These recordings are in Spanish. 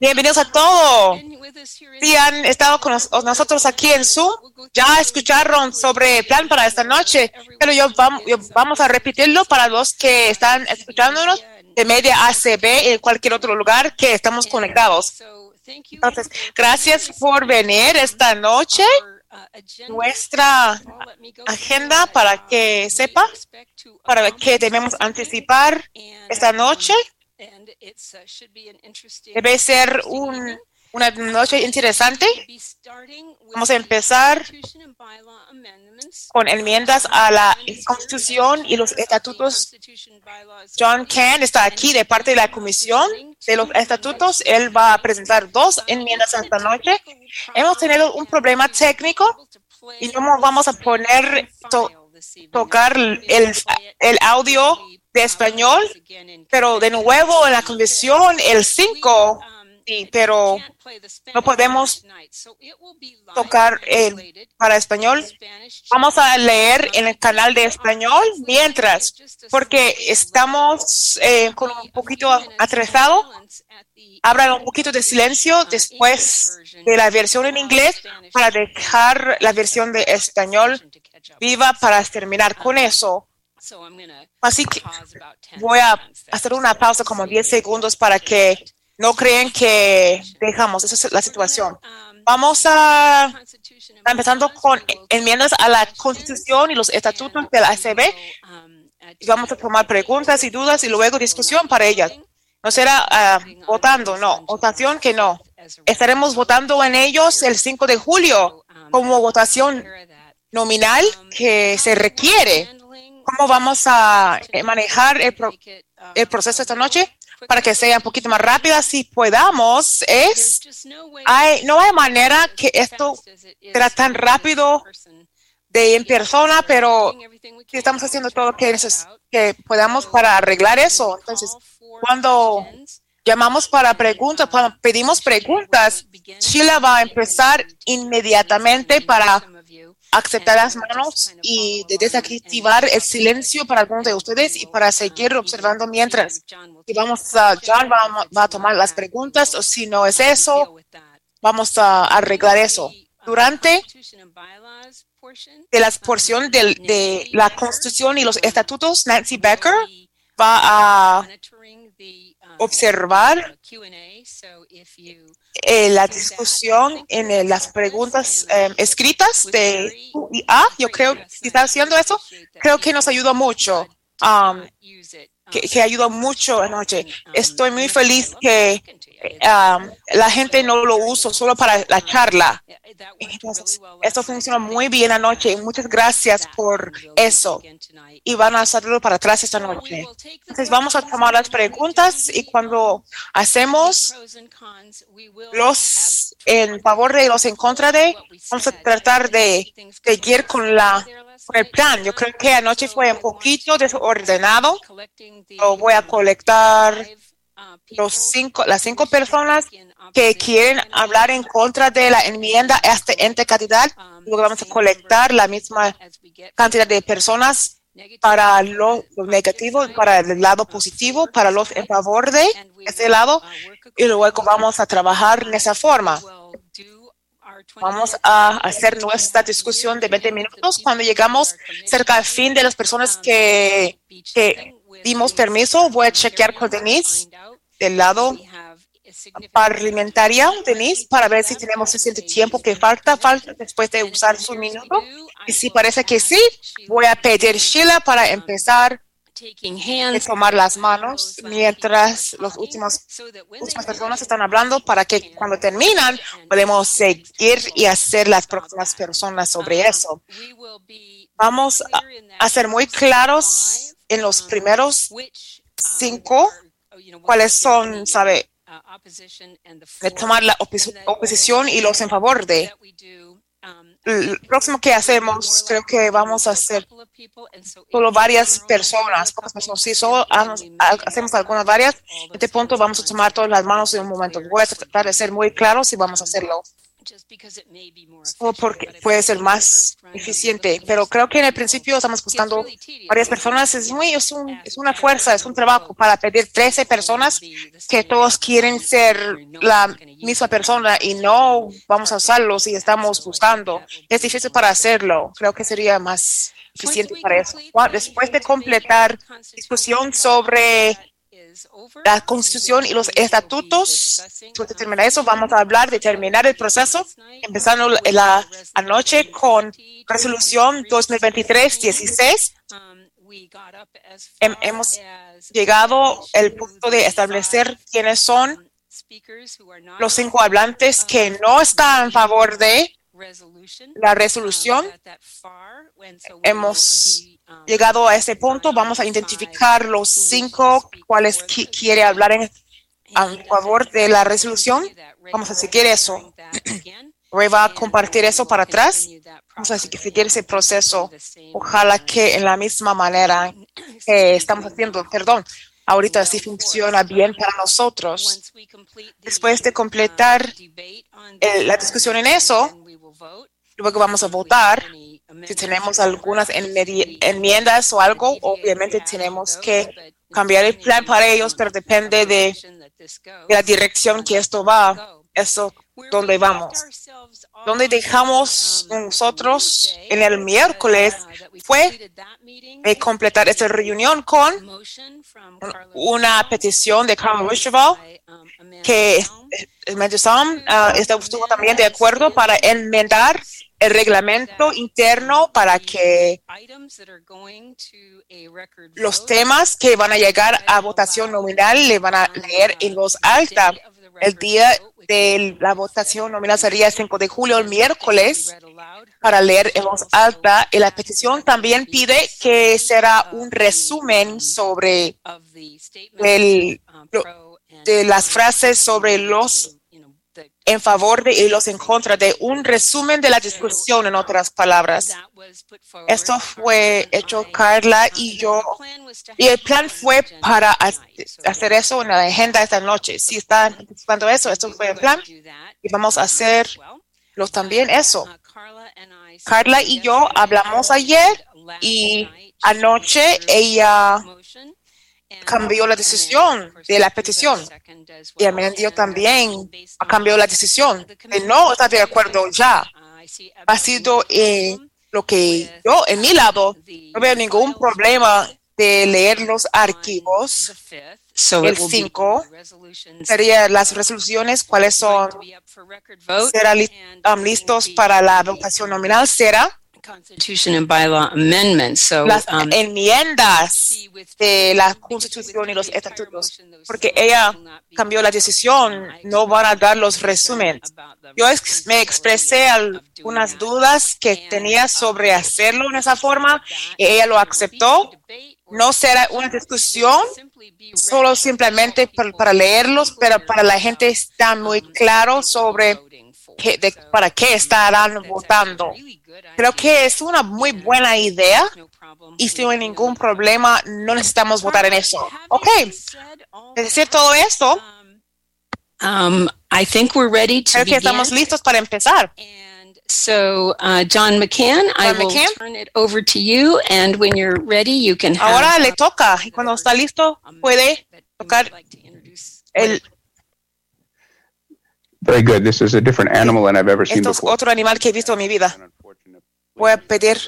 Bienvenidos a todos. Si han estado con nosotros aquí en Zoom, ya escucharon sobre el plan para esta noche, pero yo vamos, a repetirlo para los que están escuchándonos de media ACB en cualquier otro lugar que estamos conectados. Entonces, gracias por venir esta noche. Nuestra agenda para que sepa, para que debemos anticipar esta noche. Debe ser un, una noche interesante. Vamos a empezar con enmiendas a la Constitución y los estatutos. John Ken está aquí de parte de la Comisión de los Estatutos. Él va a presentar dos enmiendas esta noche. Hemos tenido un problema técnico y no vamos a poner tocar el, el audio de español, pero de nuevo en la convención el 5, pero no podemos tocar el, para español. Vamos a leer en el canal de español mientras, porque estamos eh, con un poquito atrasado. Abran un poquito de silencio después de la versión en inglés para dejar la versión de español viva para terminar con eso. Así que voy a hacer una pausa como 10 segundos para que no crean que dejamos. Esa es la situación. Um, Vamos a empezando con enmiendas a la Constitución y los estatutos de la ACB. um, Y vamos a tomar preguntas y dudas y luego discusión para ellas. No será ah, votando, no. Votación que no. Estaremos votando en ellos el 5 de julio como votación nominal que se requiere. ¿Cómo vamos a eh, manejar el, pro- el proceso esta noche para que sea un poquito más rápida si podamos? Es, hay, no hay manera que esto será tan rápido de en persona, pero estamos haciendo todo lo que, que podamos para arreglar eso. Entonces, cuando llamamos para preguntas, cuando pedimos preguntas, Sheila va a empezar inmediatamente para aceptar las manos y de desactivar el silencio para algunos de ustedes y para seguir observando mientras. Y vamos a, John va, va a tomar las preguntas o si no es eso, vamos a arreglar eso. Durante de la porción del- de la Constitución y los estatutos, Nancy Becker va a observar eh, la discusión en eh, las preguntas eh, escritas de UIA. Yo creo que está haciendo eso. Creo que nos ayudó mucho. um, que, que ayudó mucho anoche. Estoy muy feliz que um, la gente no lo usa solo para la charla. Entonces, esto funcionó muy bien anoche. Muchas gracias por eso. Y van a hacerlo para atrás esta noche. Entonces, vamos a tomar las preguntas y cuando hacemos los en favor de los en contra de, vamos a tratar de seguir con la con el plan. Yo creo que anoche fue un poquito desordenado. Yo voy a colectar los cinco, las cinco personas que quieren hablar en contra de la enmienda a este ente cantidad. Luego vamos a colectar la misma cantidad de personas para lo, lo negativo, para el lado positivo, para los en favor de ese lado, y luego vamos a trabajar en esa forma. Vamos a hacer nuestra discusión de 20 minutos. Cuando llegamos cerca al fin de las personas que, que dimos permiso, voy a chequear con Denise del lado parlamentaria, Denise, para ver si tenemos suficiente tiempo que falta, falta después de usar su minuto. Y si parece que sí, voy a pedir Sheila para empezar tomar las manos mientras los últimos últimas personas están hablando para que cuando terminan podemos seguir y hacer las próximas personas sobre eso. Vamos a, a ser muy claros en los primeros cinco cuáles son, sabe, de tomar la opos- oposición y los en favor de. El próximo que hacemos, creo que vamos a hacer solo varias personas, pocas personas. Si solo hacemos algunas varias, en este punto vamos a tomar todas las manos en un momento. Voy a tratar de ser muy claro si vamos a hacerlo. O porque puede ser más eficiente. Pero creo que en el principio estamos buscando varias personas. Es, muy, es, un, es una fuerza, es un trabajo para pedir 13 personas que todos quieren ser la misma persona y no vamos a usarlos y estamos buscando. Es difícil para hacerlo. Creo que sería más eficiente para eso. Después de completar discusión sobre la Constitución y los estatutos. Después de terminar eso, vamos a hablar de terminar el proceso, empezando la anoche con resolución 2023-16. hemos llegado al punto de establecer quiénes son los cinco hablantes que no están a favor de la resolución. Hemos llegado a ese punto, vamos a identificar los cinco cuales quiere hablar en a favor de la resolución. Vamos a seguir eso. Ray va a compartir eso para atrás. Vamos a seguir ese proceso. Ojalá que en la misma manera que estamos haciendo, perdón, ahorita sí funciona bien para nosotros. Después de completar la discusión en eso, luego vamos a votar si tenemos algunas enmiendas o algo, obviamente tenemos que cambiar el plan para ellos, pero depende de, la dirección que esto va, eso donde vamos. Donde dejamos nosotros en el miércoles fue de completar esta reunión con una petición de Carmen Roosevelt que Sam uh, estuvo también de acuerdo para enmendar el reglamento interno para que los temas que van a llegar a votación nominal le van a leer en voz alta. El día de la votación nominal sería el 5 de julio, el miércoles, para leer en voz alta. Y la petición también pide que será un resumen sobre el, de las frases sobre los en favor de y los en contra de un resumen de la discusión, en otras palabras. Esto fue hecho Carla y yo, y el plan fue para hacer eso en la agenda esta noche. Si están participando eso, esto fue el plan y vamos a hacerlo también eso. Carla y yo hablamos ayer y anoche ella cambió la decisión de la petición. Y el también ha cambiado la decisión de no estar de acuerdo ya. Ha sido eh, lo que yo, en mi lado, no veo ningún problema de leer los archivos. el 5 sería las resoluciones, cuáles son, serán um, listos para la votación nominal, será Constitution and bylaw amendments. So, las um, enmiendas de la Constitución y los estatutos, porque ella cambió la decisión, no van a dar los resúmenes. Yo ex me expresé algunas dudas que tenía sobre hacerlo en esa forma y ella lo aceptó. No será una discusión solo simplemente para, para leerlos, pero para la gente está muy claro sobre de, para qué estarán votando. Creo que es una muy buena idea y si no hay ningún problema, no necesitamos votar en eso. Ok. Es decir todo esto, um, I think we're ready to creo que estamos listos para empezar. So, uh, John McCann, I will McCann. turn it over to you, and when you're ready, you can. Ahora le toca y cuando está listo puede tocar el Very good. This is a different animal than I've ever seen Esto es before. otro animal que he visto en mi vida. Voy a pedir.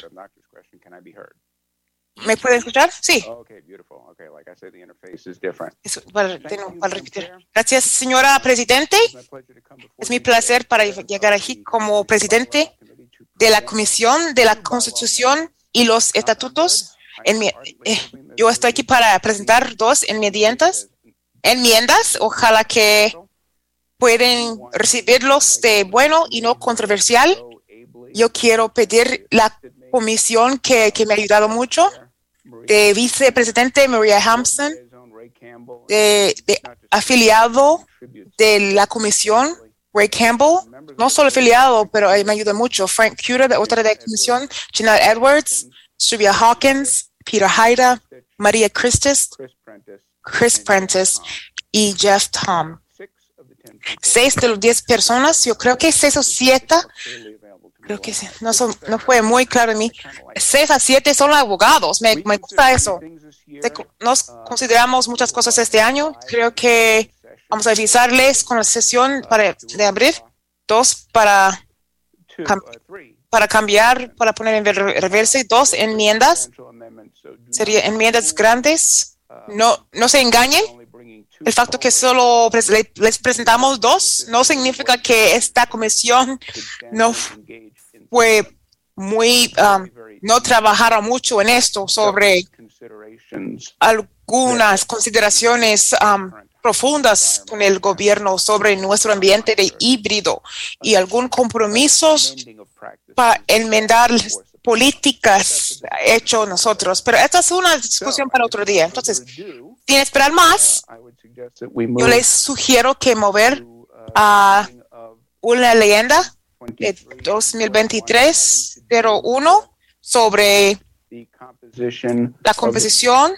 ¿Me puede escuchar? Sí. Okay, beautiful. Okay, like I said, the interface is different. Eso, para, tengo- para repetir. Gracias, señora Presidente. Es mi placer para llegar aquí como presidente de la Comisión de la Constitución y los Estatutos. En mi- eh, yo estoy aquí para presentar dos enmiendas. Enmiendas, ojalá que pueden recibirlos de bueno y no controversial. Yo quiero pedir la comisión que, que me ha ayudado mucho, de vicepresidente Maria Hampson, de, de afiliado de la comisión, Ray Campbell, no solo afiliado, pero me ayuda mucho, Frank Cura, de otra de la comisión, Jeanette Edwards, Sylvia Hawkins, Peter Haida, Maria Christis. Chris Prentice y Jeff Tom. Seis de los diez personas, yo creo que seis o siete, creo que no, son, no fue muy claro en mí, seis a siete son abogados, me, me gusta eso. Nos consideramos muchas cosas este año, creo que vamos a avisarles con la sesión para, de abril, dos para, para cambiar, para poner en reverse, dos enmiendas, serían enmiendas grandes, no, no se engañen, el facto que solo les presentamos dos no significa que esta comisión no fue muy, um, no trabajara mucho en esto sobre algunas consideraciones um, profundas con el gobierno sobre nuestro ambiente de híbrido y algún compromiso para enmendar políticas hecho nosotros. Pero esta es una discusión para otro día. Entonces, sin esperar más, yo les sugiero que mover a una leyenda de 2023-01 sobre la composición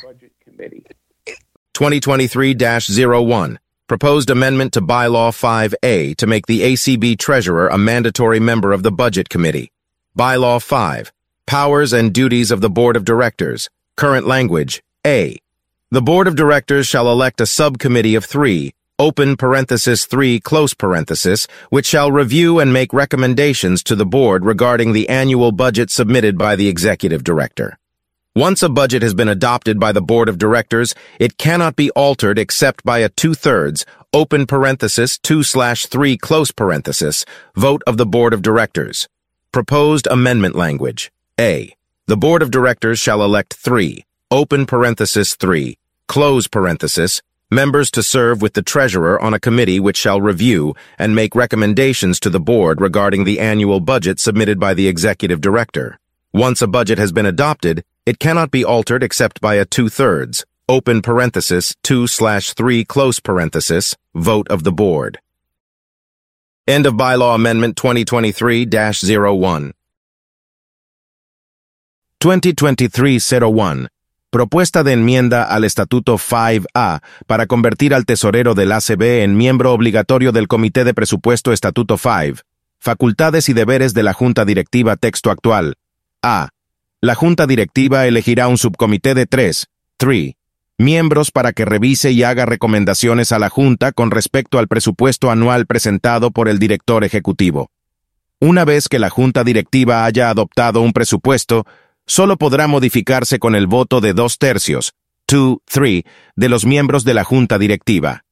2023-01. Proposed amendment to Bylaw 5A to make the ACB Treasurer a mandatory member of the Budget Committee. Bylaw 5. Powers and duties of the Board of Directors. Current language. A. The Board of Directors shall elect a subcommittee of three, open parenthesis three close parenthesis, which shall review and make recommendations to the Board regarding the annual budget submitted by the Executive Director. Once a budget has been adopted by the Board of Directors, it cannot be altered except by a two-thirds, open parenthesis, two slash three close parenthesis, vote of the Board of Directors. Proposed amendment language. A. The Board of Directors shall elect three, open parenthesis three, close parenthesis, members to serve with the Treasurer on a committee which shall review and make recommendations to the Board regarding the annual budget submitted by the Executive Director. Once a budget has been adopted, it cannot be altered except by a two-thirds, open parenthesis, two slash three close parenthesis, vote of the board. End of Bylaw Amendment 2023-01. 2023-01. Propuesta de enmienda al Estatuto 5A para convertir al tesorero del ACB en miembro obligatorio del Comité de Presupuesto Estatuto 5. Facultades y deberes de la Junta Directiva Texto Actual. A. La Junta Directiva elegirá un subcomité de tres, three, miembros para que revise y haga recomendaciones a la Junta con respecto al presupuesto anual presentado por el director ejecutivo. Una vez que la Junta Directiva haya adoptado un presupuesto, solo podrá modificarse con el voto de dos tercios, two, three, de los miembros de la Junta Directiva.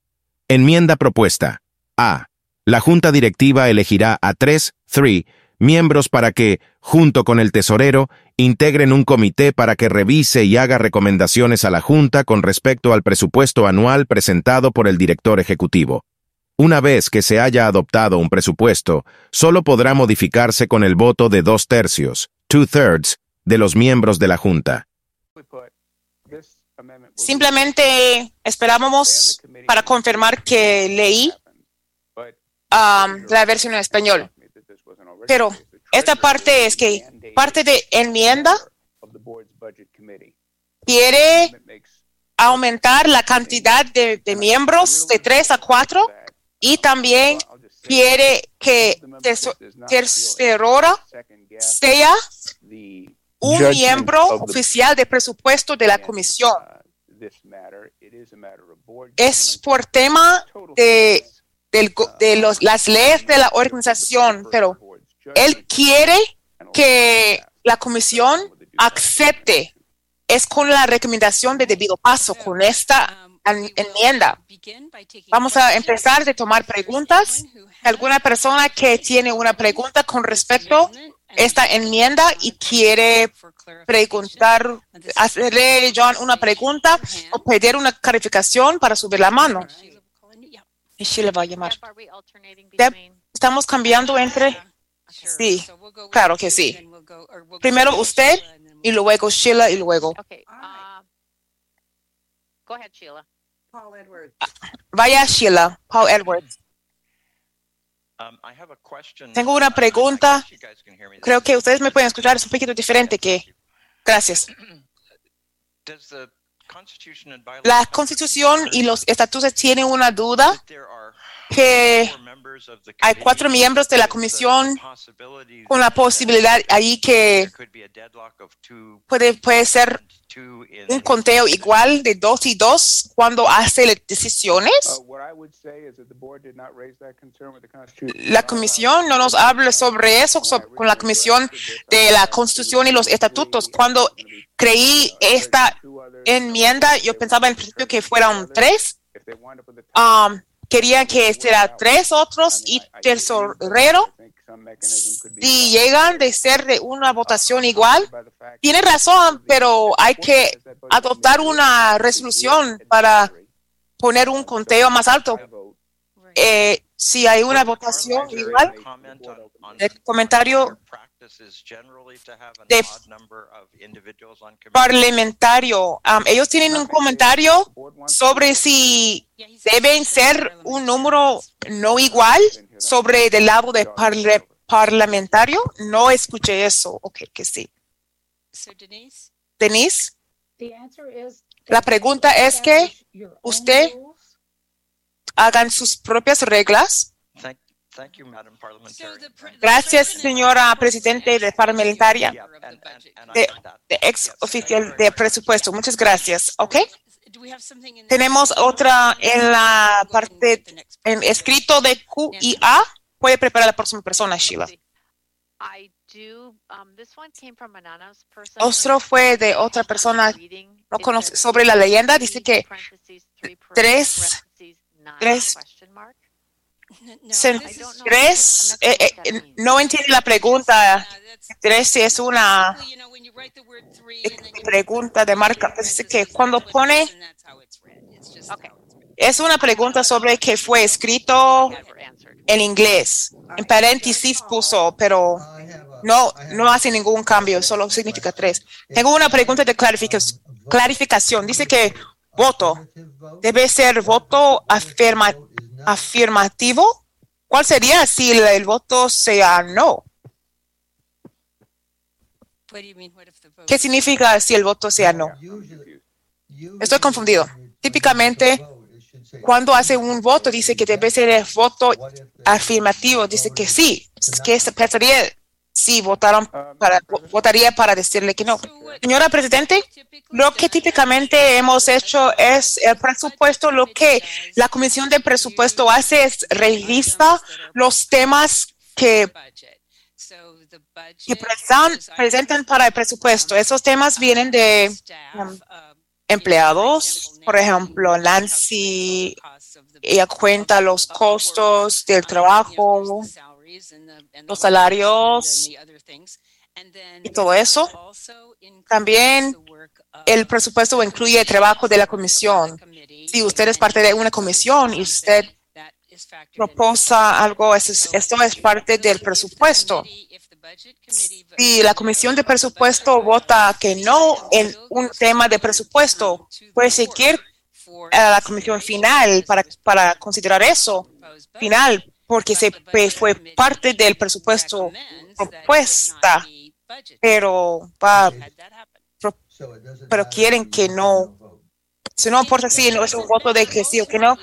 Enmienda propuesta. A. La Junta Directiva elegirá a tres, three, miembros para que, junto con el tesorero, integren un comité para que revise y haga recomendaciones a la Junta con respecto al presupuesto anual presentado por el director ejecutivo. Una vez que se haya adoptado un presupuesto, solo podrá modificarse con el voto de dos tercios, two-thirds, de los miembros de la Junta. Simplemente esperábamos para confirmar que leí um, la versión en español. Pero esta parte es que parte de enmienda quiere aumentar la cantidad de, miembros de tres a cuatro y también quiere que tercera sea un miembro oficial de presupuesto de la comisión. Es por tema de, de los, las leyes de la organización, pero él quiere que la comisión acepte. Es con la recomendación de debido paso, con esta enmienda. Vamos a empezar de tomar preguntas. ¿Alguna persona que tiene una pregunta con respecto esta enmienda y quiere preguntar, hacerle John una pregunta o pedir una clarificación para subir la mano? Y Sheila va a llamar. Estamos cambiando entre Sí, claro que sí. Primero usted y luego Sheila y luego. Uh, go ahead, Sheila. Paul Edwards. Vaya Sheila, Paul Edwards. Um, Tengo una pregunta. Creo que ustedes me pueden escuchar. Es un poquito diferente que. Gracias. La constitución y los estatutos tienen una duda que hay cuatro miembros de la comisión con la posibilidad ahí que puede, puede ser un conteo igual de dos y dos cuando hace las decisiones. Uh, what I would say is that the board did not raise that concern with the Constitution. La comisión no nos habla sobre eso so- con la comisión de la constitución y los estatutos. Cuando creí esta enmienda, yo pensaba en principio que fueran tres. Um, quería que será tres otros y tesorero. Si llegan de ser de una votación igual, tiene razón, pero hay que adoptar una resolución para poner un conteo más alto. Eh, si hay una votación igual, el comentario de parlamentario, um, ellos tienen un comentario sobre si deben ser un número no igual sobre del lado de parle- parlamentario. No escuché eso. Ok, que sí. So Denise? Denise, The answer is la pregunta es que usted- hagan sus propias reglas. Thank, thank you, Madam Parliamentarian. Gracias, señora Presidente de Parlamentaria, de, de ex oficial de presupuesto. Muchas gracias. Ok. Tenemos otra en la parte en escrito de Q y A. Puede preparar la próxima persona, Sheila. I do, um, this one came from an anonymous person. Otro fue de otra persona Reading, no conoce sobre la leyenda. Dice que tres- tres- tres, eh, eh, no entiende la pregunta. Tres es una pregunta de marca. Dice que cuando pone, Okay. es una pregunta sobre que fue escrito en inglés. En paréntesis puso, pero no, no hace ningún cambio, solo significa tres. Tengo una pregunta de clarificación. clarificación. Dice que voto debe ser voto afirma- afirmativo. ¿Cuál sería si el voto sea no? What do you mean, what if the vote- ¿Qué significa si el voto sea no? Estoy confundido. Típicamente, Cuando hace un voto, dice que debe ser el voto afirmativo. Dice que sí, que se pensaría si votaron para, votaría para decirle que no. Señora Presidente, Lo que típicamente hemos hecho es el presupuesto. Lo que la Comisión de Presupuesto hace es revista los temas que, que presentan, para el presupuesto. Esos temas vienen de um, um, empleados. Por ejemplo, Nancy ella cuenta los costos del trabajo, los salarios y todo eso. También el presupuesto incluye el trabajo de la comisión. Si usted es parte de una comisión y usted proposa algo, eso es- esto es parte del presupuesto. Si la comisión de presupuesto vota que no en un tema de presupuesto, puede seguir a la comisión final para, para considerar eso final, porque se fue parte del presupuesto propuesta, pero va, pero quieren que no, si no importa si no es un voto de que sí o que no,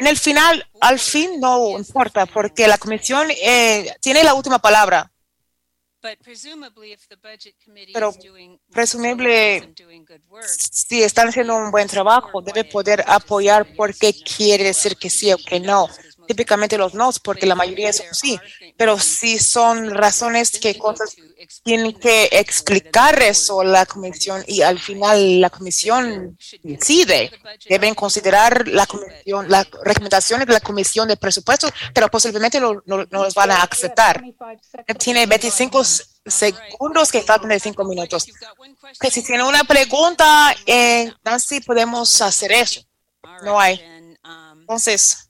en el final, al fin no importa, porque la comisión eh, tiene la última palabra. Pero presumible, si están haciendo un buen trabajo, debe poder apoyar porque quiere decir que sí o que no. Típicamente los no, porque la mayoría son sí, pero si son razones que cosas tienen que explicar eso la comisión y al final la comisión decide. Deben considerar la comisión, las recomendaciones de la comisión de presupuestos, pero posiblemente no, no, los van a aceptar. Tiene 25 segundos que faltan de 5 minutos. Que si tiene una pregunta, eh, Nancy, podemos hacer eso. No hay. Entonces,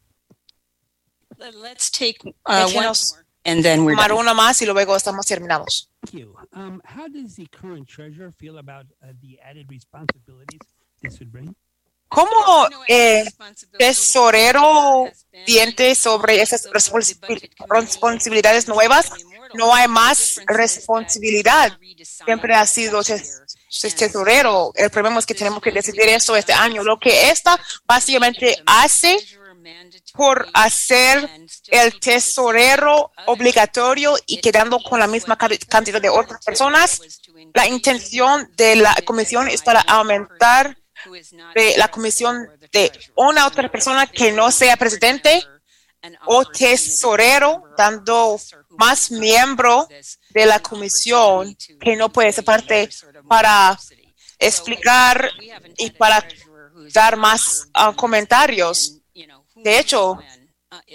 Let's take uh, one déjenos more, and then we're tomar done. una más y luego estamos terminados. Thank you. Um, how does the current treasurer feel about uh, the added responsibilities this would bring? ¿Cómo eh, tesorero siente sobre esas responsabilidades nuevas? No hay más responsabilidad. Siempre ha sido tes- tesorero. El problema es que tenemos que decidir eso este año. Lo que esta básicamente hace por hacer el tesorero obligatorio y quedando con la misma ca- cantidad de otras personas, la intención de la comisión es para aumentar de la comisión de una otra persona que no sea presidente o tesorero, dando más miembro de la comisión que no puede ser parte para explicar y para dar más ah, comentarios. De hecho,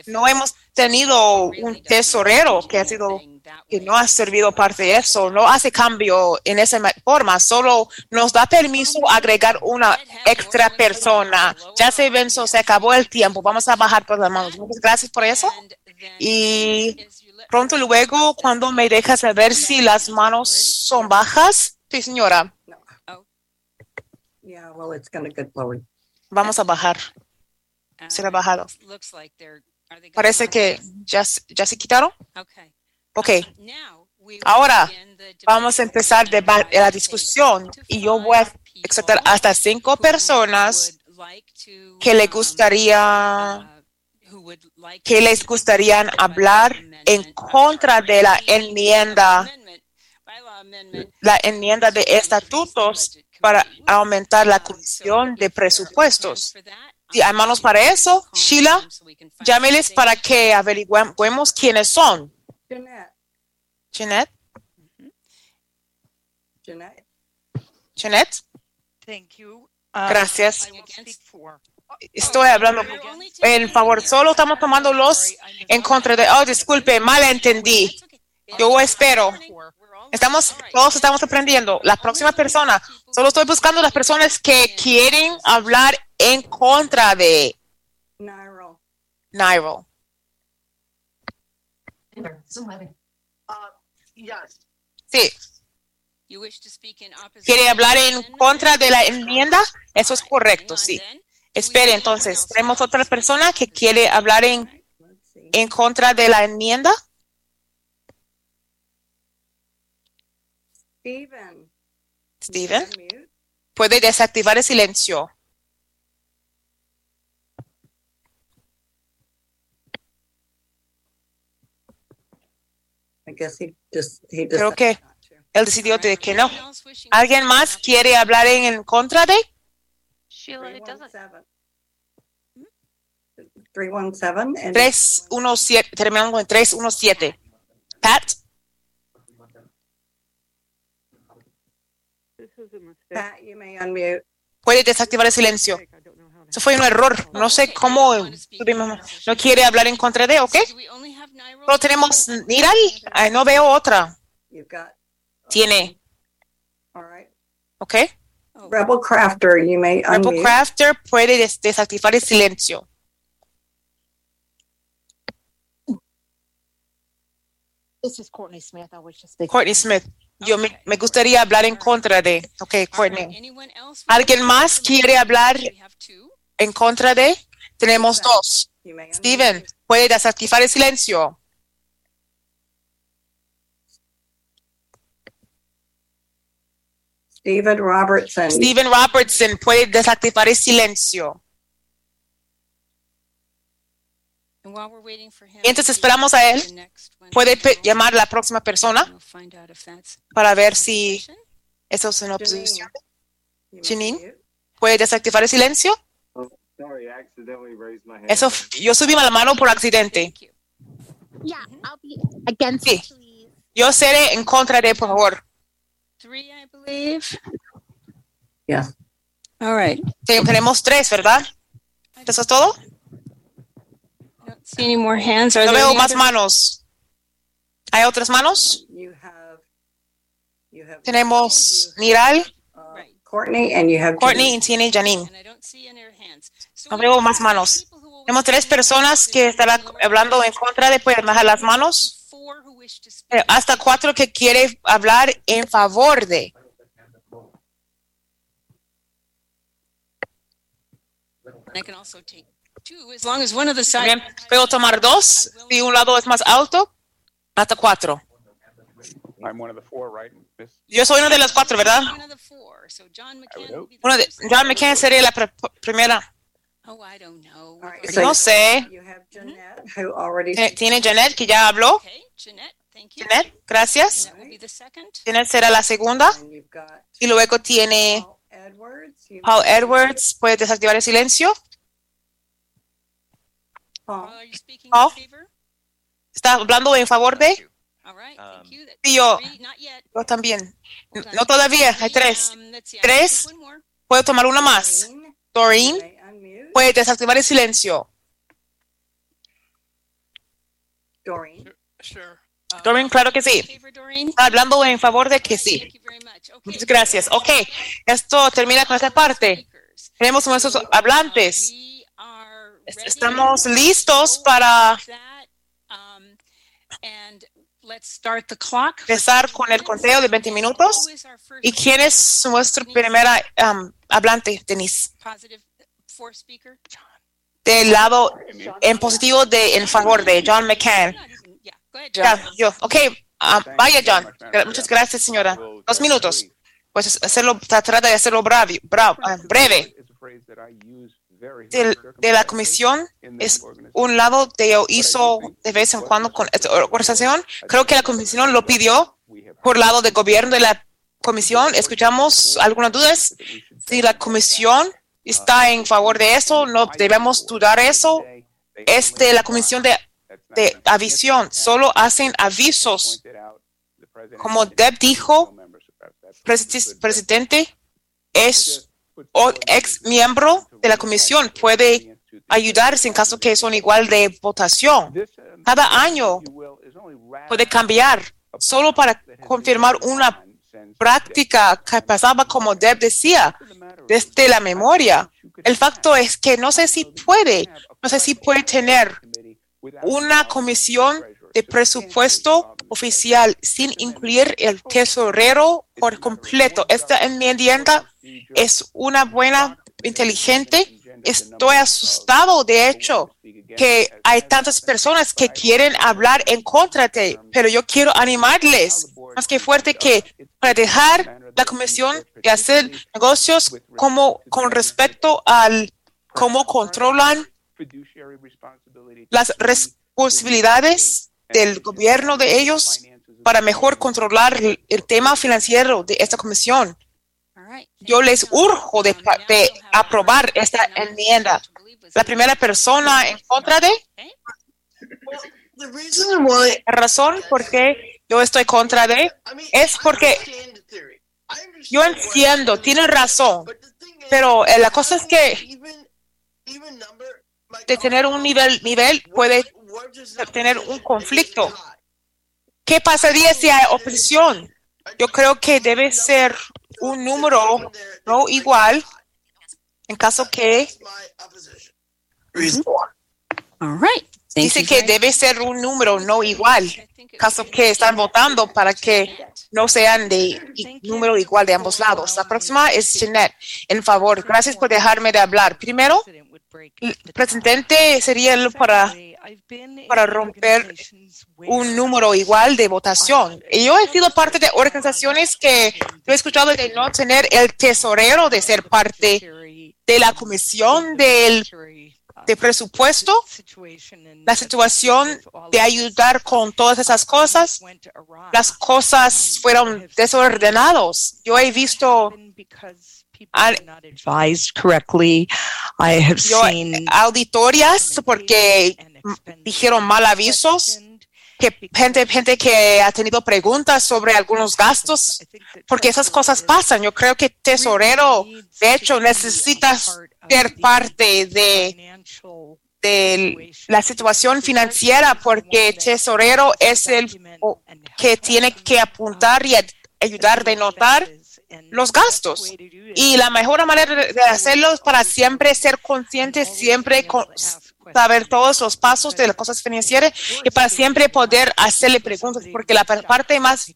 no hemos tenido un tesorero que ha sido que no ha servido parte de eso, no hace cambio en esa ma- forma, solo nos da permiso agregar una extra persona. Ya se venció, se acabó el tiempo, vamos a bajar por las manos. Muchas gracias por eso. Y pronto luego, cuando me dejas saber si las manos son bajas, sí señora, Yeah, well, it's gonna get lowered. vamos a bajar. Será bajado. Parece que ya, se- ya se quitaron. Ok, Ahora, vamos a empezar la discusión y yo voy a aceptar hasta cinco personas que le gustaría que les gustaría hablar en contra de la enmienda, la enmienda de estatutos para aumentar la comisión de presupuestos. Si hay manos para eso, Sheila, llámeles para que averigüemos quiénes son. Jeanette, Jeanette, Jeanette, Jeanette, Thank you. Gracias. Estoy hablando en favor, solo estamos tomando los en contra de, oh, disculpe, mal entendí. Yo espero. Estamos, todos estamos aprendiendo. La próxima persona, solo estoy buscando las personas que quieren hablar en contra de Nairo, Nairo. Sí, quiere hablar en contra de la enmienda. Eso es correcto, sí. Espere, entonces, tenemos otra persona que quiere hablar en, en contra de la enmienda. Steven. Steven, puede desactivar el silencio. I guess he just, he Creo que él decidió de que no. ¿Alguien más quiere hablar en, contra de? Sheila, it doesn't, 317. 317 and 317, terminando en 317. Pat, Pat, you may unmute. puede desactivar el silencio. Eso fue un error. No sé cómo no quiere hablar en contra de, ¿ok? Solo tenemos Niral. Ay, no veo otra. Got, Tiene. ¿ok? Rebel Crafter, you may Rebel unmute. Crafter puede des- desactivar el silencio. This is Courtney Smith. I was just speaking. Courtney Smith. Yo me, me gustaría hablar en contra de. Ok, Courtney. ¿Alguien más quiere hablar en contra de? Tenemos dos. Steven, puede desactivar el silencio. Steven Robertson. Steven Robertson puede desactivar el silencio. Mientras esperamos a él, Puede llamar a la próxima persona para ver si eso es una may Janine? ¿Puede desactivar el silencio? Sorry, I accidentally raised my hand. Eso, yo subí la mano por accidente. Yeah, I'll be against Sí. it, please. Yo seré en contra de, por favor. Tenemos tres, ¿verdad? ¿Eso es todo? I don't see any more hands. Are No there veo más other- manos. ¿Hay otras manos? You have, you have. Tenemos Niral, have, uh, Courtney and you have. Courtney y tiene Janine. And I don't see any other hands. So No we veo have más manos. Tenemos tres personas que estarán hablando en contra de, pueden bajar las manos. Eh, Hasta cuatro que quiere hablar en favor de. I can also take two, as long as one of the sides. También puedo tomar dos. Si un lado es más alto, hasta cuatro. I'm one of the four, right? Miss? Yo soy uno de los cuatro, ¿verdad? One of the four. Uno de, John McCain sería la pr- primera. Oh, No sé. You have Jeanette, who already. Eh, Tiene Janet, que ya habló. Janet, gracias. That will be the second. Janet será la segunda. Y luego tiene Paul Edwards. you- Paul Edwards. Puede desactivar el silencio. In favor? ¿Está hablando en favor de? Thank Um, yo. Yo también. No todavía, hay tres. Um, Tres. Puedo tomar una más. Doreen, puede desactivar el silencio. Doreen. Sure. Doreen, claro que sí. Hablando en favor de que sí. Muchas gracias. Ok, esto termina con esta parte. Tenemos nuestros hablantes. We are Es- ready estamos to listos para um, and let's start the clock for empezar 20 con el conteo de 20 minutos. Who is our first ¿Y quién es nuestro primera um, hablante, Denise? positive fourth speaker? Del lado en positivo de en favor de John McCain. Yeah, go ahead, Ya, John. yo. Ok, ah, vaya John. Muchas gracias, señora. Dos minutos. Pues hacerlo, tratar de hacerlo bravi- bra- ah, breve. De la comisión es un lado de hizo de vez en cuando con esta organización. Creo que la comisión lo pidió por lado del gobierno de la comisión. Escuchamos algunas dudas. Si la comisión está en favor de eso, no debemos dudar eso. Este, la comisión de, de avisión solo hacen avisos. Como Deb dijo, presi- presidente es o ex miembro de la comisión puede ayudarse en caso que son igual de votación. Cada año puede cambiar solo para confirmar una práctica que pasaba como Deb decía desde la memoria. El facto es que no sé si puede, no sé si puede tener una comisión de presupuesto oficial sin incluir el tesorero por completo. Esta enmienda es una buena, inteligente. Estoy asustado, de hecho, que hay tantas personas que quieren hablar en contra de, pero yo quiero animarles más que fuerte que para dejar la comisión de hacer negocios como con respecto al cómo controlan las responsabilidades del gobierno de ellos para mejor controlar el, tema financiero de esta comisión. Yo les urjo de, de aprobar esta enmienda. La primera persona en contra de la razón por qué yo estoy contra de es porque yo entiendo, it's tiene razón, pero eh, la cosa es que de tener un nivel nivel puede tener un conflicto. ¿Qué pasaría si hay oposición? Yo creo que debe ser un número no igual en caso que. All right. Dice que debe ser un número no igual, caso que están votando para que no sean de número igual de ambos lados. La próxima es Jeanette, en favor. Gracias por dejarme de hablar. Primero, el presidente sería el para, para romper un número igual de votación. Y yo he sido parte de organizaciones que yo he escuchado de no tener el tesorero de ser parte de la comisión del de presupuesto, la situación de ayudar con todas esas cosas, las cosas fueron desordenados. Yo he visto al- advised correctly. I have yo, seen auditorias porque dijeron mal avisos, que gente, gente que ha tenido preguntas sobre algunos gastos, porque esas cosas pasan. Yo creo que tesorero, de hecho, necesita ser parte de, de la situación financiera, porque tesorero es el que tiene que apuntar y ayudar de notar los gastos. Y la mejor manera de hacerlo es para siempre ser consciente, siempre con- saber todos los pasos de las cosas financieras y para siempre poder hacerle preguntas, porque la pa- parte más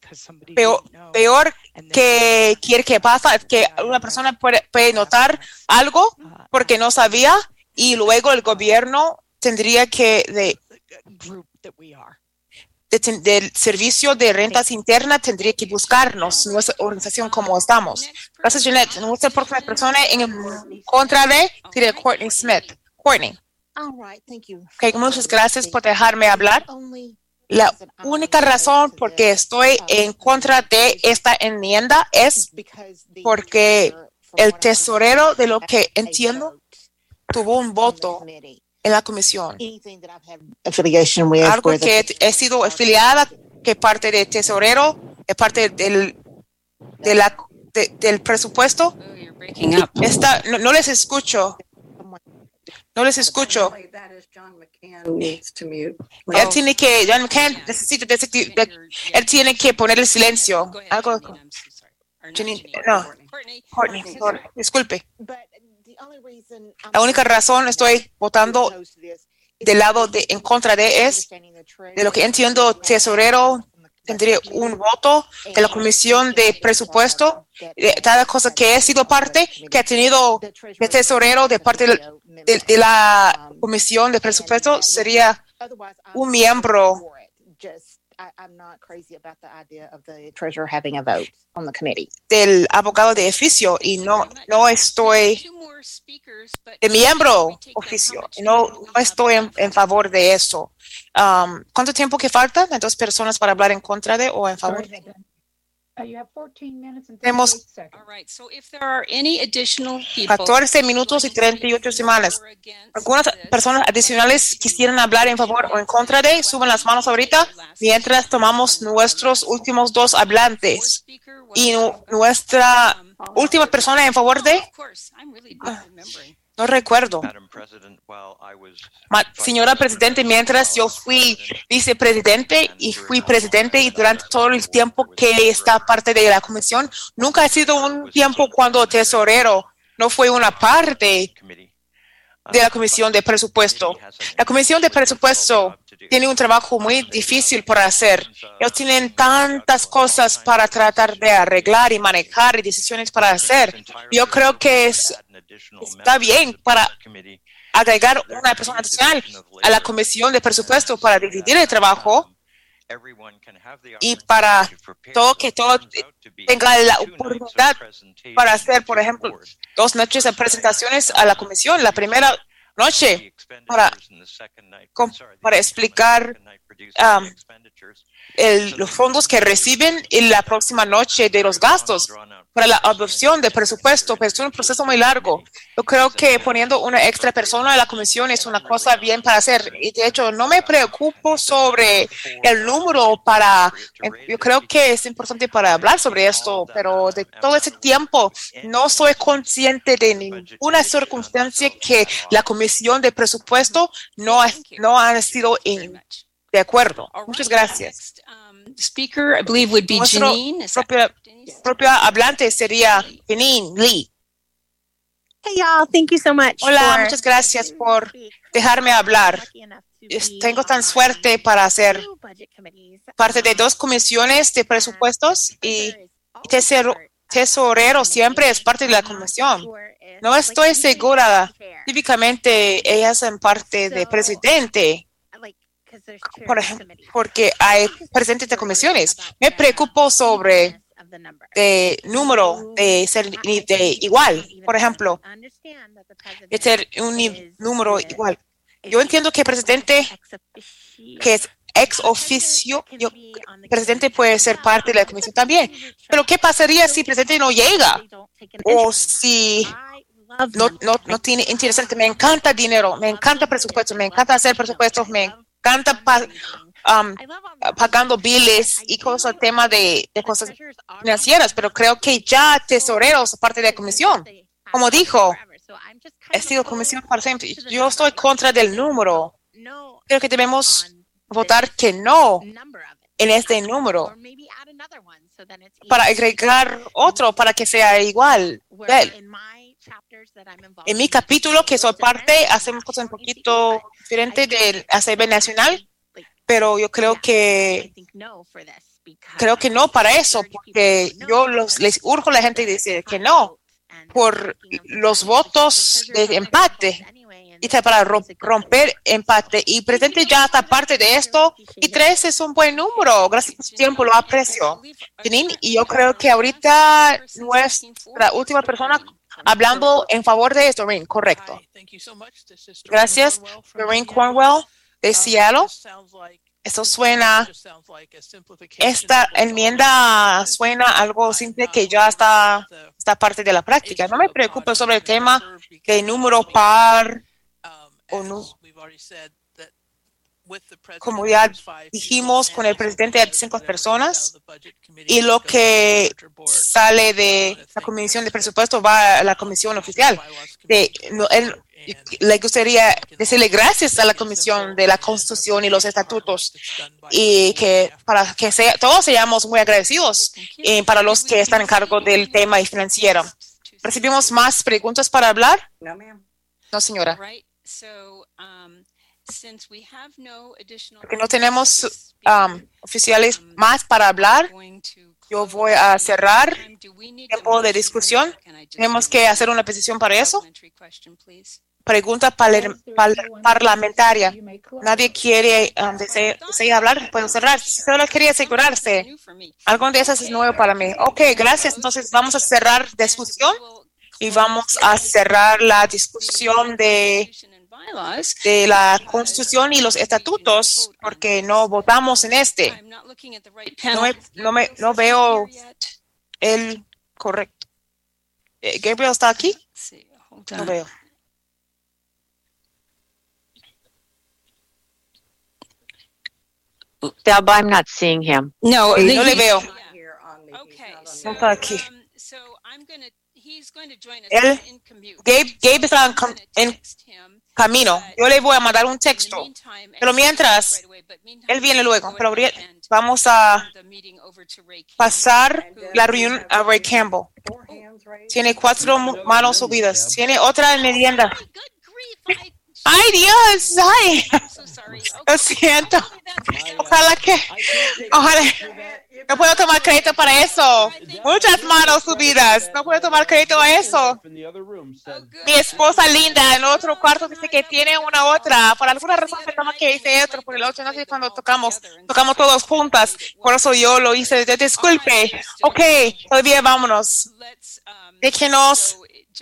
peor, que quiere que pasa es que una persona puede, puede notar algo porque no sabía y luego el gobierno tendría que de, de- del Servicio de Rentas Internas tendría que buscarnos, nuestra organización como estamos. Gracias, Jeanette. Nuestra próxima persona en contra de Courtney Smith. Courtney. All right, thank you. Ok, muchas gracias por dejarme hablar. La única razón por que estoy en contra de esta enmienda es porque el tesorero, de lo que entiendo, tuvo un voto en la comisión. Algo que he sido afiliada, que parte de tesorero, es parte del, de la, de- del presupuesto. Oh. Está, no, no les escucho, no les escucho. Él tiene que, John McCann necesita, él tiene que poner el silencio. Algo, no. Courtney. Disculpe. La única razón estoy votando del lado de en contra de es de lo que entiendo, tesorero tendría un voto de la comisión de presupuesto, de cada cosa que he sido parte, que ha tenido de tesorero de parte de, de la comisión de presupuesto, sería un miembro I, I'm not crazy about the idea of the treasurer having a vote on the committee. del abogado de oficio y no, no estoy Two more speakers, but de miembro oficio. y No, no estoy en, en favor de eso. Um, ¿Cuánto tiempo que falta? ¿De dos personas para hablar en contra de o en favor? Tenemos All right, so if there are any additional people 14 minutos y 38 semanas. Algunas personas adicionales quisieran hablar en favor o en contra de, suban las manos ahorita mientras tomamos nuestros últimos dos hablantes. Y nu- nuestra última persona en favor de, No recuerdo. Ma- señora Presidente, mientras yo fui vicepresidente y fui presidente y durante todo el tiempo que está parte de la comisión, nunca ha sido un tiempo cuando tesorero no fue una parte de la comisión de presupuesto. La comisión de presupuesto tiene un trabajo muy difícil por hacer. Ellos tienen tantas cosas para tratar de arreglar y manejar y decisiones para hacer. Yo creo que es, está bien para agregar una persona adicional a la comisión de presupuesto para dividir el trabajo y para todo que todo tenga la oportunidad para hacer, por ejemplo, dos noches de presentaciones a la comisión. La primera noche para, explicar um, el- los fondos que reciben y la próxima noche de los gastos para la adopción de presupuesto, pero es un proceso muy largo. Yo creo que poniendo una extra persona en la comisión es una cosa bien para hacer. Y de hecho, no me preocupo sobre el número para, yo creo que es importante para hablar sobre esto, pero de todo ese tiempo no soy consciente de ninguna circunstancia que la comisión de presupuesto no ha, no han sido de acuerdo. Muchas gracias. Um, Speaker, I believe would be Nuestro Janine. Is that hablante sería Janine Lee. Hey y'all, thank you so much. Hola, for- muchas gracias por dejarme hablar. Tengo tan suerte para ser parte de dos comisiones de presupuestos y tesoro- tesorero siempre es parte de la comisión. No estoy segura. Típicamente ellas son parte de presidente, por ejemplo, porque hay presidentes de comisiones. Me preocupo sobre el número de ser de igual, por ejemplo, de ser un número igual. Yo entiendo que el presidente, que es ex oficio, yo- el presidente puede ser parte de la comisión también. Pero ¿qué pasaría si el presidente no llega? O si no, no, no tiene interesante. Me encanta dinero, me encanta presupuesto, me encanta hacer presupuestos, me encanta pa- um, pagando biles y cosas, tema de, de cosas financieras, pero creo que ya tesoreros parte de la comisión. Como dijo, he sido comisión para siempre. Yo estoy contra del número. Creo que debemos votar que no en este número para agregar otro para que sea igual. En mi capítulo, que soy parte, hacemos cosas un poquito diferentes del ACB Nacional, pero yo creo que creo que no para eso, porque yo los, les urjo a la gente y decir que no por los votos de empate. y para ro- romper empate. Y presidente ya está parte de esto y tres es un buen número. Gracias por su tiempo, lo aprecio. Y yo creo que ahorita nuestra última persona hablando en favor de esto, Doreen, correcto. Gracias, Doreen Cornwell de Seattle. Esto suena, esta enmienda suena algo simple que ya está, está parte de la práctica. No me preocupo sobre el tema de número par o no. Como ya dijimos con el presidente de cinco personas y lo que sale de la comisión de presupuesto va a la comisión oficial. De, no, él- le gustaría decirle gracias a la comisión de la constitución y los estatutos y que para que sea, todos seamos muy agradecidos eh, para los que están en cargo del tema financiero. ¿Recibimos más preguntas para hablar? No, ma'am. No, señora. So, um, since we have no additional. Porque no tenemos um, oficiales más para hablar, yo voy a cerrar tiempo de discusión. Tenemos que hacer una petición para eso. Pregunta par- par- parlamentaria. Nadie quiere um, desea, desea hablar, puedo cerrar. Solo quería asegurarse. Algo de eso es nuevo para mí. Ok, gracias. Entonces vamos a cerrar discusión y vamos a cerrar la discusión de, de la constitución y los estatutos porque no votamos en este. No, me- no, me, no veo el correcto. Eh, Gabriel está aquí. No veo. Deb, I'm not seeing him. No, Sí, no le veo. Okay, so, No está aquí. um, so I'm gonna, he's going to join us Él- in. Gabe, Gabe está en, en camino. Yo le voy a mandar un texto. Pero mientras, Él viene luego. go Pero vamos a pasar la reunión a Ray Campbell. Tiene cuatro manos subidas. Tiene otra enmienda. ¡Ay, Dios! ¡Ay! I'm so sorry. Lo siento. Ojalá que. Ojalá. No puedo tomar crédito para eso. Muchas manos subidas. No puedo tomar crédito a eso. Said, Mi esposa linda en otro cuarto dice que tiene una otra. Por alguna razón pensamos que hice otro, por el otro no sé cuando tocamos. Tocamos todos juntas. Por eso yo lo hice. Disculpe. Ok, todavía vámonos. let's, um, Déjenos.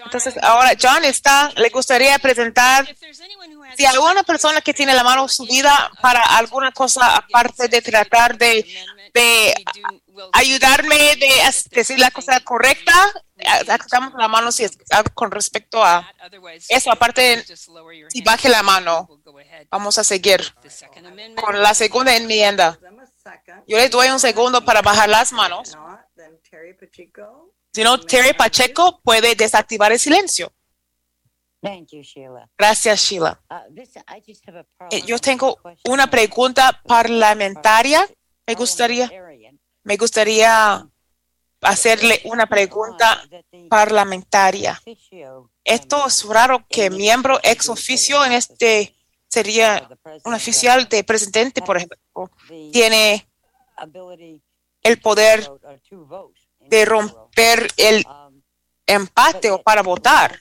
Entonces, ahora John está, le gustaría presentar si hay una persona que tiene la mano subida para alguna cosa aparte de tratar de, de ayudarme de decir la cosa correcta, sacamos la mano si es con respecto a eso, aparte, si baje la mano, vamos a seguir con la segunda enmienda. Yo le doy un segundo para bajar las manos. Si no, Terry Pacheco puede desactivar el silencio. Gracias, Sheila. Uh, Eh. Yo tengo una pregunta parlamentaria. Me gustaría, me gustaría hacerle una pregunta parlamentaria. Esto es raro que miembro ex oficio en este sería un oficial de presidente, por ejemplo, tiene el poder de romper el empate o para votar.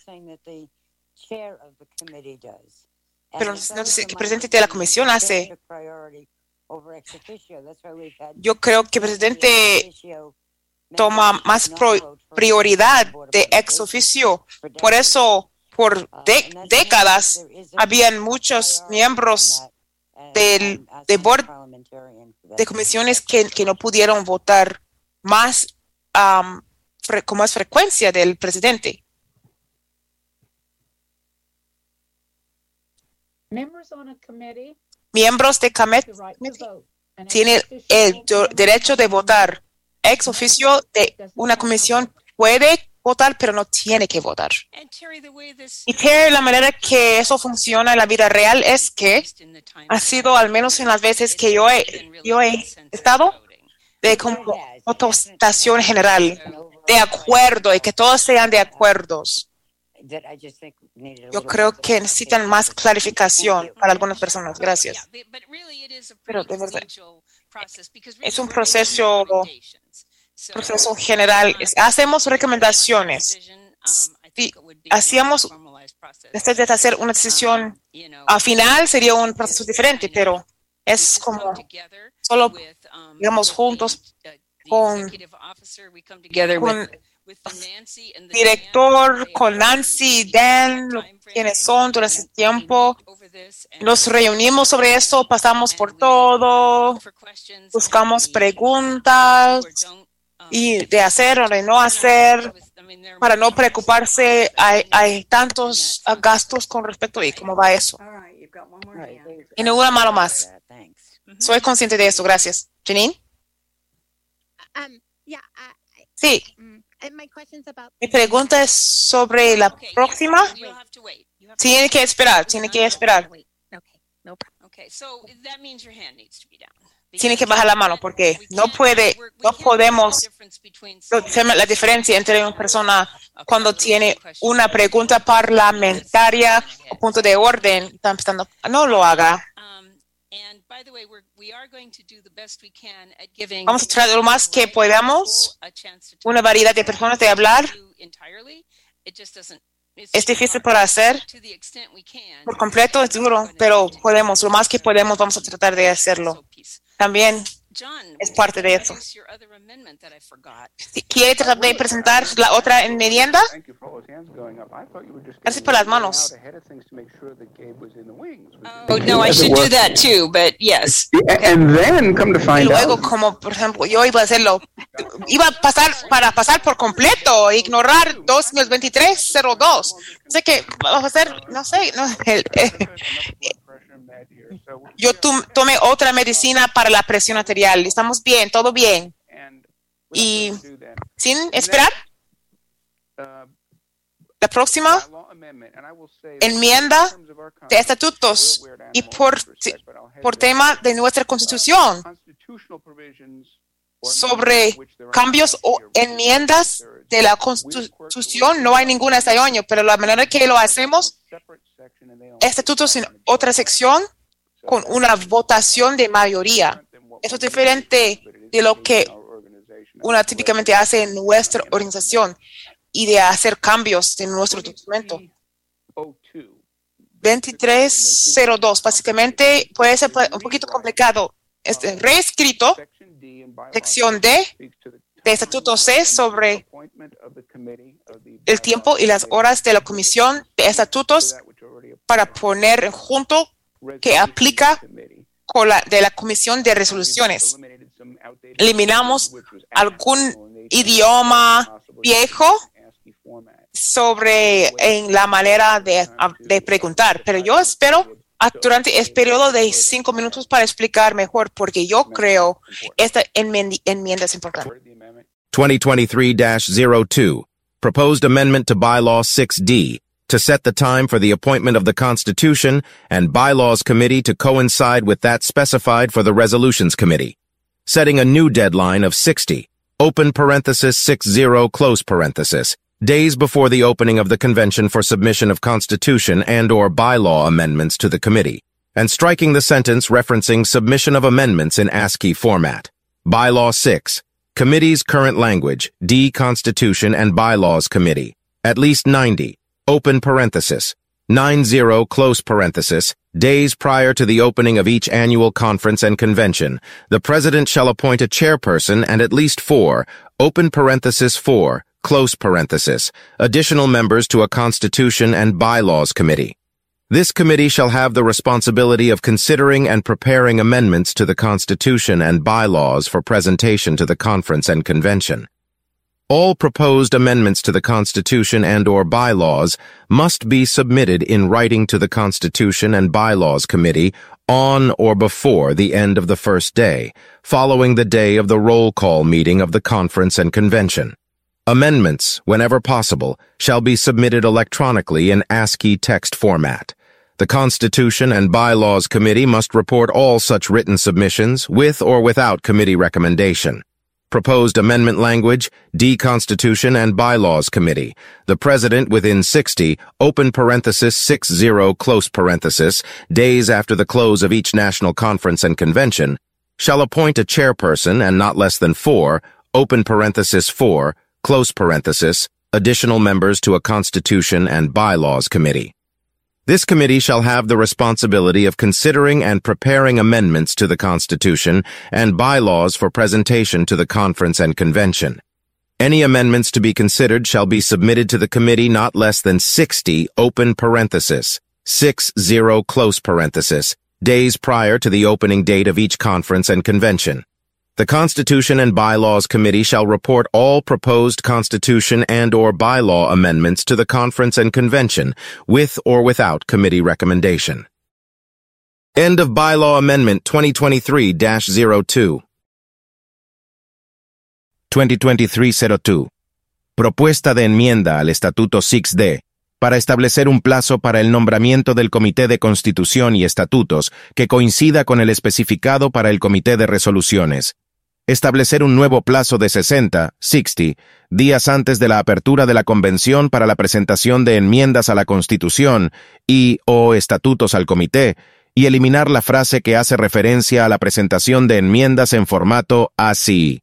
Pero no sé qué el presidente de la comisión hace. Yo creo que el presidente toma más prioridad de ex oficio. Por eso, por décadas, habían muchos miembros del, de board de comisiones que, que no pudieron votar más fre- con más frecuencia del presidente. Members on a committee, Miembros de the CAMET right to vote. An tienen el derecho de votar. Ex oficio de una comisión puede votar, pero no tiene que votar. Y Terry, la manera que eso funciona en la vida real es que ha sido, al menos en las veces que yo he, yo he estado, de como votación general, de acuerdo y que todos sean de acuerdos. Yo creo que necesitan más clarificación para algunas personas. Gracias. Pero de verdad, es un proceso, proceso general. Hacemos recomendaciones. di- hacíamos, después de hacer una decisión al final, sería un proceso diferente, pero es como solo, digamos, juntos con, together con with, with Nancy and the director, con Nancy, Dan, quienes son durante ese tiempo. Nos reunimos sobre esto, pasamos por todo, buscamos preguntas y de hacer o de no hacer para no preocuparse. Hay, hay tantos gastos con respecto a cómo va eso. Y ninguna malo más. Soy consciente de eso. Gracias. Janine? Um, yeah, I, Sí. mm. Mi pregunta es sobre la próxima. Tiene que esperar, tiene que esperar. Okay, so that means your hand needs to be down. Tiene que bajar la mano porque no puede, no podemos la diferencia entre una persona cuando tiene una pregunta parlamentaria o punto de orden. Está empezando, no lo haga. Vamos a tratar lo más que podamos una variedad de personas de hablar. Es difícil para hacer to the extent we can. por completo, es duro, pero podemos, lo más que podemos, vamos a tratar de hacerlo. También es parte de eso. Introduce your other amendment that I forgot. Si ¿Quiere presentar la otra enmienda? Thank you for all those hands going up. I thought you were just Gracias por las manos. ahead of things to make sure that Gabe was in the wings. Oh no, I should do that too, but yes. And then come to Y find luego, out. como por ejemplo, yo iba a hacerlo, iba a pasar para pasar por completo, ignorar 2023-02. No sé qué, vamos a hacer, no sé, no, el- eh, yo tomé otra medicina para la presión arterial. Estamos bien, todo bien. Y sin esperar, la próxima. enmienda de estatutos y por, por tema de nuestra constitución sobre cambios o enmiendas de la constitución no hay ninguna este año, pero la manera que lo hacemos, estatutos en otra sección con una votación de mayoría. Eso es diferente de lo que una típicamente hace en nuestra organización y de hacer cambios en nuestro documento. 2302, básicamente puede ser un poquito complicado. Este reescrito, sección D de Estatuto C sobre el tiempo y las horas de la Comisión de Estatutos para poner junto que aplica de la Comisión de Resoluciones. Eliminamos algún idioma viejo sobre en la manera de, preguntar, pero yo espero a- durante el periodo de cinco minutos para explicar mejor, porque yo creo esta enmienda es importante. 2023-02, proposed amendment to bylaw 6D to set the time for the appointment of the Constitution and Bylaws Committee to coincide with that specified for the Resolutions Committee, setting a new deadline of 60, open parenthesis 60 close parenthesis, days before the opening of the convention for submission of Constitution and or bylaw amendments to the committee, and striking the sentence referencing submission of amendments in ASCII format. Bylaw 6, Committee's current language, D Constitution and Bylaws Committee, at least 90, open parenthesis, 90 close parenthesis, days prior to the opening of each annual conference and convention, the President shall appoint a chairperson and at least four, open parenthesis 4, close parenthesis, additional members to a Constitution and Bylaws Committee. This committee shall have the responsibility of considering and preparing amendments to the Constitution and bylaws for presentation to the conference and convention. All proposed amendments to the Constitution and or bylaws must be submitted in writing to the Constitution and Bylaws Committee on or before the end of the first day, following the day of the roll call meeting of the conference and convention. Amendments, whenever possible, shall be submitted electronically in ASCII text format. The Constitution and Bylaws Committee must report all such written submissions with or without committee recommendation. Proposed amendment language, D Constitution and Bylaws Committee. The President within 60, open parenthesis 60 close parenthesis, days after the close of each national conference and convention, shall appoint a chairperson and not less than four, open parenthesis 4, close parenthesis, additional members to a Constitution and Bylaws Committee. This committee shall have the responsibility of considering and preparing amendments to the Constitution and bylaws for presentation to the Conference and Convention. Any amendments to be considered shall be submitted to the committee not less than 60 open parenthesis, 60 close parenthesis, days prior to the opening date of each conference and convention. The Constitution and Bylaws Committee shall report all proposed Constitution and or bylaw amendments to the Conference and Convention, with or without committee recommendation. End of Bylaw Amendment 2023-02 2023-02 Propuesta de enmienda al Estatuto 6D para establecer un plazo para el nombramiento del Comité de Constitución y Estatutos que coincida con el especificado para el Comité de Resoluciones, establecer un nuevo plazo de 60, 60, días antes de la apertura de la convención para la presentación de enmiendas a la Constitución y o estatutos al comité, y eliminar la frase que hace referencia a la presentación de enmiendas en formato así.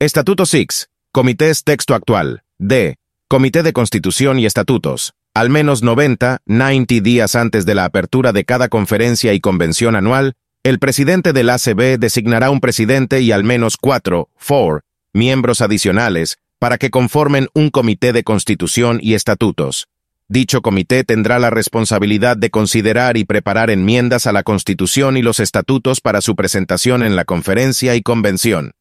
Estatuto 6. Comités texto actual. D. Comité de Constitución y Estatutos. Al menos 90, 90 días antes de la apertura de cada conferencia y convención anual, el presidente del ACB designará un presidente y al menos cuatro, four, miembros adicionales para que conformen un comité de constitución y estatutos. Dicho comité tendrá la responsabilidad de considerar y preparar enmiendas a la Constitución y los estatutos para su presentación en la conferencia y convención.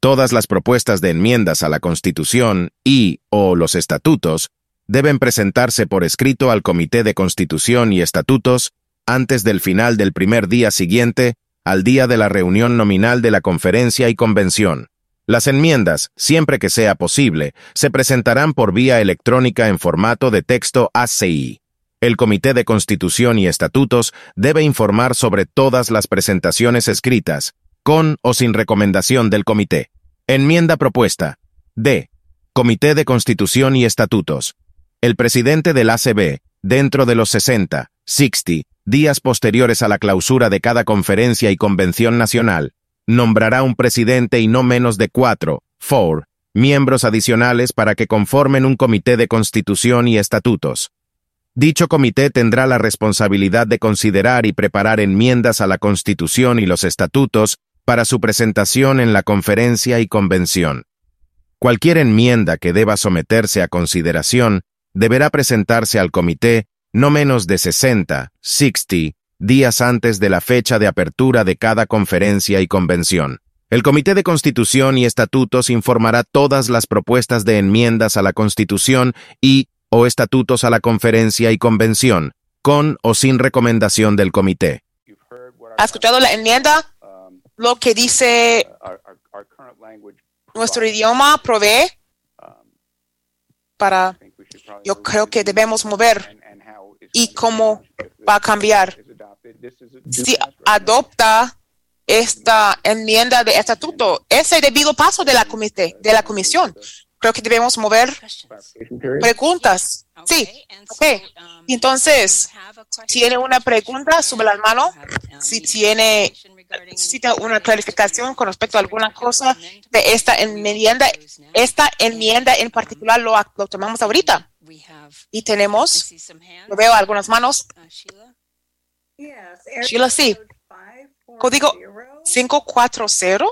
Todas las propuestas de enmiendas a la Constitución y o los estatutos deben presentarse por escrito al Comité de Constitución y Estatutos antes del final del primer día siguiente al día de la reunión nominal de la conferencia y convención. Las enmiendas, siempre que sea posible, se presentarán por vía electrónica en formato de texto ACI. El Comité de Constitución y Estatutos debe informar sobre todas las presentaciones escritas, con o sin recomendación del Comité. Enmienda propuesta. D. Comité de Constitución y Estatutos. El presidente del ACB, dentro de los 60, 60, días posteriores a la clausura de cada conferencia y convención nacional, nombrará un presidente y no menos de cuatro, four, miembros adicionales para que conformen un comité de constitución y estatutos. Dicho comité tendrá la responsabilidad de considerar y preparar enmiendas a la Constitución y los estatutos para su presentación en la conferencia y convención. Cualquier enmienda que deba someterse a consideración deberá presentarse al comité no menos de 60, 60, días antes de la fecha de apertura de cada conferencia y convención. El Comité de Constitución y Estatutos informará todas las propuestas de enmiendas a la Constitución y o estatutos a la conferencia y convención, con o sin recomendación del comité. ¿Ha escuchado la enmienda? Lo que dice nuestro idioma provee para, yo creo que debemos mover y cómo va a cambiar. Si adopta esta enmienda de estatuto, ese debido paso de la comité, de la comisión. Creo que debemos mover preguntas. Sí, ok. Entonces, ¿tiene una pregunta? Sube la mano. Si tiene, necesita una clarificación con respecto a alguna cosa de esta enmienda, esta enmienda en particular lo, lo tomamos ahorita. Y tenemos, lo veo algunas manos. Sheila, sí. Código 540.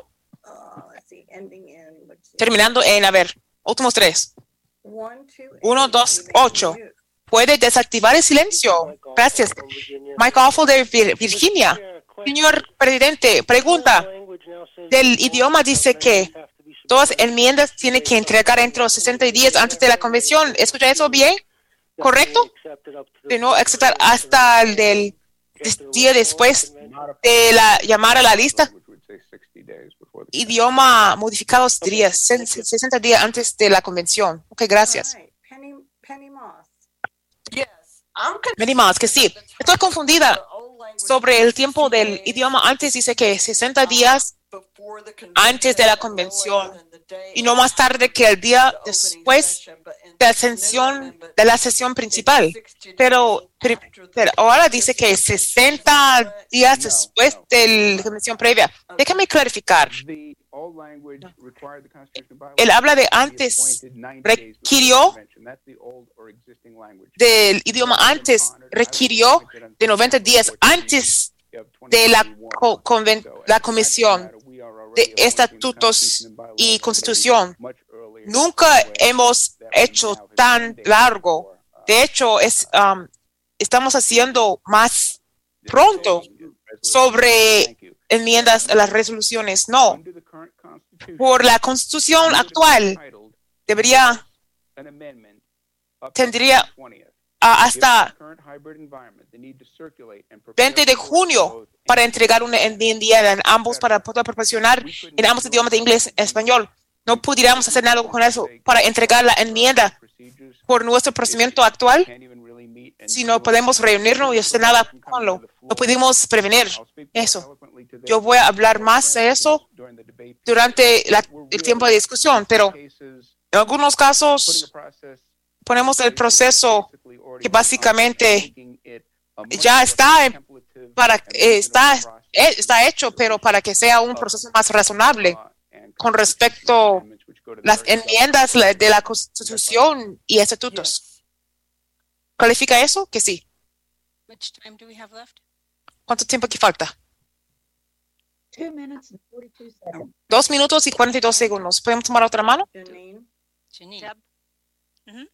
Terminando en, a ver, últimos tres. 1, 2, 8. Puede desactivar el silencio. Gracias. Mike Awful de Virginia. Señor presidente, pregunta. Del idioma dice que todas enmiendas tienen que entregar entre los 60 días antes de la convención. ¿Escucha eso bien? ¿Correcto? De no aceptar hasta el del día después de la llamar a la lista. Idioma modificado diría 60 días antes de la convención. Ok, gracias. Penny Moss, que sí. Estoy confundida sobre el tiempo del idioma. Antes dice que 60 días antes de la convención y no más tarde que el día después de la sesión, de la sesión principal. Pero, pero ahora dice que 60 días después de la convención previa. Déjame clarificar. Él habla de antes, requirió del idioma antes, requirió de 90 días antes de la, co- la comisión de estatutos y constitución. Nunca hemos hecho tan largo. De hecho, es, um, estamos haciendo más pronto sobre enmiendas a las resoluciones. No. Por la constitución actual, debería, tendría hasta 20 de junio para entregar una enmienda en ambos para poder proporcionar en ambos idiomas de inglés y español. No pudiéramos hacer nada con eso para entregar la enmienda por nuestro procedimiento actual. Si no podemos reunirnos y hacer nada con lo, no pudimos prevenir eso. Yo voy a hablar más de eso durante la- el tiempo de discusión, pero en algunos casos ponemos el proceso que básicamente ya está en- para eh, está eh, está hecho, pero para que sea un proceso más razonable con respecto a las enmiendas de la Constitución y estatutos. ¿Califica eso? Que sí. Much time do we have left? ¿Cuánto tiempo que falta? Two minutes and forty-two seconds. Dos minutos y 42 segundos. ¿Podemos tomar otra mano? Janine. Mhm.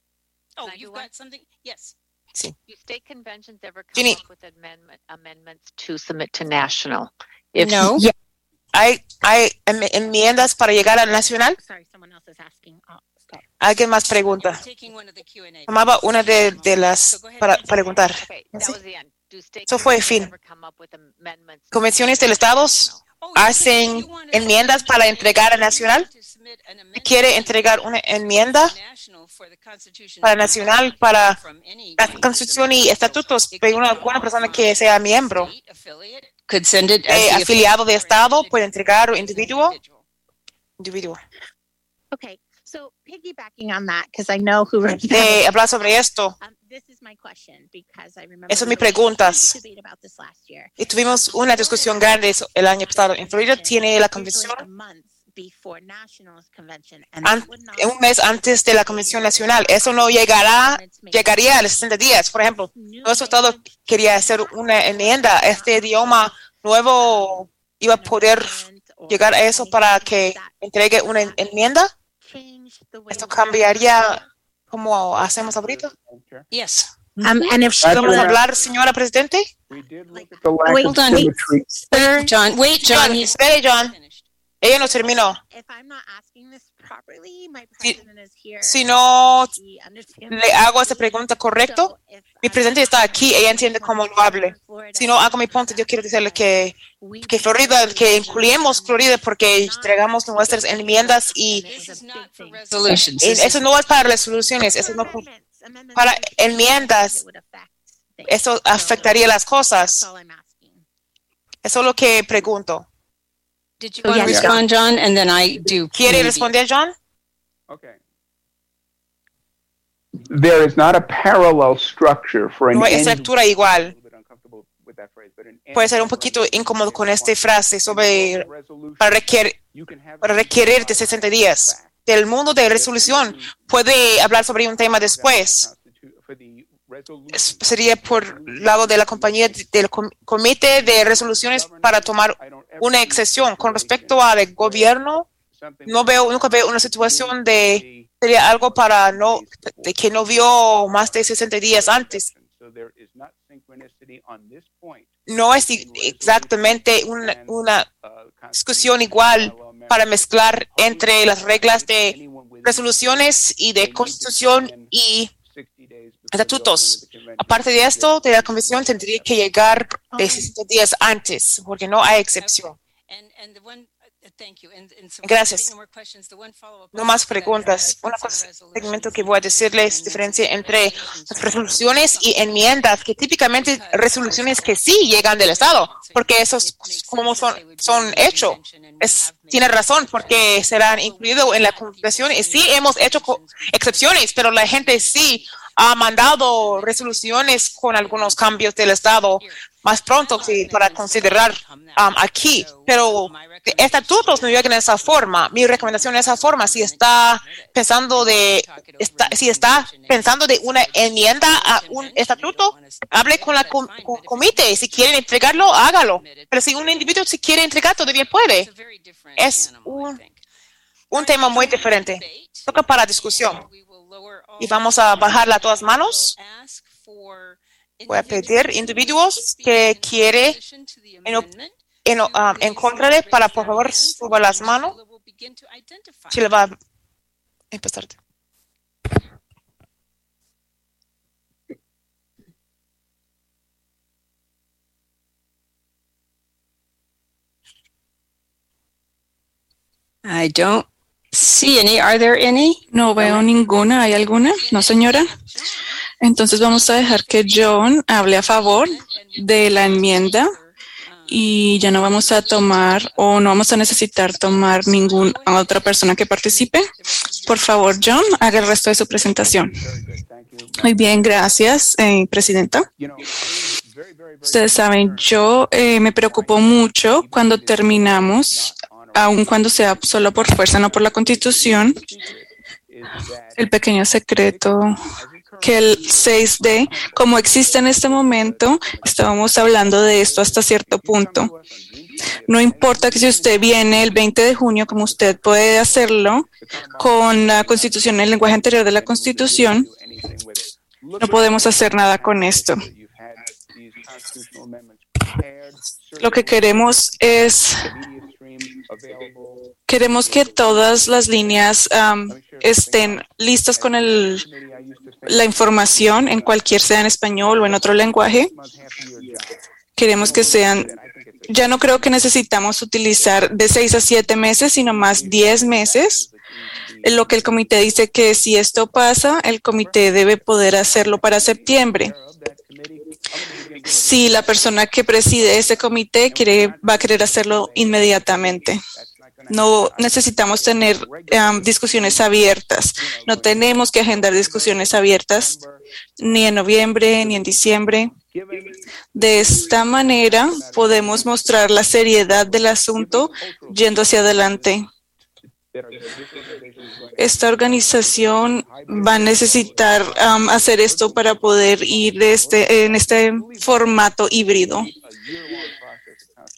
Oh, you've got something? Yes. Sí. Do state conventions ever come Ginny. up with amendment, amendments to submit to national? If No. Yeah. ¿Hay, hay enmiendas para llegar al nacional? Sorry, someone else is asking. Oh. ¿Alguien más pregunta? Tomaba una de, de las para preguntar. Okay, Eso fue el fin. Convenciones del Estado hacen enmiendas para entregar al nacional. Quiere entregar una enmienda para nacional para la Constitución y estatutos de una buena persona que sea miembro. Eh, afiliado de Estado puede entregar o individuo. Individuo. Okay, so piggybacking on that, because I know who wrote De hablar sobre esto. This is my question because I remember Esa es mi had a huge preguntas. debate about this last year. Y tuvimos una discusión grande el año pasado. En Florida tiene la convención un mes antes de la convención nacional. Eso no llegará, llegaría a los 60 días. Por ejemplo, nuestro Estado quería hacer una enmienda. Este idioma nuevo iba a poder llegar a eso para que entregue una en- enmienda. Esto cambiaría como hacemos ahorita. Yes. Um, and if ¿Podemos hablar, señora Presidente? Wait, John. Wait, John. John, John. Ella no terminó. if I'm not asking this properly, my Si, president is here. si no le hago esa pregunta correcto, mi presidente está aquí, ella entiende cómo lo hable. Si no hago mi punto, yo quiero decirle que, que Florida, que incluimos Florida porque entregamos nuestras enmiendas y eso no es para resoluciones, eso no para enmiendas. Eso afectaría las cosas. Eso es lo que pregunto. Did you want to respond, John? And then I do. ¿Quiere maybe. responder, John? Okay. There is not a parallel structure for an No hay estructura igual. Puede ser un poquito incómodo con esta frase sobre para requerir, para requerir de 60 días. Del mundo de resolución puede hablar sobre un tema después. Sería por lado de la compañía de- del com- comité de resoluciones para tomar una excepción. Con respecto al gobierno, no veo, nunca veo una situación de sería algo para no de que no vio más de 60 días antes. No es exactamente una, una discusión igual para mezclar entre las reglas de resoluciones y de constitución y estatutos. Aparte de esto, de la convención tendría que llegar de 60 días antes, porque no hay excepción. Uh, Gracias. no más preguntas. Una cosa, segmento que voy a decirles diferencia entre las resoluciones y enmiendas, que típicamente resoluciones que sí llegan del Estado, porque esos como son, son hechos. Es, tiene razón, porque serán incluidos en la convención y sí hemos hecho excepciones, pero la gente sí ha mandado resoluciones con algunos cambios del Estado más pronto sí, para considerar um, aquí, pero estatutos no llegan de esa forma. Mi recomendación de esa forma, si está pensando de, está, si está pensando de una enmienda a un estatuto, hable con la com- comité. Si quieren entregarlo, hágalo. Pero si un individuo si quiere entregar, todavía puede. Es un, un tema muy diferente. Toca para discusión. Y vamos a bajarla a todas manos. Voy a pedir individuos que quiere en, en, um, en contra de, para por favor suba las manos. Si le va a empezar. I don't see any. Are there any? No veo ninguna. ¿Hay alguna? No, señora. Entonces vamos a dejar que John hable a favor de la enmienda y ya no vamos a tomar o no vamos a necesitar tomar ninguna otra persona que participe. Por favor, John, haga el resto de su presentación. Muy bien, gracias, eh, Presidenta. Ustedes saben, yo eh, me preocupo mucho cuando terminamos, aun cuando sea solo por fuerza, no por la Constitución, el pequeño secreto que el 6D, como existe en este momento, estábamos hablando de esto hasta cierto punto. No importa que si usted viene el 20 de junio, como usted puede hacerlo, con la Constitución, el lenguaje anterior de la Constitución, no podemos hacer nada con esto. Lo que queremos es, queremos que todas las líneas estén listas con el, la información en cualquier sea en español o en otro lenguaje. Queremos que sean, ya no creo que necesitamos utilizar de seis a siete meses, sino más diez meses. En Lo que el comité dice que si esto pasa, el comité debe poder hacerlo para septiembre. Si la persona que preside ese comité quiere, va a querer hacerlo inmediatamente. No necesitamos tener discusiones abiertas. No tenemos que agendar discusiones abiertas ni en noviembre ni en diciembre. De esta manera podemos mostrar la seriedad del asunto yendo hacia adelante. Esta organización va a necesitar hacer esto para poder ir este, en este formato híbrido.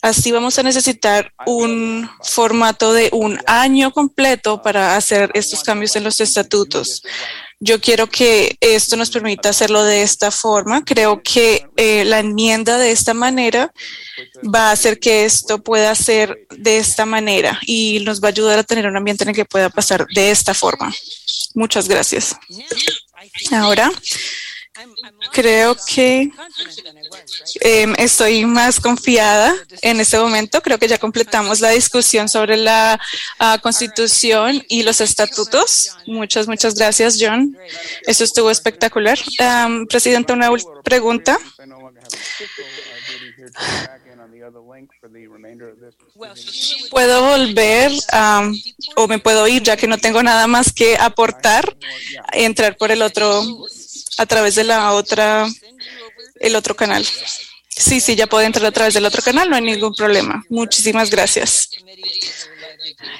Así vamos a necesitar un formato de un año completo para hacer estos cambios en los estatutos. Yo quiero que esto nos permita hacerlo de esta forma. Creo que eh, la enmienda de esta manera va a hacer que esto pueda ser de esta manera y nos va a ayudar a tener un ambiente en el que pueda pasar de esta forma. Muchas gracias. Ahora, creo que eh, estoy más confiada en este momento. Creo que ya completamos la discusión sobre la uh, constitución y los estatutos. Muchas, muchas gracias, John. Eso estuvo espectacular. Um, Presidenta, una pregunta. ¿Puedo volver um, o me puedo ir ya que no tengo nada más que aportar? Entrar por el otro, a través de la otra, el otro canal. Sí, sí, ya puedo entrar a través del otro canal, no hay ningún problema. Muchísimas gracias.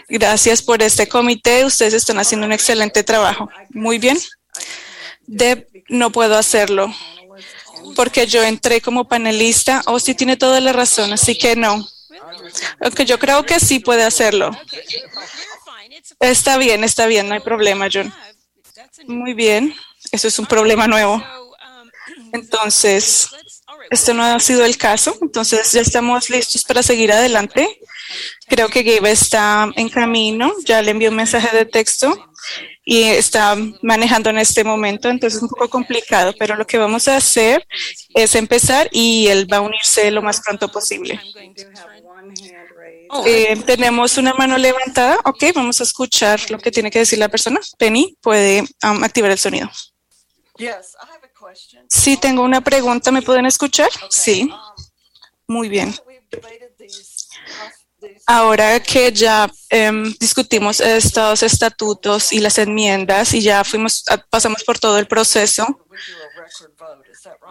Gracias por este comité. Ustedes están haciendo un excelente trabajo. Muy bien. Deb, no puedo hacerlo porque yo entré como panelista. Oh, sí tiene toda la razón, así que no. Aunque yo creo que sí puede hacerlo. Está bien, está bien, no hay problema, John. Muy bien, eso es un problema nuevo. Entonces, este no ha sido el caso, entonces ya estamos listos para seguir adelante. Creo que Gabe está en camino, ya le envió un mensaje de texto y está manejando en este momento, entonces es un poco complicado, pero lo que vamos a hacer es empezar y él va a unirse lo más pronto posible. Eh, tenemos una mano levantada, ok, vamos a escuchar lo que tiene que decir la persona. Penny, puede um, activar el sonido. Sí, tengo una pregunta, ¿me pueden escuchar? Sí. Muy bien. Ahora que ya eh, discutimos estos estatutos y las enmiendas y ya fuimos, pasamos por todo el proceso,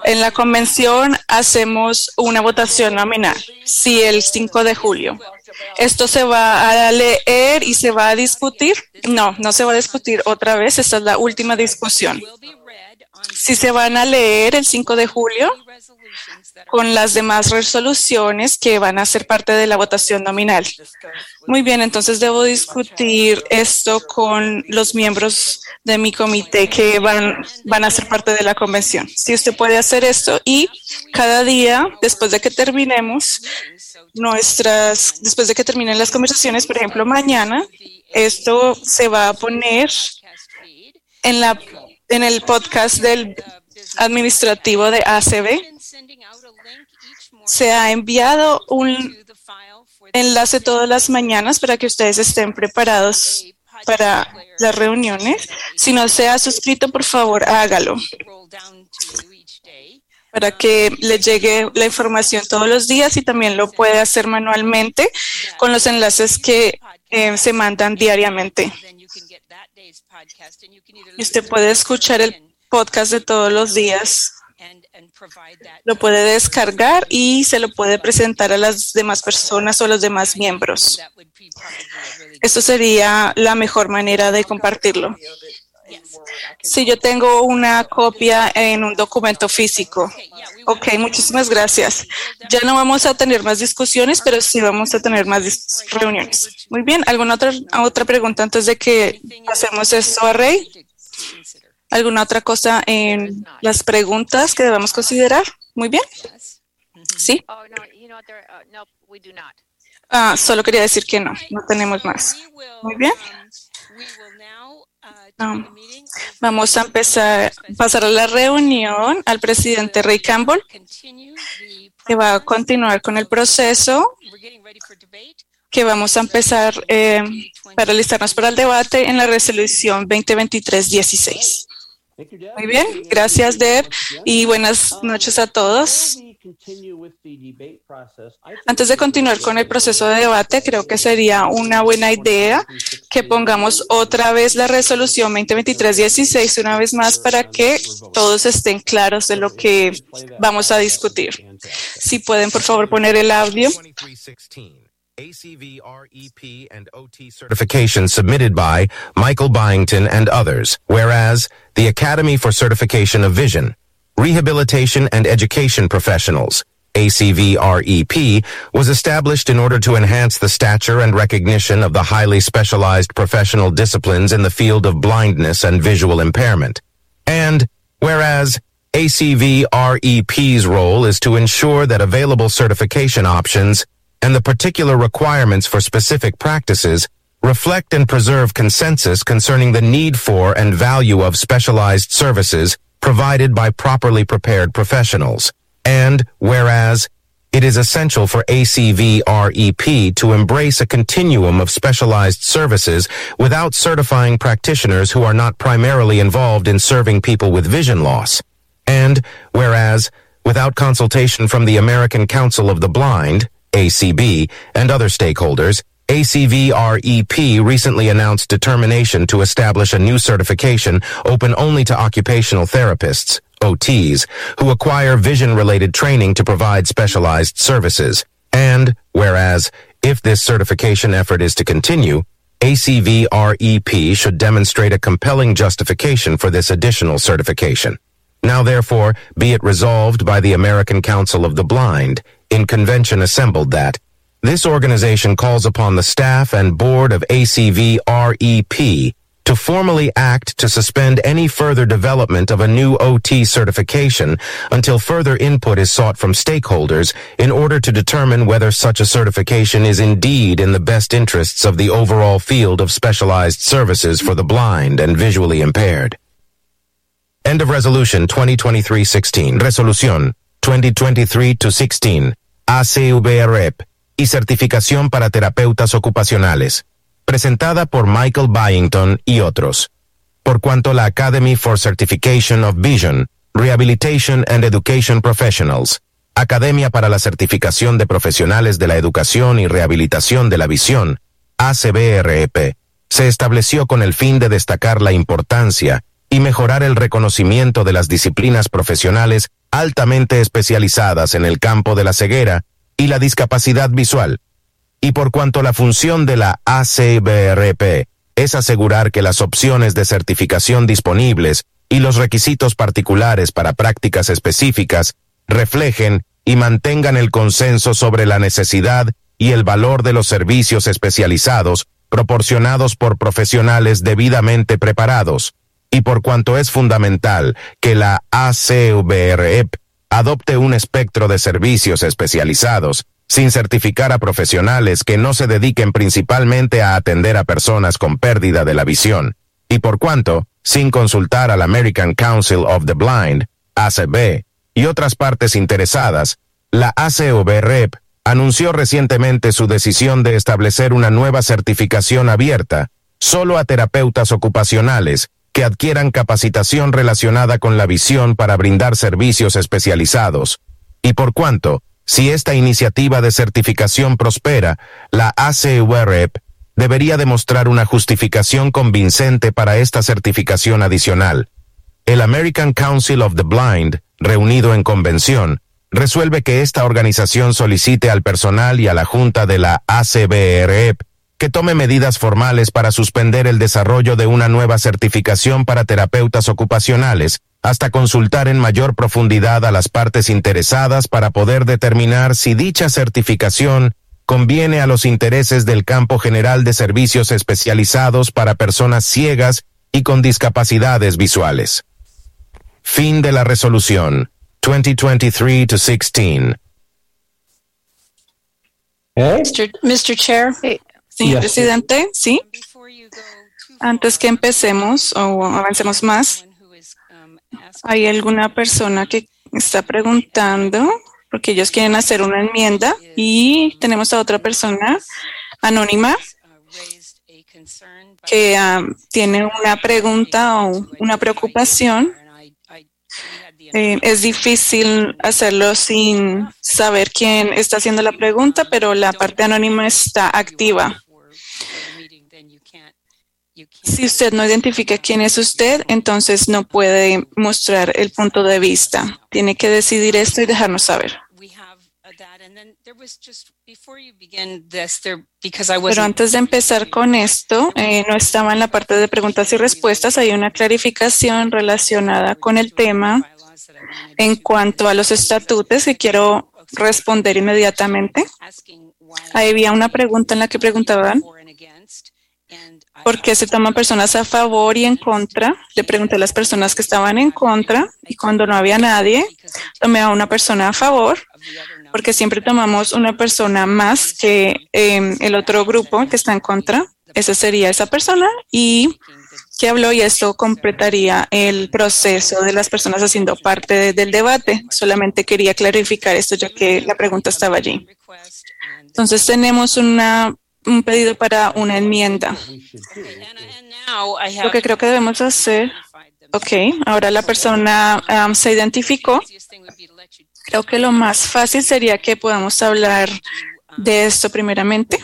En la convención hacemos una votación nominal, sí, el 5 de julio. ¿Esto se va a leer y se va a discutir? No, no se va a discutir otra vez, esta es la última discusión. Si se van a leer el 5 de julio con las demás resoluciones que van a ser parte de la votación nominal. Muy bien, entonces debo discutir esto con los miembros de mi comité que van, van a ser parte de la convención. Si usted puede hacer esto y cada día, después de que terminemos nuestras, después de que terminen las conversaciones, por ejemplo, mañana, esto se va a poner en la, en el podcast del administrativo de ACB. Se ha enviado un enlace todas las mañanas para que ustedes estén preparados para las reuniones. Si no se ha suscrito, por favor, hágalo para que le llegue la información todos los días y también lo puede hacer manualmente con los enlaces que eh, se mandan diariamente. Y usted puede escuchar el podcast de todos los días. Lo puede descargar y se lo puede presentar a las demás personas o a los demás miembros. Esto sería la mejor manera de compartirlo. Si yo tengo una copia en un documento físico. Ok, muchísimas gracias. Ya no vamos a tener más discusiones, pero sí vamos a tener más reuniones. Muy bien, ¿alguna otra, otra pregunta antes de que hacemos esto a? ¿Alguna otra cosa en las preguntas que debamos considerar? Muy bien. Sí. Ah, solo quería decir que no, no tenemos más. Muy bien. Um, vamos a empezar, pasar a la reunión al presidente Ray Campbell, que va a continuar con el proceso que vamos a empezar eh, para listarnos para el debate en la resolución 2023-16. Muy bien, gracias Deb y buenas noches a todos. Antes de continuar con el proceso de debate, creo que sería una buena idea que pongamos otra vez la resolución 2023-16 una vez más para que todos estén claros de lo que vamos a discutir. Si pueden, por favor, poner el audio. ACV, REP, and OT certification submitted by Michael Byington and others, whereas the Academy for Certification of Vision, Rehabilitation and Education Professionals, ACV-REP, was established in order to enhance the stature and recognition of the highly specialized professional disciplines in the field of blindness and visual impairment. And, whereas ACV-REP's role is to ensure that available certification options and the particular requirements for specific practices reflect and preserve consensus concerning the need for and value of specialized services provided by properly prepared professionals. And whereas it is essential for ACV-REP to embrace a continuum of specialized services without certifying practitioners who are not primarily involved in serving people with vision loss. And whereas without consultation from the American Council of the Blind, ACB, and other stakeholders, ACV-REP recently announced determination to establish a new certification open only to occupational therapists, OTs, who acquire vision-related training to provide specialized services. And, whereas, if this certification effort is to continue, ACV-REP should demonstrate a compelling justification for this additional certification. Now therefore, be it resolved by the American Council of the Blind, in convention assembled that this organization calls upon the staff and board of ACV REP to formally act to suspend any further development of a new OT certification until further input is sought from stakeholders in order to determine whether such a certification is indeed in the best interests of the overall field of specialized services for the blind and visually impaired. End of Resolution 2023-16. Resolución 2023-16. ACVREP y certificación para terapeutas ocupacionales. Presentada por Michael Byington y otros. Por cuanto la Academy for Certification of Vision, Rehabilitation and Education Professionals, Academia para la Certificación de Profesionales de la Educación y Rehabilitación de la Visión, ACBREP, se estableció con el fin de destacar la importancia y mejorar el reconocimiento de las disciplinas profesionales altamente especializadas en el campo de la ceguera y la discapacidad visual. Y por cuanto la función de la ACBRP es asegurar que las opciones de certificación disponibles y los requisitos particulares para prácticas específicas reflejen y mantengan el consenso sobre la necesidad y el valor de los servicios especializados proporcionados por profesionales debidamente preparados, y por cuanto es fundamental que la ACVREP adopte un espectro de servicios especializados sin certificar a profesionales que no se dediquen principalmente a atender a personas con pérdida de la visión, y por cuanto, sin consultar al American Council of the Blind, ACB, y otras partes interesadas, la ACVREP anunció recientemente su decisión de establecer una nueva certificación abierta solo a terapeutas ocupacionales que adquieran capacitación relacionada con la visión para brindar servicios especializados. Y por cuanto, si esta iniciativa de certificación prospera, la ACUREP debería demostrar una justificación convincente para esta certificación adicional. El American Council of the Blind, reunido en convención, resuelve que esta organización solicite al personal y a la Junta de la ACBREP que tome medidas formales para suspender el desarrollo de una nueva certificación para terapeutas ocupacionales, hasta consultar en mayor profundidad a las partes interesadas para poder determinar si dicha certificación conviene a los intereses del campo general de servicios especializados para personas ciegas y con discapacidades visuales. Fin de la resolución 2023-16. Mr. Mr. Chair. Señor presidente, sí. Antes que empecemos o avancemos más, hay alguna persona que está preguntando porque ellos quieren hacer una enmienda y tenemos a otra persona anónima que ah, tiene una pregunta o una preocupación. Eh, es difícil hacerlo sin saber quién está haciendo la pregunta, pero la parte anónima está activa. Si usted no identifica quién es usted, entonces no puede mostrar el punto de vista. Tiene que decidir esto y dejarnos saber. Pero antes de empezar con esto, eh, no estaba en la parte de preguntas y respuestas. Hay una clarificación relacionada con el tema en cuanto a los estatutos que quiero responder inmediatamente. Ahí había una pregunta en la que preguntaban por qué se toman personas a favor y en contra. Le pregunté a las personas que estaban en contra y cuando no había nadie, tomé a una persona a favor porque siempre tomamos una persona más que eh, el otro grupo que está en contra. Esa sería esa persona y que habló y esto completaría el proceso de las personas haciendo parte de- del debate. Solamente quería clarificar esto ya que la pregunta estaba allí. Entonces tenemos una, un pedido para una enmienda. Lo que creo que debemos hacer, ok, ahora la persona um, se identificó. Creo que lo más fácil sería que podamos hablar de esto primeramente.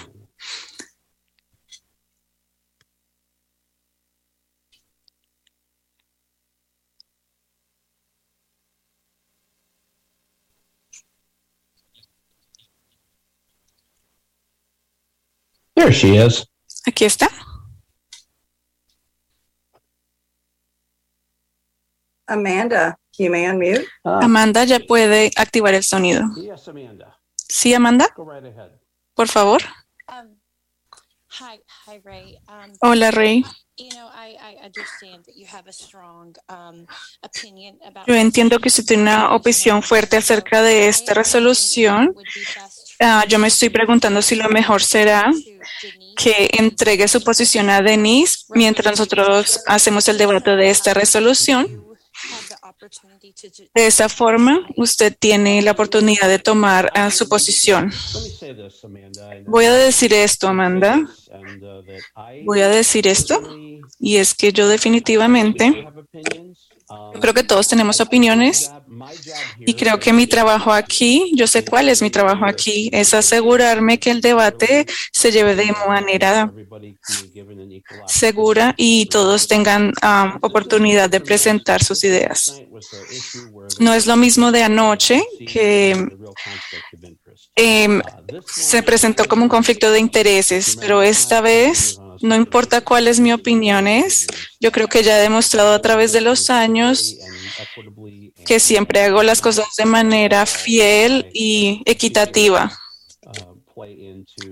There she is. Aquí está. Amanda, you may unmute. Amanda ya puede activar el sonido. Yes, Amanda. Sí, Amanda, Go right ahead. por favor. Um, hi, hi, Ray. Um, Hola, Rey. You know, I, I understand that you have a strong um, opinion about. Yo entiendo que usted tiene una opinión fuerte acerca de esta resolución. Ah, yo me estoy preguntando si lo mejor será que entregue su posición a Denise mientras nosotros hacemos el debate de esta resolución. De esa forma, usted tiene la oportunidad de tomar ah, su posición. Voy a decir esto, Amanda. uh, Voy a decir esto. Y es que yo definitivamente Yo creo que todos tenemos opiniones. Y creo que mi trabajo aquí, yo sé cuál es mi trabajo aquí, es asegurarme que el debate se lleve de manera segura y todos tengan um, oportunidad de presentar sus ideas. No es lo mismo de anoche que em, se presentó como un conflicto de intereses, pero esta vez, no importa cuál es mi opinión, es, yo creo que ya he demostrado a través de los años que siempre hago las cosas de manera fiel y equitativa.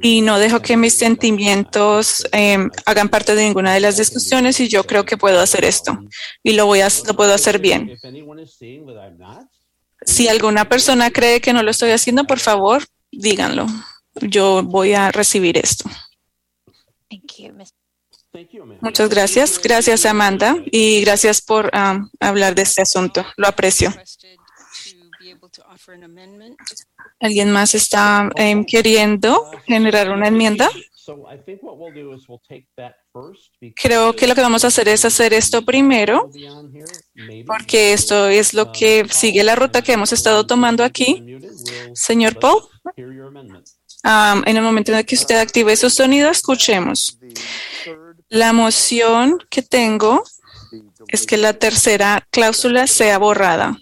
Y no dejo que mis sentimientos em, hagan parte de ninguna de las discusiones y yo creo que puedo hacer esto y lo voy a lo puedo hacer bien. Si alguna persona cree que no lo estoy haciendo, por favor, díganlo. Yo voy a recibir esto. Muchas gracias. Gracias, Amanda. Y gracias por um, hablar de este asunto. Lo aprecio. ¿Alguien más está em, queriendo generar una enmienda? Creo que lo que vamos a hacer es hacer esto primero, porque esto es lo que sigue la ruta que hemos estado tomando aquí. Señor Paul, um, en el momento en el que usted active su sonido, escuchemos. La moción que tengo es que la tercera cláusula sea borrada.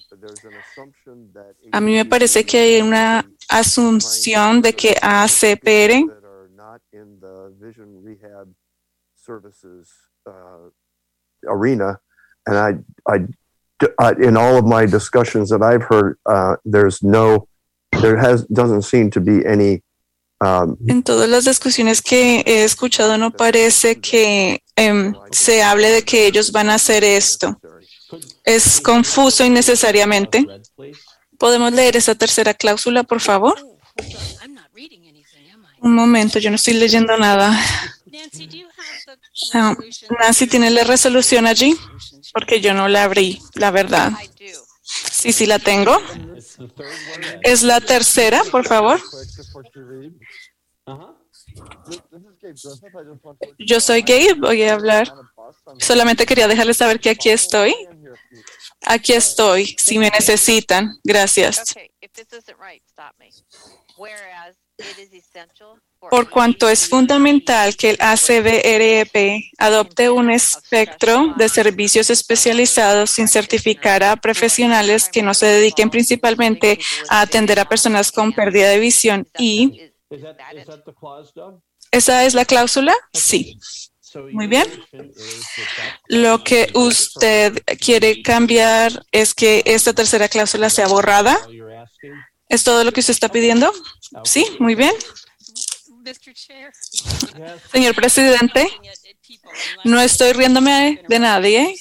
A mí me parece que hay una asunción de que ACPR arena, and I, I, I, in all of my discussions that I've heard, uh, there's no, there has doesn't seem to be any. Um, En todas las discusiones que he escuchado no parece que em, se hable de que ellos van a hacer esto. Es confuso innecesariamente. ¿Podemos leer esa tercera cláusula, por favor? Un momento, yo no estoy leyendo nada. Ah, Nancy, ¿tiene la resolución allí? Porque yo no la abrí, la verdad. Sí, sí la tengo. Es la tercera, por favor. Yo soy Gabe, voy a hablar. Solamente quería dejarles saber que aquí estoy. Aquí estoy, si me necesitan. Gracias. Por cuanto es fundamental que el ACBREP adopte un espectro de servicios especializados sin certificar a profesionales que no se dediquen principalmente a atender a personas con pérdida de visión y ¿Esa es la cláusula? Sí. Muy bien. Lo que usted quiere cambiar es que esta tercera cláusula sea borrada. ¿Es todo lo que usted está pidiendo? Sí, muy bien. Señor presidente, no estoy riéndome de nadie.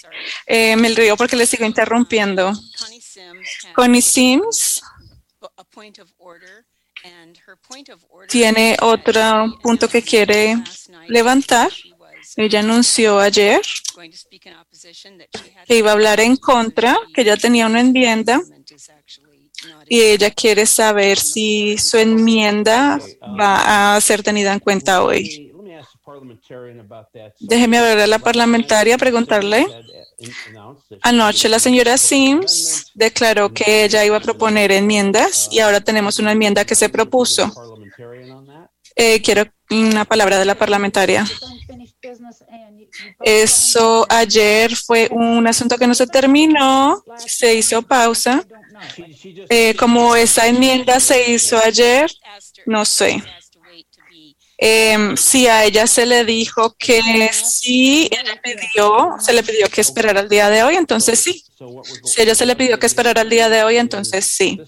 Eh, me río porque le sigo interrumpiendo. Connie Sims tiene otro punto que quiere levantar. Ella anunció ayer que iba a hablar en contra, que ya tenía una enmienda y ella quiere saber si su enmienda va a ser tenida en cuenta hoy. Déjeme hablar a la parlamentaria, preguntarle. Anoche la señora Sims declaró que ella iba a proponer enmiendas y ahora tenemos una enmienda que se propuso. Eh, quiero una palabra de la parlamentaria. Eso ayer fue un asunto que no se terminó, se hizo pausa. Eh, como esa enmienda se hizo ayer, no sé. Eh, si a ella se le dijo que sí, ella pidió, se le pidió que esperara el día de hoy, entonces sí. Si ella se le pidió que esperara el día de hoy, entonces sí.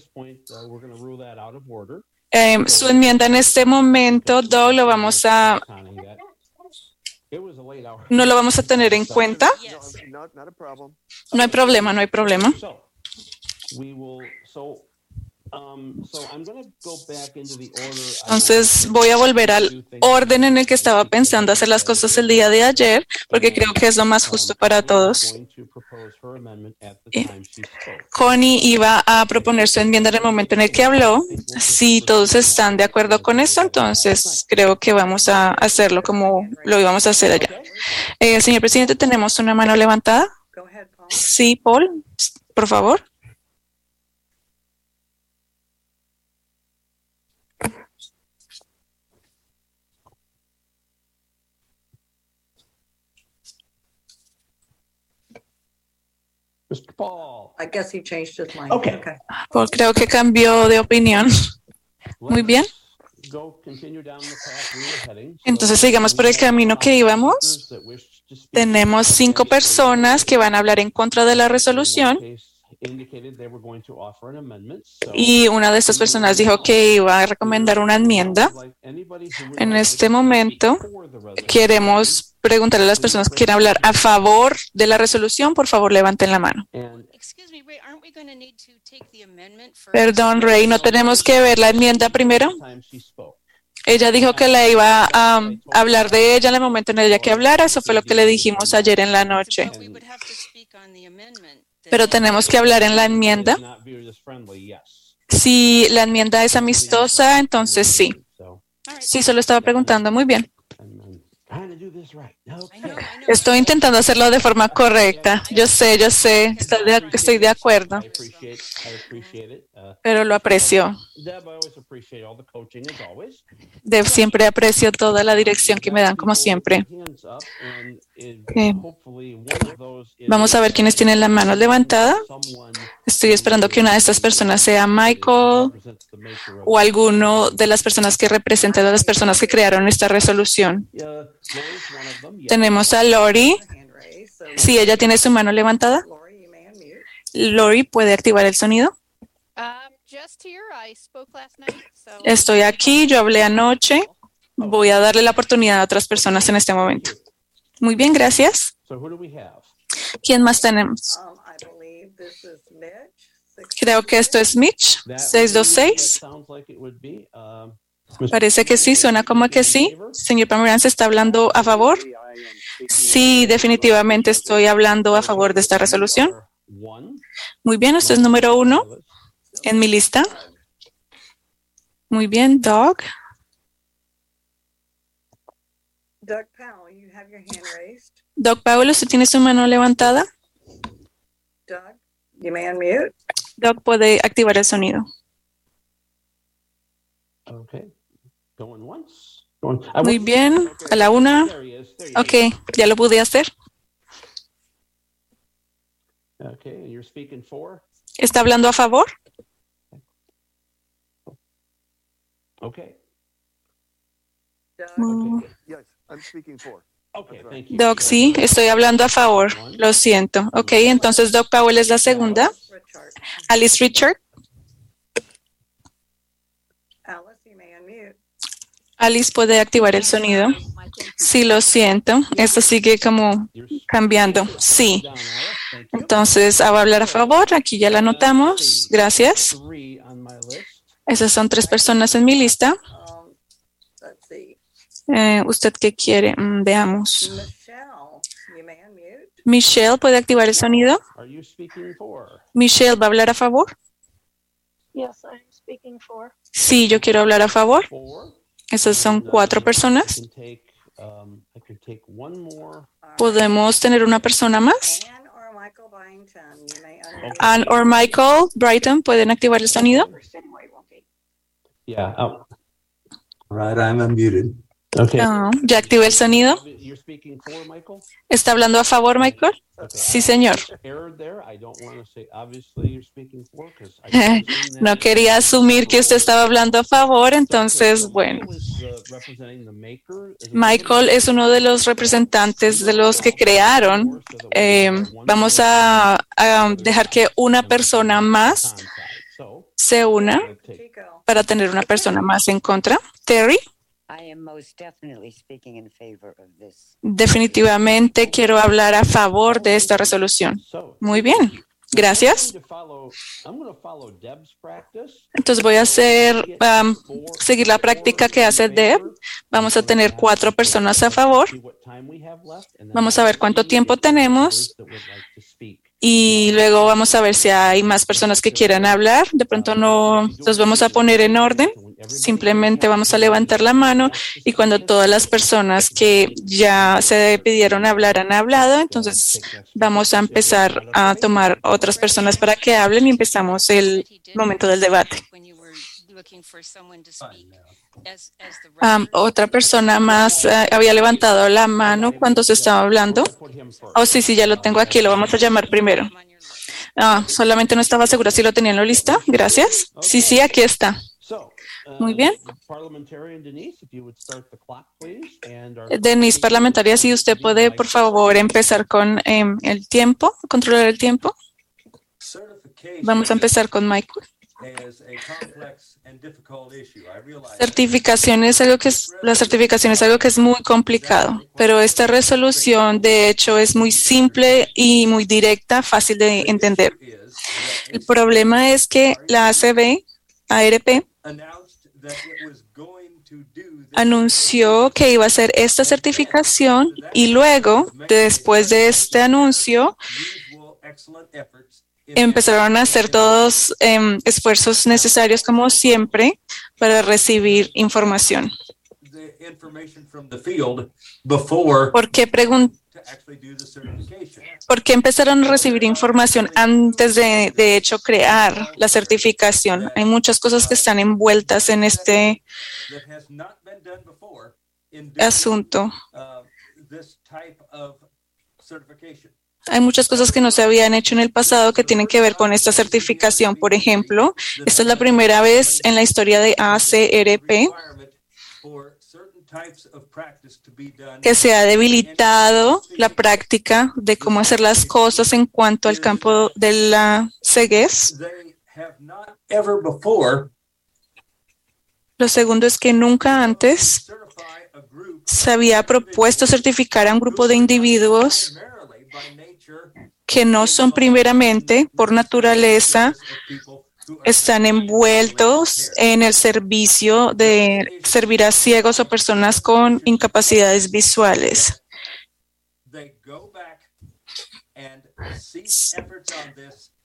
Eh, su enmienda en este momento, Doug, lo vamos a no lo vamos a tener en cuenta. No hay problema, no hay problema. Entonces voy a volver al orden en el que estaba pensando hacer las cosas el día de ayer, porque creo que es lo más justo para todos. Connie iba a proponer su enmienda en el momento en el que habló. Si todos están de acuerdo con esto, entonces creo que vamos a hacerlo como lo íbamos a hacer allá. Eh, señor presidente, tenemos una mano levantada. Sí, Paul, por favor. I guess he changed his mind. Okay. Okay. Paul creo que cambió de opinión. Muy bien. Go continue down the path we were heading. Entonces sigamos por el camino que íbamos. Tenemos cinco personas que van a hablar en contra de la resolución Indicated they were going to offer an amendment. So y una de estas personas dijo que iba a recomendar una enmienda. En este momento queremos preguntarle a las personas que quieren hablar a favor de la resolución, por favor levanten la mano. Excuse me, Ray, aren't we going to need to take the amendment first? Perdón, Rey, ¿no tenemos que ver la enmienda primero? time she spoke. Ella dijo que la iba a um, hablar de ella en el momento en el que hablara. Eso fue lo que le dijimos ayer en la noche. Pero tenemos que hablar en la enmienda. Si la enmienda es amistosa, entonces sí. Sí, solo estaba preguntando. Muy bien. Estoy intentando hacerlo de forma correcta. Yo sé, yo sé. Estoy de, estoy de acuerdo. I appreciate, I appreciate it. Uh, Pero lo aprecio. Deb, I always appreciate all the coaching as always. De, siempre aprecio toda la dirección que me dan, como siempre. Okay. Vamos a ver quiénes tienen la mano levantada. Estoy esperando que una de estas personas sea Michael o alguno de las personas que representan a las personas que crearon esta resolución. Tenemos a Lori. Si ella tiene su mano levantada. Lori, ¿puede activar el sonido? Um. Estoy aquí, yo hablé anoche. Voy a darle la oportunidad a otras personas en este momento. Muy bien, gracias. So who do we have? ¿Quién más tenemos? I believe this is Mitch. Creo que esto es Mitch, That would be- 626. that sounds like it would be, um. Parece que sí, suena como que sí. Señor Pomerantz, ¿está hablando a favor? Sí, definitivamente estoy hablando a favor de esta resolución. Muy bien, usted es número uno en mi lista. Muy bien, Doug. Doug Powell, you have your hand raised. Doug Powell, ¿usted tiene su mano levantada? Doug, you may unmute. Doug puede activar el sonido. Okay. Going once. Muy bien, a la una. Ok, ya lo pude hacer. ¿Está hablando a favor? Doug, sí, estoy hablando a favor. Lo siento. Ok, entonces Doug Powell es la segunda. Alice Richard. Alice, you may unmute. Alice puede activar el sonido. Sí, lo siento. Esto sigue como cambiando. Sí. Entonces, ah, va a hablar a favor. Aquí ya la anotamos. Gracias. Esas son tres personas en mi lista. Let's see. Eh, ¿Usted qué quiere? Mm, veamos. Michelle, puede activar el sonido. Michelle va a hablar a favor. Yes, I'm speaking for. Sí, yo quiero hablar a favor. Esas son cuatro personas. Podemos tener una persona más. Ann or Michael Brighton pueden activar el sonido. Yeah. Oh, Right, I'm unmuted. Okay. Ah, ya activé el sonido. ¿Está hablando a favor, Michael? Sí, señor. No quería asumir que usted estaba hablando a favor, entonces, bueno. Michael es uno de los representantes de los que crearon. Eh, vamos a, a dejar que una persona más se una para tener una persona más en contra. Terry, I am most definitely speaking in favor of this. definitivamente quiero hablar a favor de esta resolución. Muy bien, gracias. I'm going to follow, I'm going to follow Deb's practice. Entonces voy a hacer, um, seguir la práctica que hace Deb. Vamos a tener cuatro personas a favor. Vamos a ver cuánto tiempo tenemos. Y luego vamos a ver si hay más personas que quieran hablar. De pronto no los vamos a poner en orden. Simplemente vamos a levantar la mano y cuando todas las personas que ya se pidieron hablar han hablado, entonces vamos a empezar a tomar otras personas para que hablen y empezamos el momento del debate. Looking for someone to speak as, as the Am, otra persona más eh, había levantado la mano cuando se estaba hablando. Oh, sí, sí, ya lo tengo aquí, lo vamos a llamar primero. Ah, solamente no estaba segura si lo tenían en la lista. Gracias. Sí, sí, aquí está. Muy bien. Parliamentarian Denise, if you would start the clock, please. And our Denise, parlamentaria, si usted puede, por favor, empezar con em, el tiempo, controlar el tiempo. Vamos a empezar con Michael. Certificación es algo que es, la certificación es algo que es muy complicado, pero esta resolución de hecho es muy simple y muy directa, fácil de entender. El problema es que la ACB, ARP, anunció que iba a hacer esta certificación y luego, después de este anuncio, empezaron a hacer todos em, esfuerzos necesarios como siempre para recibir información. ¿Por qué, pregun- por empezaron a recibir información antes de, de hecho, crear la certificación? Hay muchas cosas que están envueltas en este asunto. Hay muchas cosas que no se habían hecho en el pasado que tienen que ver con esta certificación. Por ejemplo, esta es la primera vez en la historia de ACRP que se ha debilitado la práctica de cómo hacer las cosas en cuanto al campo de la ceguez. Lo segundo es que nunca antes se había propuesto certificar a un grupo de individuos que no son primeramente, por naturaleza, están envueltos en el servicio de servir a ciegos o personas con incapacidades visuales.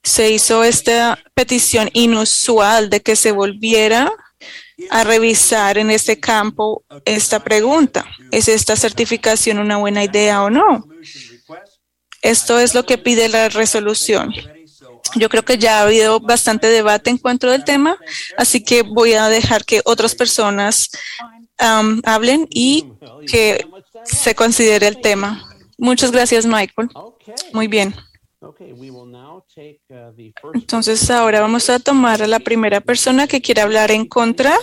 Se hizo esta petición inusual de que se volviera a revisar en este campo esta pregunta. ¿Es esta certificación una buena idea o no? Esto es lo que pide la resolución. Yo creo que ya ha habido bastante debate en cuanto al tema, así que voy a dejar que otras personas am, hablen y que se considere el tema. Muchas gracias, Michael. Muy bien. Entonces ahora vamos a tomar a la primera persona que quiera hablar en contra,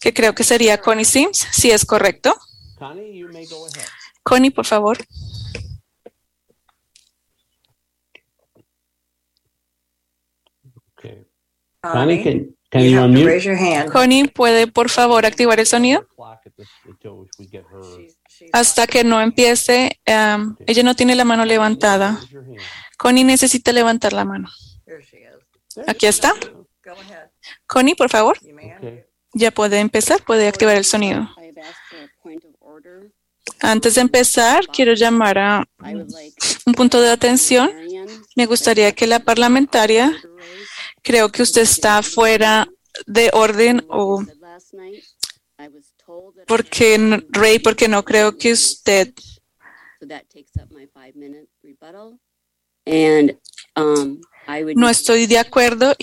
que creo que sería Connie Sims, si es correcto. Connie, por favor. Connie, can, can you unmute? raise your hand. Connie, ¿puede por favor activar el sonido? Hasta que no empiece, am, ella no tiene la mano levantada. Connie necesita levantar la mano. Aquí está. Connie, por favor. Ya puede empezar, puede activar el sonido. Antes de empezar, quiero llamar a un punto de atención. Me gustaría que la parlamentaria, creo que usted está fuera de orden o porque Ray, porque no creo que usted um, no estoy de acuerdo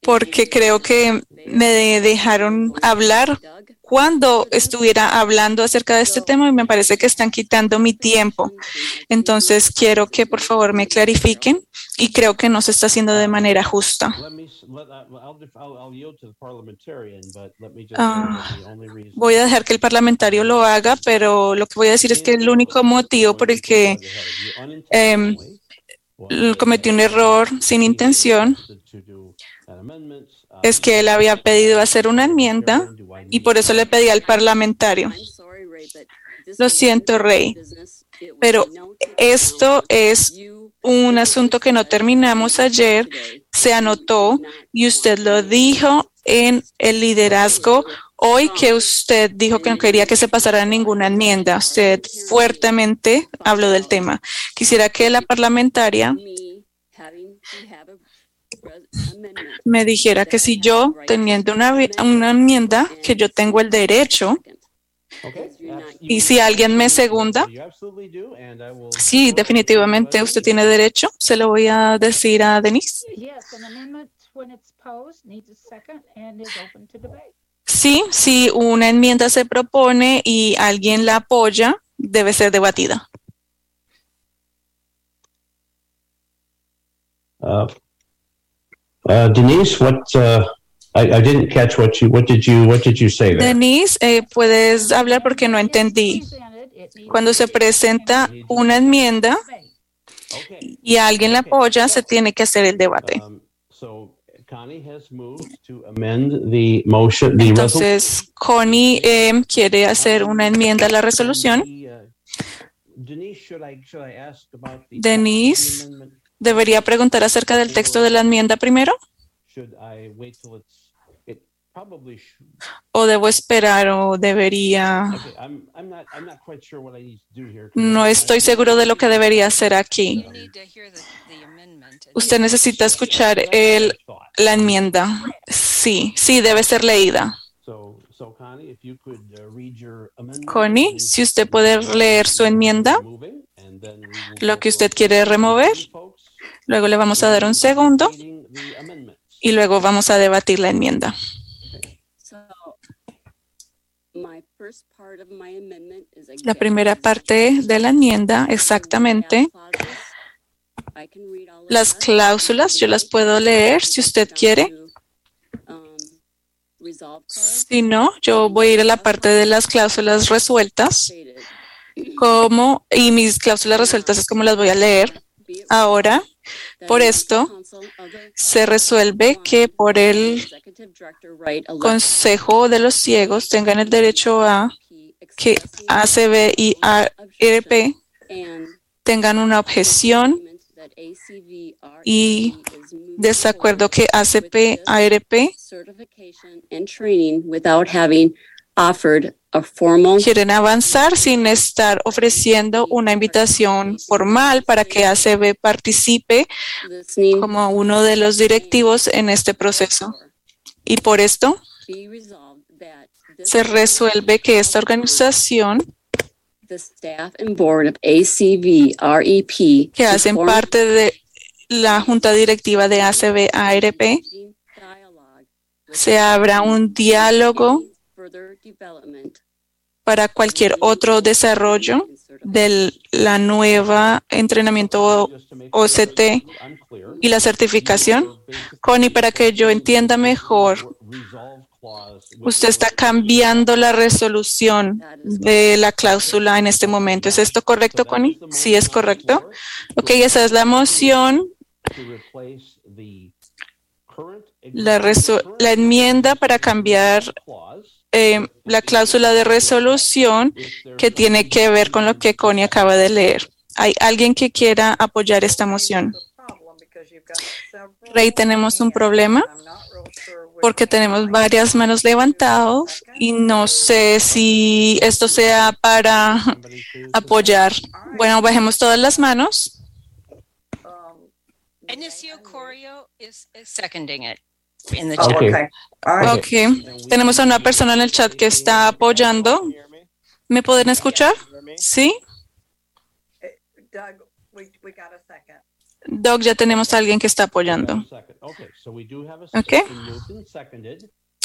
porque creo que me dejaron hablar cuando estuviera hablando acerca de este tema y me parece que están quitando mi tiempo. Entonces quiero que por favor me clarifiquen y creo que no se está haciendo de manera justa. Uh, Voy a dejar que el parlamentario lo haga, pero lo que voy a decir es que el único motivo por el que l- cometí un error sin intención es que él había pedido hacer una enmienda y por eso le pedí al parlamentario. Lo siento, Rey, pero esto es un asunto que no terminamos ayer, se anotó y usted lo dijo en el liderazgo hoy que usted dijo que no quería que se pasara ninguna enmienda. Usted fuertemente habló del tema. Quisiera que la parlamentaria me dijera que si yo teniendo una, una enmienda, que yo tengo el derecho, y si alguien me segunda, sí, definitivamente usted tiene derecho, se lo voy a decir a Denise. Yes, an amendment when it's posed needs a second and is open to debate. Sí, si una enmienda se propone y alguien la apoya, debe ser debatida. Uh, Uh, Denise, what, uh, I, I didn't catch what you, what did you, what did you say there? Denise, eh, puedes hablar porque no entendí. Cuando se presenta una enmienda y alguien la apoya, se tiene que hacer el debate. So Connie has moved to amend the motion, the resolution. Entonces, Connie eh, quiere hacer una enmienda a la resolución. Denise, ¿debería preguntar acerca del texto de la enmienda primero? Should I wait till it's, it probably should. ¿O debo esperar o debería? Okay, I'm, I'm not, I'm not quite sure what I need to do here. No estoy seguro de lo que debería hacer aquí. Usted necesita escuchar el, la enmienda. Sí, sí, debe ser leída. So, so Connie, if you could uh, read your amendment. Connie, si usted puede leer su enmienda, lo que usted quiere remover, luego le vamos a dar un segundo y luego vamos a debatir la enmienda. La primera parte de la enmienda, exactamente, las cláusulas, yo las puedo leer si usted quiere. resolve Si no, yo voy a ir a la parte de las cláusulas resueltas, como, y mis cláusulas resueltas es como las voy a leer. Ahora, por esto, se resuelve que por el Consejo de los Ciegos tengan el derecho a que ACB y ARP tengan una objeción y desacuerdo que ACP, ARP quieren avanzar sin estar ofreciendo una invitación formal para que ACB participe como uno de los directivos en este proceso. Y por esto se resuelve que esta organización the staff and board of ACV REP que hacen parte de la junta directiva de ACB ARP se abra un diálogo para cualquier otro desarrollo de la nueva entrenamiento OCT y la certificación. Connie, para que yo entienda mejor, usted está cambiando la resolución de la cláusula en este momento. ¿Es esto correcto, Connie? Sí, es correcto. Ok, esa es la moción. La, la enmienda para cambiar eh, la cláusula de resolución que tiene que ver con lo que Connie acaba de leer. ¿Hay alguien que quiera apoyar esta moción? Rey, tenemos un problema porque tenemos varias manos levantadas y no sé si esto sea para apoyar. Bueno, bajemos todas las manos. Inicio Corio is seconding it in the Okay. chat. Ok, tenemos a una persona en el chat que está apoyando. ¿Me pueden escuchar? Sí. Doug, we, we got a second. Doc, ya tenemos a alguien que está apoyando. Okay, so we do have a Ok.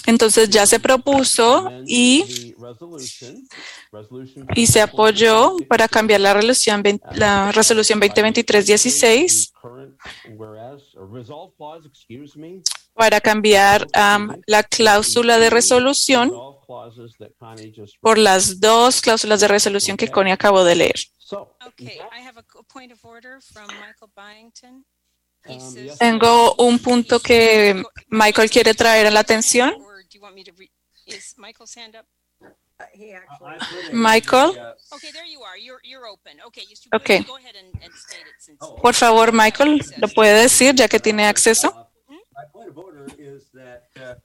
Entonces ya se propuso y, The resolution, resolution. y se apoyó para cambiar la resolución, la resolución 2023-16 Current, whereas, or resolve clause, excuse me. para cambiar am, la cláusula de resolución por las dos cláusulas de resolución que Connie acabó de leer. So. Okay, I have a co- point of order from Michael Byington. He Um, Tengo un punto que Michael quiere traer a la atención. Want me to re- is Michael's hand up? Michael, Okay, there you are. You're you're open. Okay, you should Okay. go ahead and, and state it since por favor, Michael, ¿lo puede decir ya que tiene acceso? My point of order is that, uh,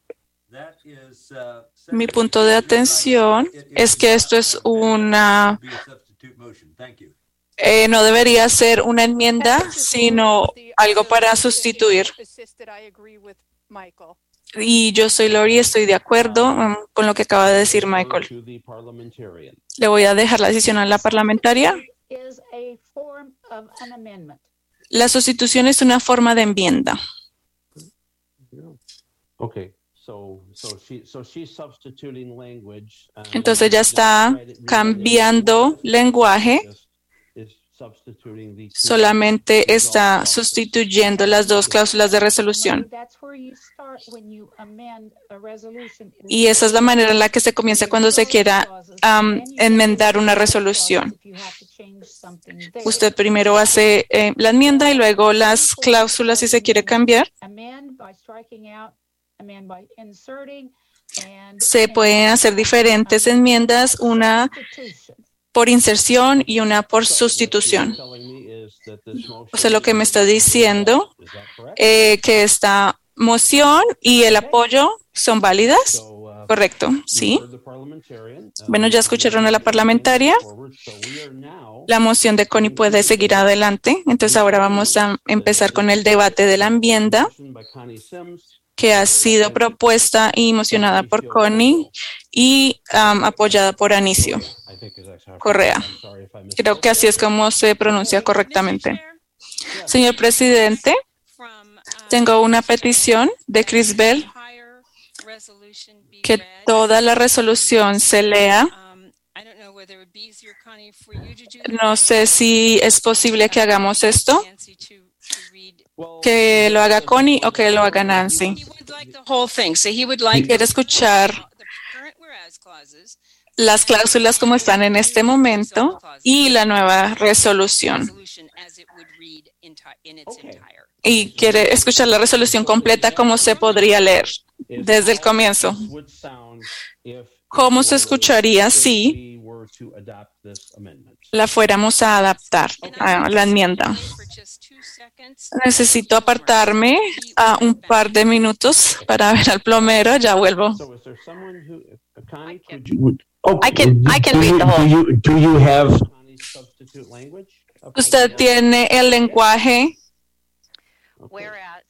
that is, uh, Mi punto de atención es que esto es una, be a substitute motion. Thank you. eh, no debería ser una enmienda, sino algo para sustituir. Y yo soy Lori, y estoy de acuerdo um, con lo que acaba de decir Michael. Le voy a dejar la decisión a la parlamentaria. Is a form of an amendment. La sustitución es una forma de enmienda. Okay, so, so she, so she's substituting language. um, Entonces ya está cambiando lenguaje is substituting the two. Solamente está sustituyendo las dos cláusulas de resolución. Y esa es la manera en la que se comienza cuando se quiera am, enmendar una resolución. Usted primero hace eh, la enmienda y luego las cláusulas si se quiere cambiar. Amend by striking out, amend by inserting, and. Se pueden hacer diferentes enmiendas, una por inserción y una por sustitución. O sea, lo que me está diciendo eh, que esta moción y el apoyo son válidas. Correcto, sí. Bueno, ya escucharon a la parlamentaria. La moción de Connie puede seguir adelante. Entonces ahora vamos a empezar con el debate de la enmienda que ha sido propuesta y mocionada por Connie y um, apoyada por Anicio Correa. Creo que así es como se pronuncia correctamente. Señor presidente, tengo una petición de Chris Bell que toda la resolución se lea. No sé si es posible que hagamos esto, que lo haga Connie o que lo haga Nancy. Quiere escuchar las cláusulas como están en este momento y la nueva resolución. Y quiere escuchar la resolución completa como se podría leer desde el comienzo. ¿Cómo se escucharía si la fuéramos a adaptar a la enmienda? Necesito apartarme a un par de minutos para ver al plomero. Ya vuelvo. Usted tiene el lenguaje. Whereas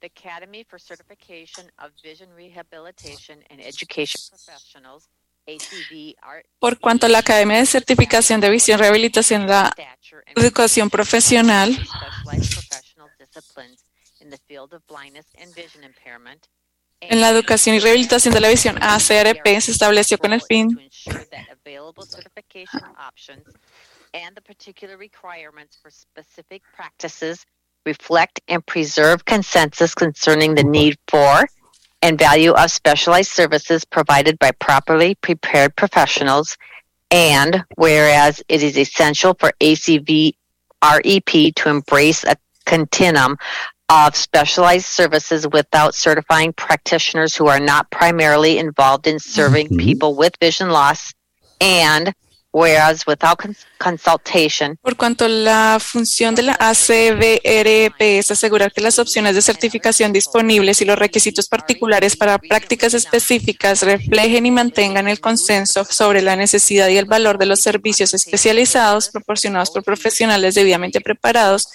the Academy for Certification of Vision Rehabilitation and Education Professionals, por cuanto la Academia de Certificación de Visión, Rehabilitación y la Educación Profesional en la educación y rehabilitación de la visión ACRP se estableció con el fin and the particular requirements for specific practices reflect and preserve consensus concerning the need for and value of specialized services provided by properly prepared professionals. And whereas it is essential for ACV REP to embrace a continuum of specialized services without certifying practitioners who are not primarily involved in serving mm-hmm. people with vision loss. And Por cuanto la función de la ACBRP es asegurar que las opciones de certificación disponibles y los requisitos particulares para prácticas específicas reflejen y mantengan el consenso sobre la necesidad y el valor de los servicios especializados proporcionados por profesionales debidamente preparados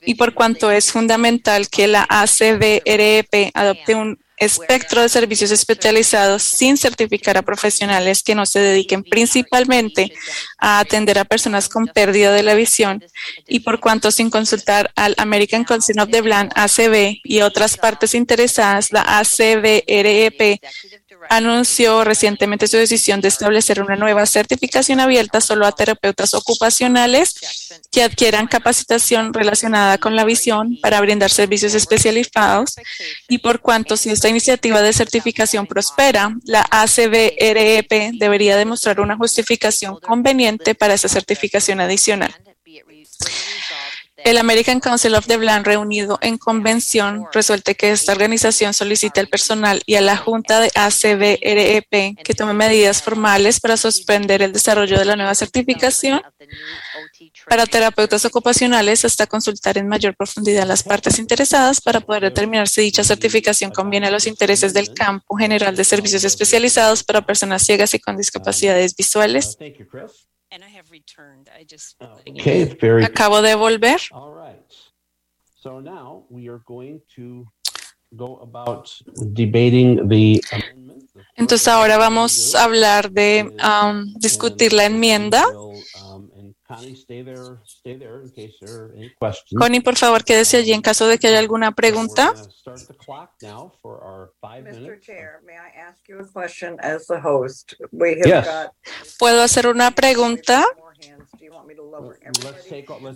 y por cuanto es fundamental que la ACBRP adopte un espectro de servicios especializados sin certificar a profesionales que no se dediquen principalmente a atender a personas con pérdida de la visión y por cuanto sin consultar al American Council of the Blind ACB y otras partes interesadas, la ACBREP anunció recientemente su decisión de establecer una nueva certificación abierta solo a terapeutas ocupacionales que adquieran capacitación relacionada con la visión para brindar servicios especializados y por cuanto si esta iniciativa de certificación prospera, la ACBREP debería demostrar una justificación conveniente para esa certificación adicional. El American Council of the Blind reunido en convención resuelve que esta organización solicite al personal y a la Junta de ACBREP que tome medidas formales para suspender el desarrollo de la nueva certificación para terapeutas ocupacionales hasta consultar en mayor profundidad a las partes interesadas para poder determinar si dicha certificación conviene a los intereses del campo general de servicios especializados para personas ciegas y con discapacidades visuales. Returned. I just. Okay, very Acabo de volver. All right. So now we are going to go about debating the amendment. Entonces ahora vamos a hablar de um, discutir la enmienda. Um, Connie, por favor, quédese allí en caso de que haya alguna pregunta. Start the clock now for our five Mr. minutes. Chair, may I ask you a question as the host? We have Yes. got ¿Puedo hacer una pregunta?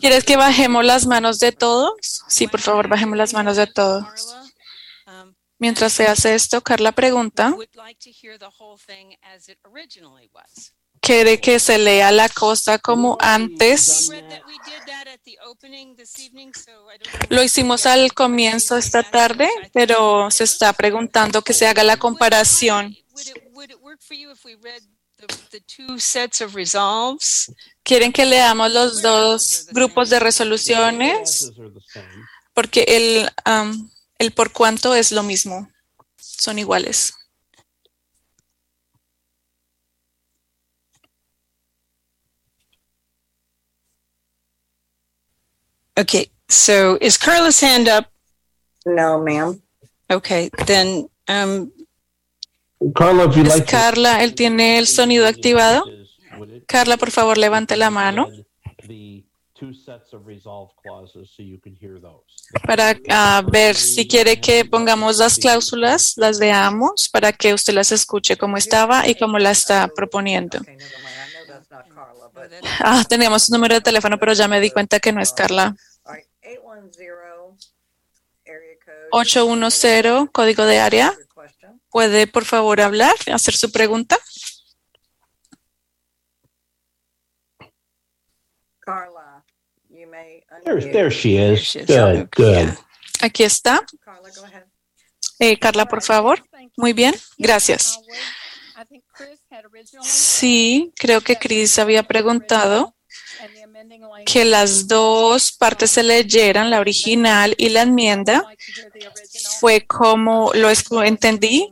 ¿Quieres que bajemos las manos de todos? Sí, por favor, bajemos las manos de todos. Mientras se hace esto, Carla pregunta. ¿quiere que se lea la cosa como antes? Lo hicimos al comienzo esta tarde, pero se está preguntando que se haga la comparación. ¿Quieren que leamos los dos grupos de resoluciones? Porque el, am, el por cuánto es lo mismo, son iguales. Okay, so is Carla's hand up? No, ma'am. Okay, then um, Carla, if you'd Es like to. Carla, él tiene el sonido activado. Carla, por favor, levante la mano The two sets of resolve clauses so you can hear those. para ah, ver si quiere que pongamos las cláusulas, las veamos, para que usted las escuche como estaba y como la está proponiendo. Ah, tenemos su número de teléfono, pero ya me di cuenta que no es Carla. 810, código de área. ¿Puede, por favor, hablar, hacer su pregunta? Carla, you may. There, there she is. she is. Good, good. Aquí está. Carla, go ahead. Eh, Carla, por favor. Muy bien, gracias. I think Chris had originally Sí, creo que Chris había preguntado and the amending language. Que las dos partes se leyeran, la original y la enmienda. Fue como lo entendí.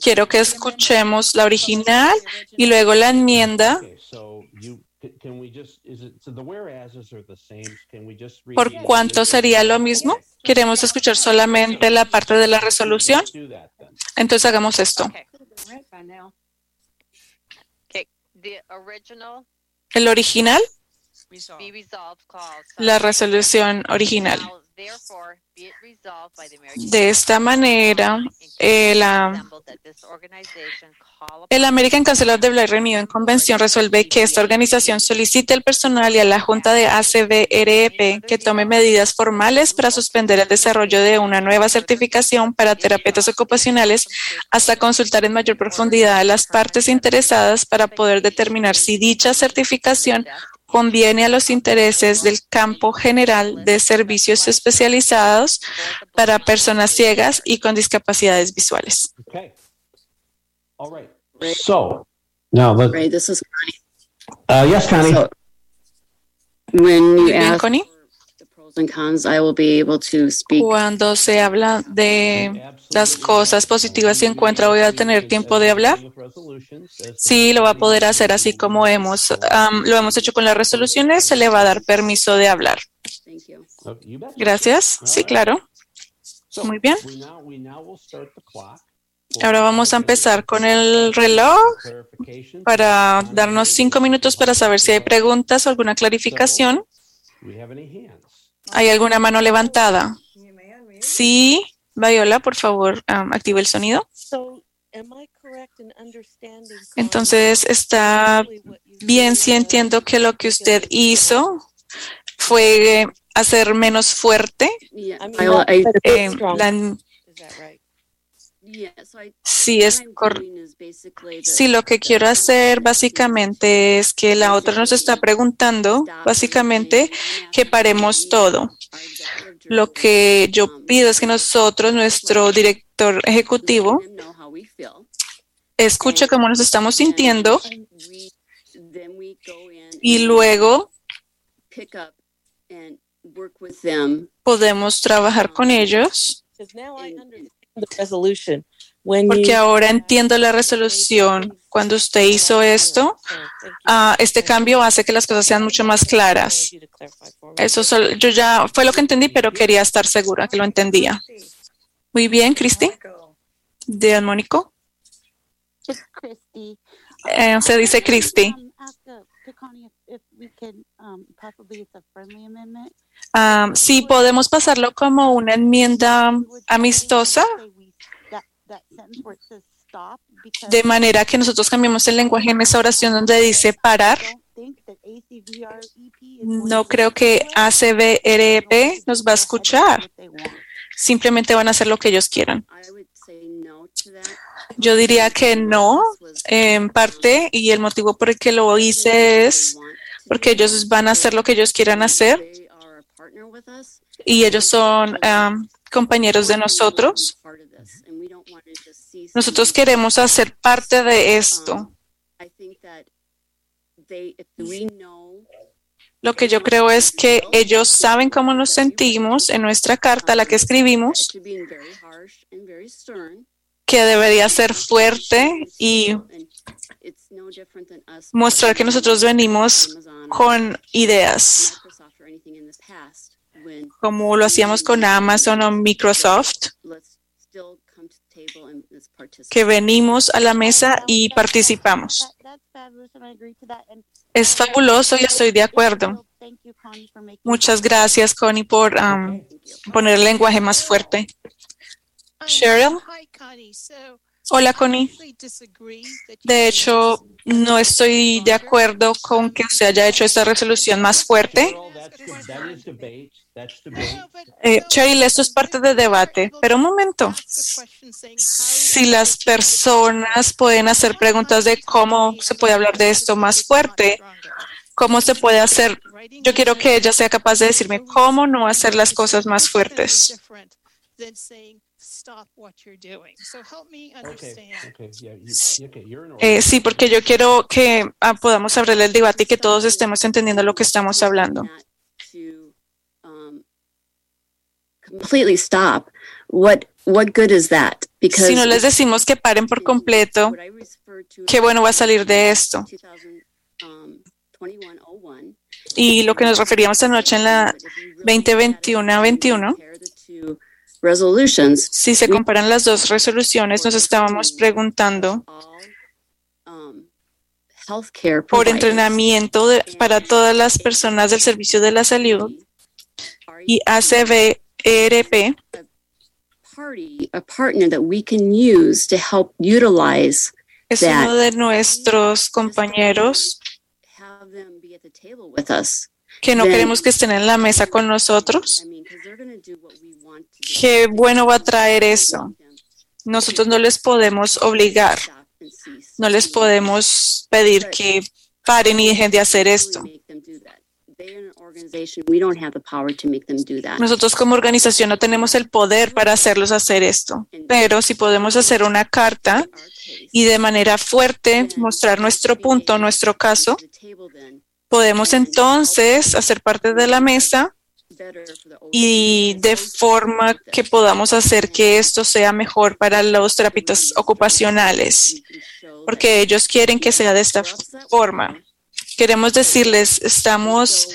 Quiero que escuchemos la original y luego la enmienda. Okay, so you, can- can we just, is it, so the whereases are the same, can we just? read ¿Por the cuánto sería lo mismo? Queremos escuchar solamente la parte de la resolución. Entonces hagamos esto. Right by now. Okay, the original El original. La resolución original. De esta manera, eh, organization call El American Council of the Blind Reunido en convención resuelve que esta organización solicite al personal y a la Junta de ACBREP que tome medidas formales para suspender el desarrollo de una nueva certificación para terapeutas ocupacionales hasta consultar en mayor profundidad a las partes interesadas para poder determinar si dicha certificación conviene a los intereses del campo general de servicios especializados para personas ciegas y con discapacidades visuales. Okay. All right. So, now this is uh, yes, Connie. So, when Muy you bien, ask Connie. Cuando se habla de las cosas positivas y en contra, voy a tener tiempo de hablar. Sí, lo va a poder hacer así como hemos, am, lo hemos hecho con las resoluciones, se le va a dar permiso de hablar. Gracias. Sí, claro. Muy bien. Ahora vamos a empezar con el reloj para darnos cinco minutos para saber si hay preguntas o alguna clarificación. ¿Hay alguna mano levantada? Sí. Viola, por favor, am, activa el sonido. So, am I correct in understanding? Entonces, está bien si entiendo que lo que usted hizo fue eh, hacer menos fuerte eh, la- Is that right? yeah, so I, sí es sí lo que quiero hacer básicamente es que la otra nos está preguntando básicamente que paremos todo. Lo que yo pido es que nosotros, nuestro director ejecutivo, escuche cómo nos estamos sintiendo y luego podemos trabajar con ellos. Porque ahora entiendo la resolución. Cuando usted hizo esto, ah, este cambio hace que las cosas sean mucho más claras. Eso sol- yo ya fue lo que entendí, pero quería estar segura que lo entendía. Muy bien, Cristi. De Mónico. Eh, se dice Cristi. Um. Ah, sí, podemos pasarlo como una enmienda amistosa, de manera que nosotros cambiemos el lenguaje en esa oración donde dice parar. No creo que ACBREP E nos va a escuchar. Simplemente van a hacer lo que ellos quieran. Yo diría que no, en parte, y el motivo por el que lo hice es porque ellos van a hacer lo que ellos quieran hacer y ellos son um, compañeros de nosotros. Nosotros queremos hacer parte de esto. Lo que yo creo es que ellos saben cómo nos sentimos en nuestra carta, la que escribimos, que debería ser fuerte y mostrar que nosotros venimos con ideas, como lo hacíamos con Amazon o Microsoft, que venimos a la mesa y participamos. Es fabuloso y estoy de acuerdo. Muchas gracias, Connie, por um, poner el lenguaje más fuerte. Cheryl. Hola, Connie. De hecho, no estoy de acuerdo con que usted haya hecho esta resolución más fuerte. Eh, Cheryl, esto es parte del debate, pero un momento. Si las personas pueden hacer preguntas de cómo se puede hablar de esto más fuerte, cómo se puede hacer, yo quiero que ella sea capaz de decirme cómo no hacer las cosas más fuertes. Eh, sí, porque yo quiero que ah, podamos abrir el debate y que todos estemos entendiendo lo que estamos hablando. completely stop, what what good is that? Because Si no les decimos que paren por completo, qué bueno va a salir de esto. Y lo que nos referíamos anoche en la 2021-21, resolutions, si se comparan las dos resoluciones, nos estábamos preguntando healthcare por entrenamiento de- para todas las personas del servicio de la salud y ACBRP party, a partner that we can use to help utilize es uno de nuestros compañeros que no queremos que estén en la mesa con nosotros. Qué bueno va a traer eso. Nosotros no les podemos obligar, no les podemos pedir que paren y dejen de hacer esto. Nosotros como organización no tenemos el poder para hacerlos hacer esto, pero si podemos hacer una carta y de manera fuerte mostrar nuestro punto, nuestro caso, podemos entonces hacer parte de la mesa y de forma que podamos hacer que esto sea mejor para los terapeutas ocupacionales, porque ellos quieren que sea de esta forma. Queremos decirles, estamos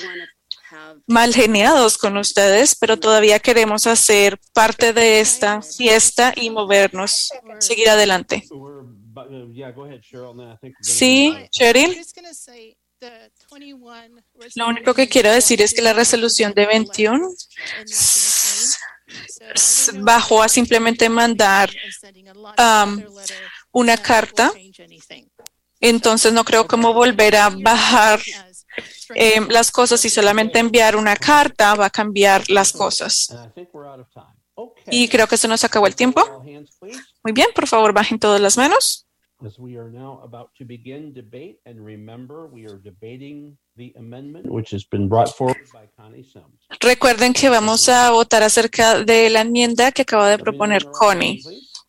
mal geniados con ustedes, pero todavía queremos hacer parte de esta fiesta y movernos, seguir adelante. Uh, Sí, move on. Cheryl. Lo único que quiero decir es que la resolución de 21 s- s- bajó a simplemente mandar um, una carta. Entonces no creo cómo volver a bajar eh, las cosas y solamente enviar una carta va a cambiar las cosas. Y creo que se nos acabó el tiempo. Muy bien, por favor, bajen todas las manos. As we are now about to begin debate, and remember, we are debating the amendment which has been brought forward by Connie Sims. Recuerden que vamos a votar acerca de la enmienda que acaba de proponer Connie.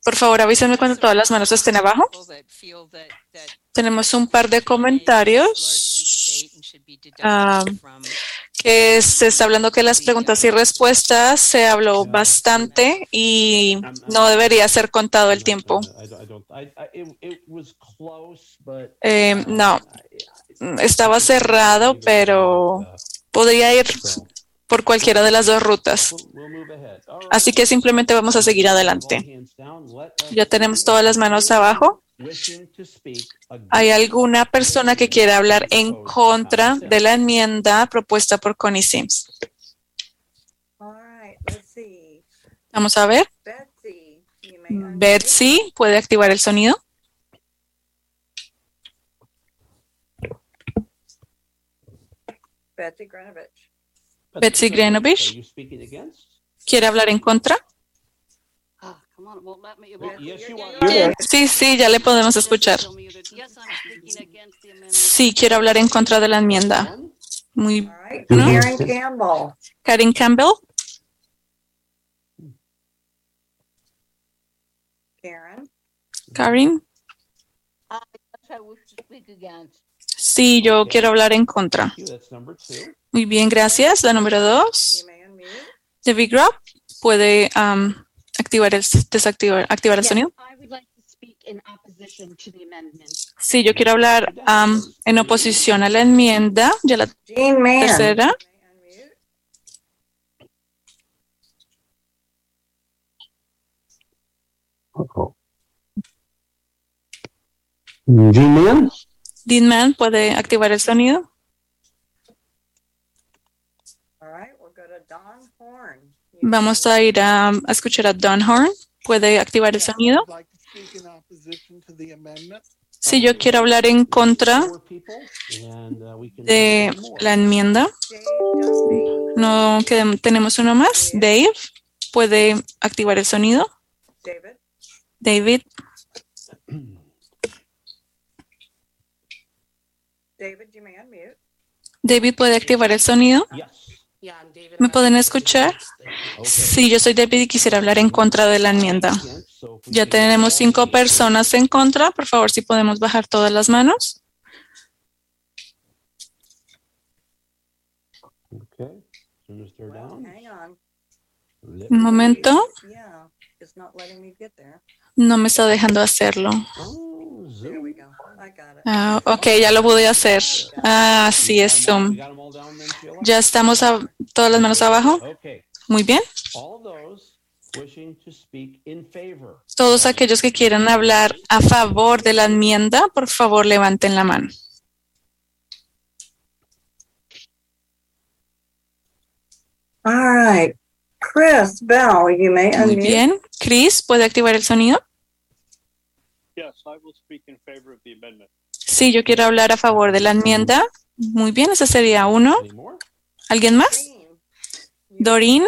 Por favor, avísenme cuando todas las manos estén abajo. Tenemos un par de comentarios ah, que se está hablando que las preguntas y respuestas se habló bastante y no debería ser contado el tiempo. Eh, no, estaba cerrado, pero podría ir por cualquiera de las dos rutas. Así que simplemente vamos a seguir adelante. Ya tenemos todas las manos abajo. Wishing to speak against ¿Hay alguna persona que quiera hablar en contra de la enmienda propuesta por Connie Sims? All right, let's see. Vamos a ver. Betsy, ¿puede activar el sonido? Betsy Granovich. Betsy Granovich. Are you speaking against? ¿Quiere hablar en contra? Sí, sí, ya le podemos escuchar. Sí, quiero hablar en contra de la enmienda. Muy ¿no? Karen Campbell. Karen Campbell. Karen. Karen. Sí, yo quiero hablar en contra. Muy bien, gracias. La número dos. David Grubb puede um, activar el desactivar activar el sonido. I would like to speak in opposition to the amendment. Sí, yo quiero hablar um, en oposición a la enmienda. Ya la tercera. Uh-oh. G-Man? Dean Mann puede activar el sonido. All right, we'll go to Don Horn. Vamos a ir a, a escuchar a Don Horn. ¿Puede activar el sonido? Si yo quiero hablar en contra de la enmienda. No que tenemos uno más. Dave puede activar el sonido. David. David puede activar el sonido. ¿Me pueden escuchar? Sí, yo soy David y quisiera hablar en contra de la enmienda. Ya tenemos cinco personas en contra. Por favor, si podemos bajar todas las manos. Un me- momento. No me está dejando hacerlo. Ah, ok, ya lo pude hacer. Ah, sí, es Zoom. Ya estamos a todas las manos abajo. Muy bien. All those wishing to speak in favor. Todos aquellos que quieran hablar a favor de la enmienda, por favor, levanten la mano. All right. Chris Bell, you may Muy bien. Chris, ¿puede activar el sonido? Yes, I will speak in favor of the amendment. Sí, yo quiero hablar a favor de la enmienda. Muy bien, ese sería uno. ¿Alguien más? Doreen,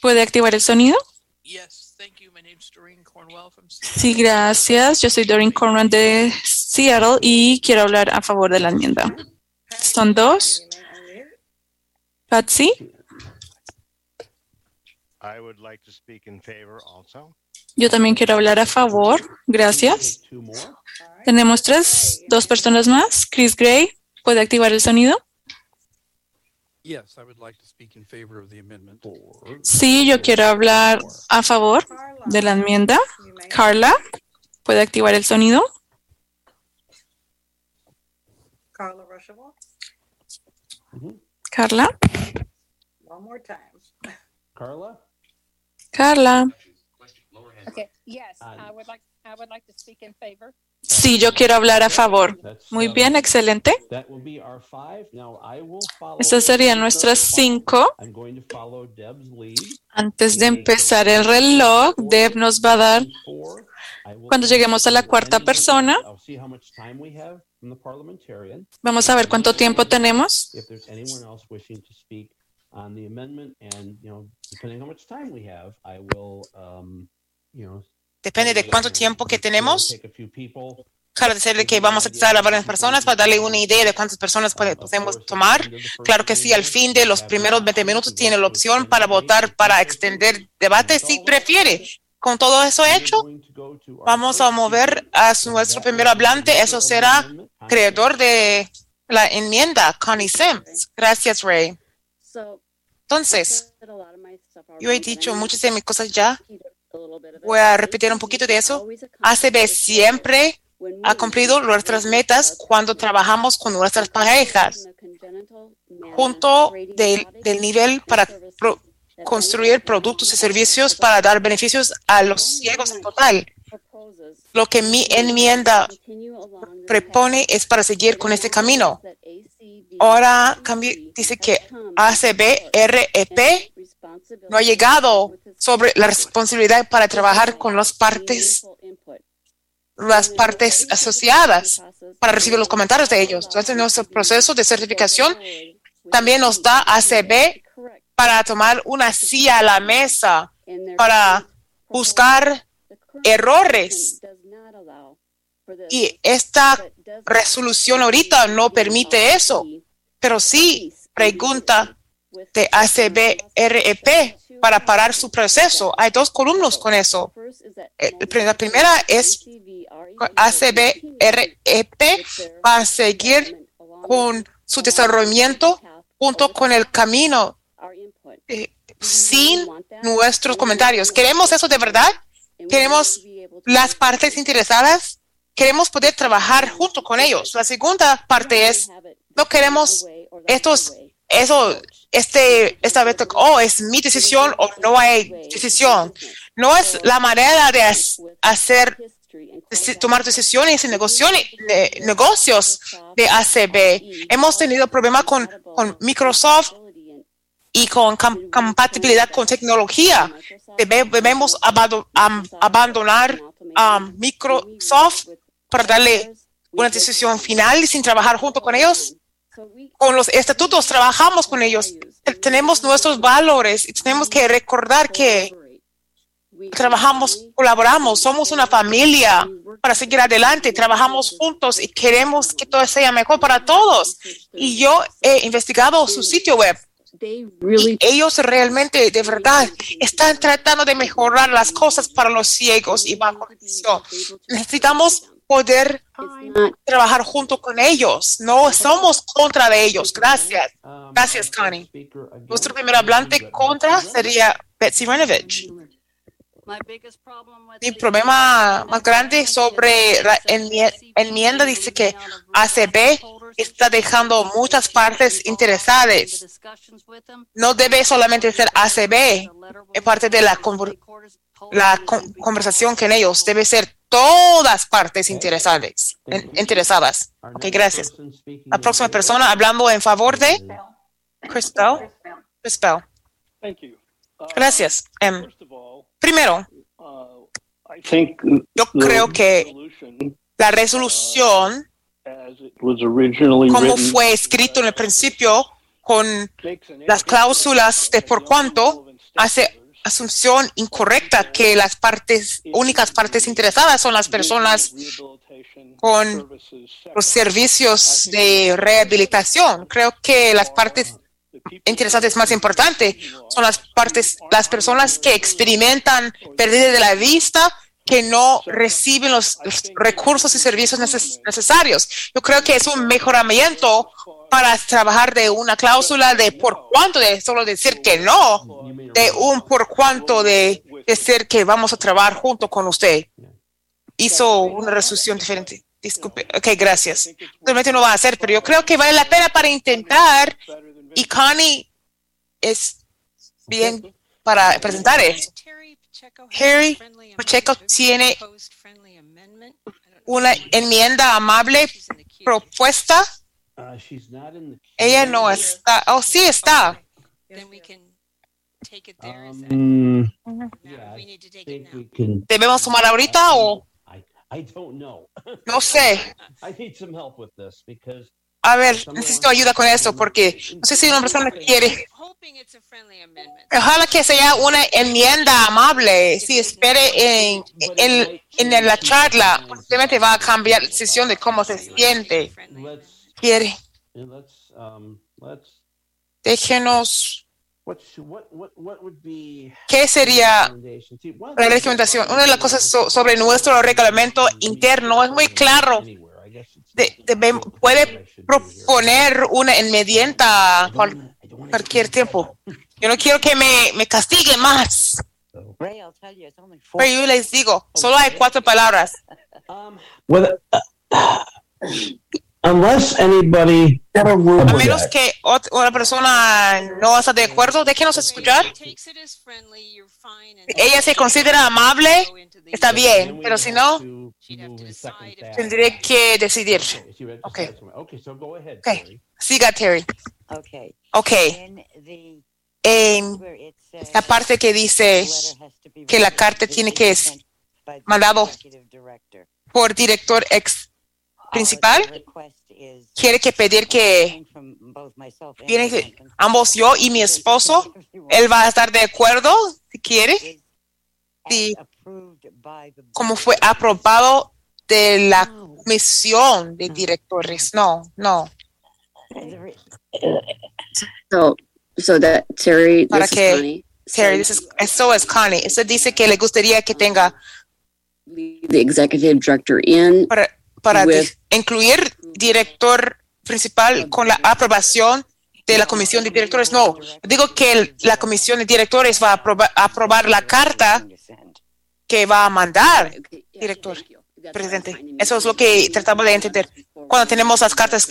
¿puede activar el sonido? Yes, thank you. My name's Doreen Cornwell from Sí, gracias. Yo soy Doreen Conrad de Seattle y quiero hablar a favor de la enmienda. Son dos. Patsy, I would like to speak in favor also. Yo también quiero hablar a favor. Gracias. Tenemos tres, dos personas más. Chris Gray, ¿puede activar el sonido? Yes, I would like to speak in favor of the amendment. Sí, yo quiero hablar a favor de la enmienda. Carla, ¿puede activar el sonido? Carla. Carla, One more time. Carla? Carla. Okay, yes, I would like, I would like to speak in favor. Sí, yo quiero hablar a favor. Muy bien, excelente. That will be our five. Now I will follow. Estas serían nuestras cinco. I'm going to follow Deb's lead. Antes de empezar el reloj, Deb nos va a dar, cuando lleguemos a la cuarta persona, I'll see how much time we have from the parliamentarian. vamos a ver cuánto tiempo tenemos. Depende de cuánto tiempo que tenemos. Claro, decirle que vamos a estar a varias personas para darle una idea de cuántas personas podemos tomar. Claro que sí, al fin de los primeros 20 minutos tiene la opción para votar para extender debate si prefiere. Con todo eso hecho, vamos a mover a nuestro primer hablante. Eso será creador de la enmienda, Connie Sims. Gracias, Ray. So Entonces, yo he dicho muchas de mis cosas ya. Voy a repetir un poquito de eso. ACB siempre ha cumplido nuestras metas cuando trabajamos con nuestras parejas, junto del, del nivel para pro- construir productos y servicios para dar beneficios a los ciegos en total. Lo que mi enmienda propone es para seguir con este camino. Ahora dice que ACB, REP no ha llegado sobre la responsabilidad para trabajar con las partes las partes asociadas para recibir los comentarios de ellos. Entonces, nuestro proceso de certificación también nos da ACB para tomar una silla a la mesa, para buscar errores. Y esta resolución ahorita no permite eso, pero sí pregunta de ACBREP para parar su proceso. Hay dos columnas con eso. Eh, La primera es ACBREP va a seguir con su desarrollamiento junto con el camino eh, sin nuestros comentarios. ¿Queremos eso de verdad? ¿Queremos las partes interesadas? Queremos poder trabajar junto con ellos. La segunda parte es, no queremos estos, eso, este, esta vez, oh, es mi decisión o no hay decisión. No es la manera de hacer, tomar decisiones y negocios de ACB. Hemos tenido problemas con, con Microsoft y con compatibilidad con tecnología. Debe- Debemos abandonar a Microsoft para darle una decisión final sin trabajar junto con ellos. Con los estatutos trabajamos con ellos. Tenemos nuestros valores y tenemos que recordar que trabajamos, colaboramos, somos una familia para seguir adelante, trabajamos juntos y queremos que todo sea mejor para todos. Y yo he investigado su sitio web. Y ellos realmente, de verdad, están tratando de mejorar las cosas para los ciegos y bajo visión. Necesitamos poder trabajar junto con ellos. No somos contra de ellos. Gracias. Gracias, Connie. Nuestro primer hablante contra sería Betsy Renovich. Mi problema más grande sobre la enmie- enmienda dice que ACB está dejando muchas partes interesadas. No debe solamente ser ACB, es parte de la, conver- la con- conversación con ellos. Debe ser todas partes interesadas. interesadas. Ok, gracias. La próxima persona hablando en favor de Chris Bell. Chris Bell. Thank you. Uh, Gracias. Em, primero, uh, yo creo que la resolución, originally como fue escrito en el principio, con las cláusulas de por cuánto, hace asunción incorrecta que las partes, únicas partes interesadas son las personas con los servicios de rehabilitación. Creo que las partes interesantes más importantes son las partes, las personas que experimentan pérdida de la vista, que no reciben los recursos y servicios neces- necesarios. Yo creo que es un mejoramiento para trabajar de una cláusula de por cuánto, de solo decir que no, de un por cuánto de decir que vamos a trabajar junto con usted. Hizo una resolución diferente. Disculpe. Ok, gracias. Realmente no va a hacer, pero yo creo que vale la pena para intentar y Connie es bien para presentar eso. Harry Pacheco tiene una enmienda amable propuesta. She's not in the Ella no está. Oh, sí está. Um. ¿Debemos tomar ahorita o I don't know. no sé? A ver, necesito ayuda con eso porque no sé si una persona quiere. Ojalá que sea una enmienda amable. Si espere en, en, en la charla, posiblemente va a cambiar la decisión de cómo se siente. Quiere. um Déjenos. ¿Qué sería la recomendación? Una de las cosas so- sobre nuestro reglamento interno es muy claro. De- debe- puede proponer una enmienda cual- cualquier tiempo. Yo no quiero que me, me castigue más. Ray, I'll tell you, it's only four. Pero yo les digo, solo hay cuatro palabras. Unless anybody A menos que una persona no está de acuerdo, déjenos escuchar. Ella se considera amable, está bien, pero si no, tendré que decidir. Ok, Okay, so go ahead. ok. Siga, Terry. Okay. Ok. In the En la parte que dice que la carta tiene que ser by the mandado por director ex principal, quiere que pedir que ambos yo y mi esposo, él va a estar de acuerdo si quiere. Si, como fue aprobado de la comisión de directores. No, no. So, so that Terry, Para que Connie. Terry, this is, eso es Connie. Eso dice que le gustaría que tenga the executive director in para, para with incluir director principal con la aprobación de la comisión de directores. No, digo que el- la comisión de directores va a aprobar, aprobar la carta que va a mandar director presidente. Eso es lo que tratamos de entender. Cuando tenemos las cartas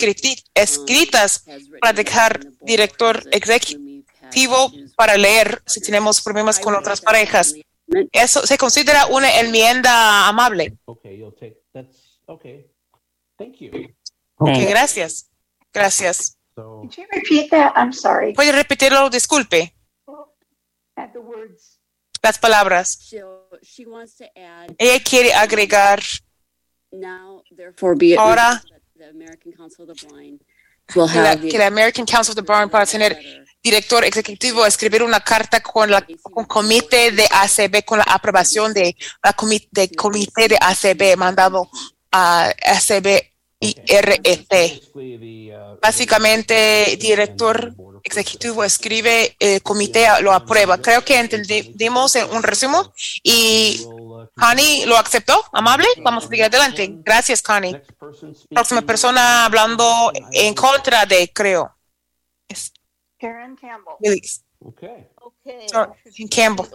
escritas para dejar director ejecutivo para leer si tenemos problemas con otras parejas. Eso se considera una enmienda amable. Okay, you'll take, that's, okay. Thank you. Ok, gracias. Gracias. So? I'm sorry. ¿Puede repetirlo? Disculpe. Las palabras. So she wants to add Ella quiere agregar. Now, therefore be it Ahora- resolved that the American Council of the Blind will que la, have the que la American Council of the Blind para tener director ejecutivo escribir una carta con la con comité de ACB con la aprobación de la comi- de comité de ACB mandado a ACB basically the, uh, Básicamente, director ejecutivo escribe, el comité lo aprueba. Creo que entendimos en un resumen y Connie lo aceptó. ¿Amable? Vamos a seguir adelante. Gracias, Connie. Próxima persona hablando en contra de, creo. Es Karen Campbell. Okay. Okay. Sorry, Campbell.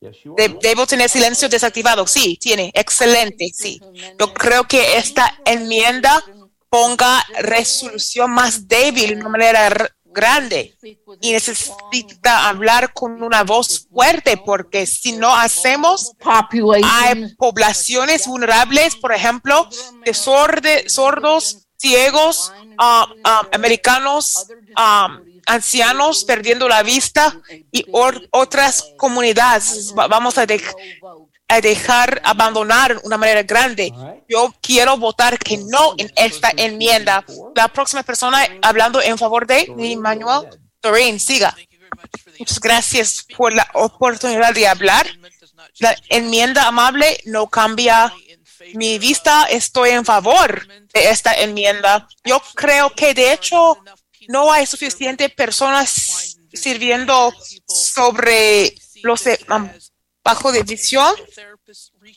Yes, debo tener silencio desactivado. Sí, tiene. Excelente. Sí. Yo creo que esta enmienda ponga resolución más débil de una manera grande y necesita hablar con una voz fuerte porque si no hacemos hay poblaciones vulnerables, por ejemplo, de sorde- sordos, ciegos, ah, americanos, ah, ancianos perdiendo la vista y or- otras comunidades. Va- Vamos a, dej- a dejar abandonar de una manera grande. Yo quiero votar que no en esta enmienda. La próxima persona hablando en favor de Manuel Doreen, siga. Muchas gracias por la oportunidad de hablar. La enmienda amable no cambia mi vista. Estoy en favor de esta enmienda. Yo creo que de hecho no hay suficiente personas sirviendo sobre los um, bajo de visión,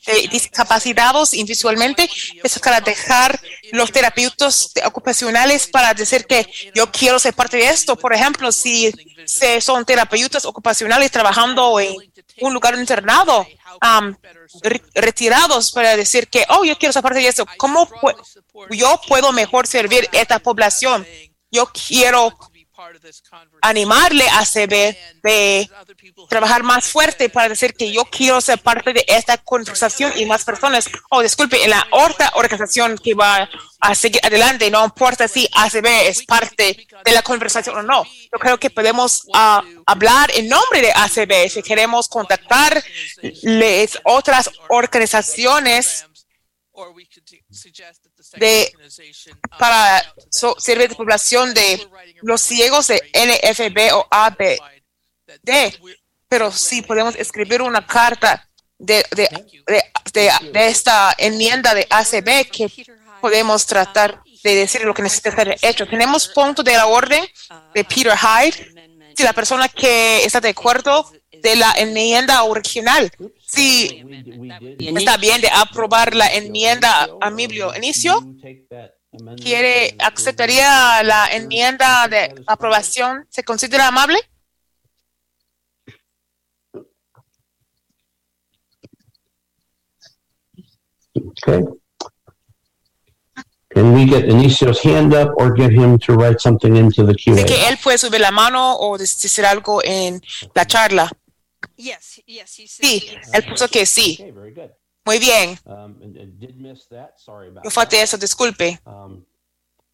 de discapacitados invisualmente, es para dejar los terapeutas ocupacionales para decir que yo quiero ser parte de esto. Por ejemplo, si son terapeutas ocupacionales trabajando en un lugar internado, um, re- retirados para decir que, oh, yo quiero ser parte de esto. ¿Cómo pu- yo puedo mejor servir esta población? Yo quiero animarle a CB de trabajar más fuerte para decir que yo quiero ser parte de esta conversación y más personas. Oh, disculpe, en la otra organización que va a seguir adelante, no importa si ACB es parte de la conversación o no. Yo creo que podemos ah, hablar en nombre de ACB si queremos contactar les otras organizaciones de para so- servir de población de los ciegos de NFB o ABD. Pero sí podemos escribir una carta de, de, de, de- de esta enmienda de ACB que podemos tratar de decir lo que necesita ser hecho. Tenemos punto de la orden de Peter Hyde. Si la persona que está de acuerdo de la enmienda original, si está bien de aprobar la enmienda a mi inicio, quiere, aceptaría la enmienda de aprobación, ¿se considera amable? Okay. Can we get Inicio's hand up or get him to write something into the Así que QA? él puede subir la mano o decir algo en la charla. Yes, yes, he said Sí, él puso que sí. Okay, very good. Muy bien. Um, and, and did miss that. Sorry about Yo falté that. eso, disculpe. Um,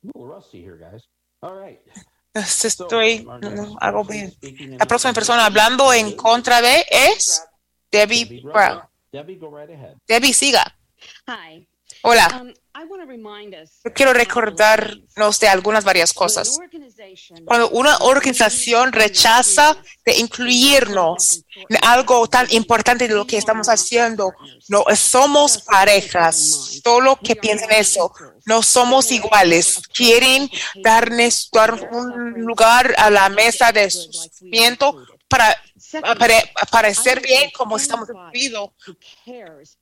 a little rusty here, guys. All right. Estoy, no, no, hago bien. La próxima persona hablando en contra de es Debbie Brown. Debbie, go right ahead. Debbie, siga. Hi. Hola. Yo quiero recordarnos de algunas varias cosas. Cuando una organización rechaza de incluirnos en algo tan importante de lo que estamos haciendo, no somos parejas. Solo que piensen eso. No somos iguales. Quieren darnos dar un lugar a la mesa de sufrimiento para pare- parecer bien como estamos incluidos.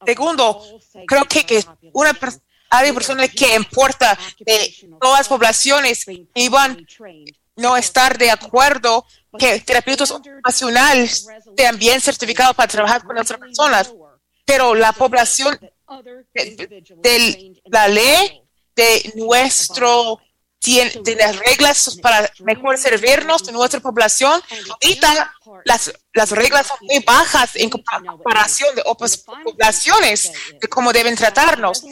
Segundo, creo que, que una persona hay personas que importa de todas las poblaciones iban no estar de acuerdo que terapeutas ocupacionales sean bien certificados para trabajar con otras personas, pero la población de, de la ley de nuestro de las reglas para mejor servirnos de nuestra población. Ahorita las, las reglas son muy bajas en compa- comparación de otras poblaciones de cómo deben tratarnos.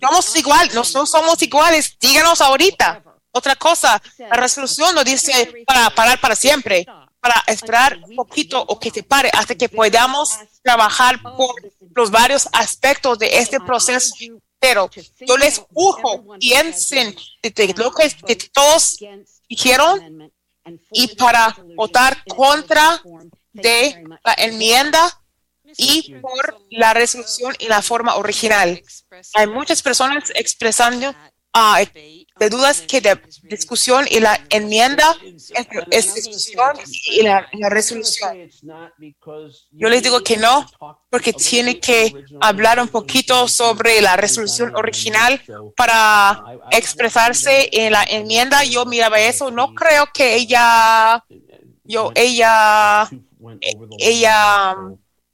Somos igual, no, no somos iguales, díganos ahorita. Otra cosa, la resolución no dice para parar para siempre, para esperar un poquito o que se pare hasta que podamos trabajar por los varios aspectos de este proceso pero yo les urjo, piensen de, de lo que, que todos dijeron y para votar contra de la enmienda y por la resolución y la forma original. Hay muchas personas expresando ah, de dudas que de discusión y la enmienda es, discusión y la, la resolución. Yo les digo que no, porque tiene que hablar un poquito sobre la resolución original para expresarse en la enmienda. Yo miraba eso, no creo que ella, yo, ella, e- ella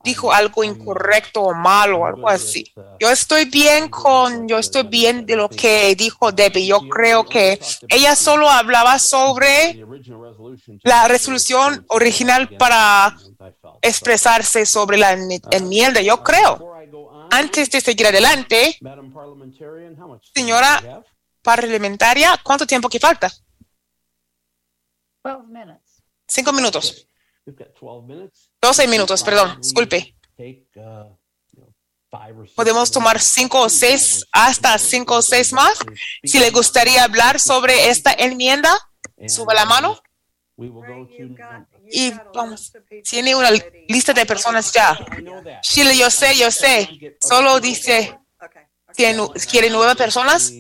dijo algo incorrecto o malo o algo así. Yo estoy bien con, yo estoy bien de lo que dijo Debbie. Yo creo que ella solo hablaba sobre la resolución original para expresarse sobre la en- enmienda. Yo creo. Antes de seguir adelante, señora parlamentaria, ¿cuánto tiempo que falta? 12 minutes. Cinco minutos. We've got 12 minutes. 12 minutos, perdón, disculpe. Podemos tomar cinco o seis, hasta cinco o seis más. Si le gustaría hablar sobre esta enmienda, suba la mano y vamos. Tiene una lista de personas ya. Chile, yo sé, yo sé. Solo dice, ¿quiere, quiere nueve personas?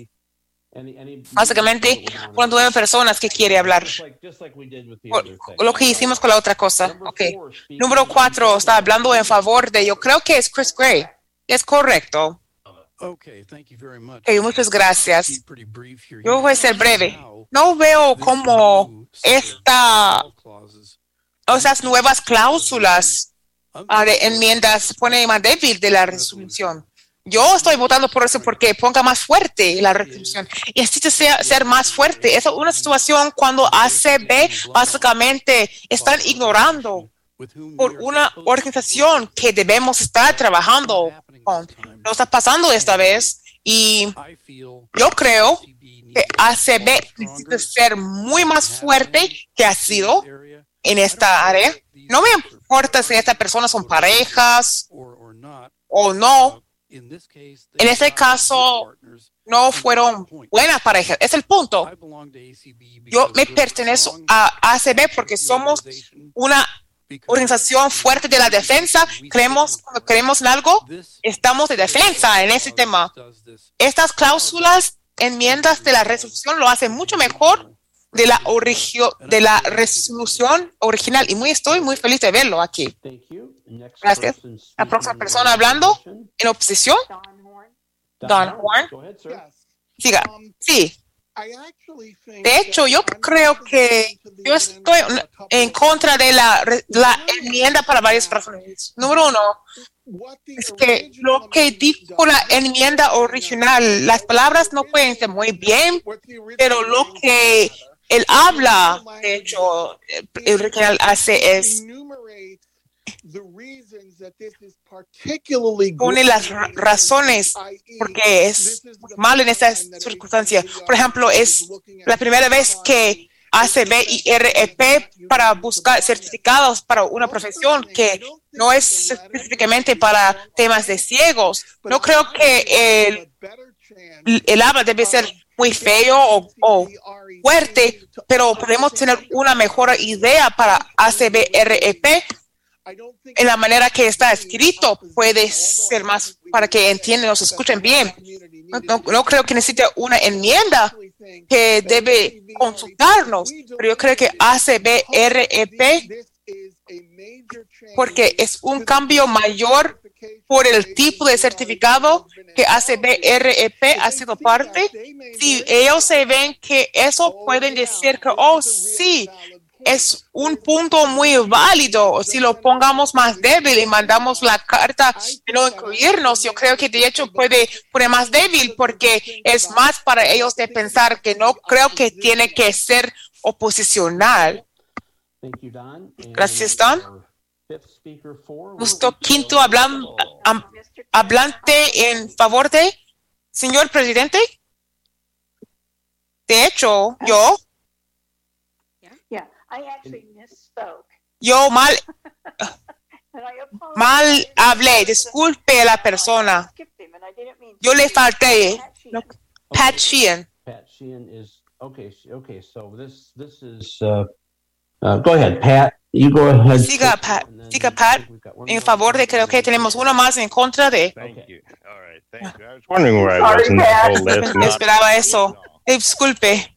Básicamente, con nueve personas que quiere hablar. just like we did with the O- other thing. Lo que hicimos con la otra cosa. Ok. Número cuatro está hablando en favor de, yo creo que es Chris Gray. Es correcto. Okay, thank you very much. Ok, muchas gracias. Pretty brief here. Yo voy a ser breve. No veo cómo esta, esas nuevas cláusulas ah, de enmiendas pone más débil de la resolución. Yo estoy votando por eso porque ponga más fuerte la resolución y necesita ser, ser más fuerte. Es una situación cuando ACB básicamente están ignorando por una organización que debemos estar trabajando con. No está pasando esta vez y yo creo que ACB necesita ser muy más fuerte que ha sido en esta área. No me importa si estas personas son parejas o no. En este caso, no fueron buenas parejas. Es el punto. Yo me pertenezco a ACB porque somos una organización fuerte de la defensa. Creemos, cuando creemos en algo, estamos de defensa en ese tema. Estas cláusulas, enmiendas de la resolución lo hacen mucho mejor de la, origio- de la resolución original y muy estoy muy feliz de verlo aquí. Gracias. La próxima persona hablando en oposición. Don Horn. Siga. Sí. De hecho, yo creo que yo estoy en contra de la, la enmienda para varias razones. Número uno, es que lo que dijo la enmienda original, las palabras no pueden ser muy bien, pero lo que él habla, de hecho, el original hace es pone las ra- razones porque es mal en esta circunstancia. Por ejemplo, es la primera vez que ACB y REP para buscar certificados para una profesión que no es específicamente para temas de ciegos. No creo que el el habla debe ser muy feo o, fuerte, pero podemos tener una mejor idea para ACBREP en la manera que está escrito puede ser más para que entiendan, nos escuchen bien. No- no creo que necesite una enmienda que debe consultarnos, pero yo creo que ACBREP, porque es un cambio mayor por el tipo de certificado que ACBREP ha sido parte. Si ellos se ven que eso pueden decir que, oh, sí, es un punto muy válido. Si lo pongamos más débil y mandamos la carta de no incluirnos, yo creo que de hecho puede poner más débil porque es más para ellos de pensar que no creo que tiene que ser oposicional. Gracias, Don. Justo quinto hablan, hablante en favor de, señor presidente. De hecho, yo, Yeah, I actually misspoke. yo mal, mal hablé. Disculpe a la persona. Yo le falté. No, Pat Sheehan. Pat Sheehan is, okay, okay, so this, this is, uh, uh, go ahead, Pat, you go ahead. Siga, Pat. Siga, Pat. En favor de, creo que tenemos uno más en contra de. Thank you. All right, thank you. I was wondering where I was in the whole list. Not- Esperaba eso. Disculpe.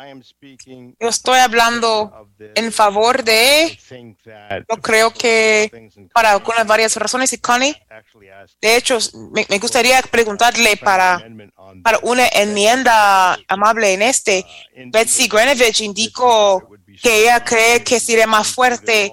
I am speaking Yo estoy hablando en favor de, that yo creo que para algunas varias razones, y Connie, de hecho, me, me gustaría preguntarle para, para una enmienda amable en este. Betsy Granovich indicó que ella cree que sería más fuerte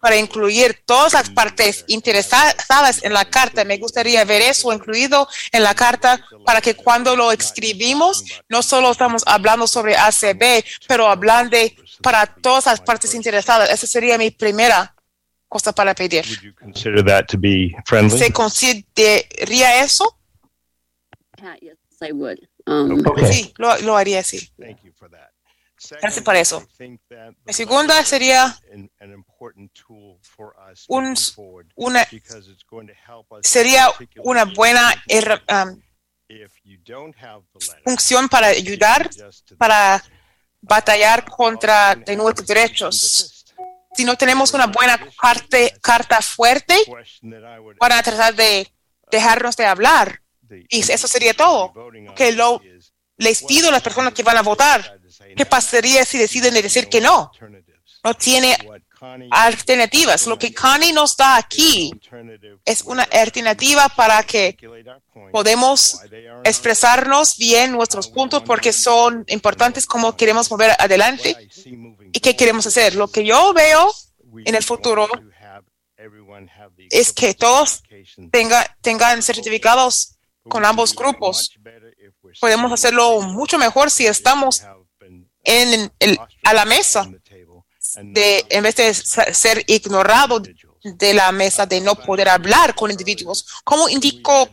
para incluir todas las partes interesadas en la carta. Me gustaría ver eso incluido en la carta para que cuando lo escribimos, no solo estamos hablando sobre ACB, pero hablando de para todas las partes interesadas. Esa sería mi primera cosa para pedir. consider that to be friendly. ¿Se consideraría eso? Pat, yes, I would. Um, Sí, lo, lo haría así. Gracias por eso. Mi segunda sería un, una, sería una buena um, función para ayudar, para batallar contra de nuestros derechos. Si no tenemos una buena parte, carta fuerte, van a tratar de dejarnos de hablar. Y eso sería todo. Que lo, les pido a las personas que van a votar, ¿qué pasaría si deciden de decir que no? No tiene alternativas. Lo que Connie nos da aquí es una alternativa para que podemos expresarnos bien nuestros puntos porque son importantes como queremos mover adelante y qué queremos hacer. Lo que yo veo en el futuro es que todos tenga- tengan certificados con ambos grupos. Podemos hacerlo mucho mejor si estamos en el- a la mesa de, en vez de ser ignorado de la mesa, de no poder hablar con individuos. Como indicó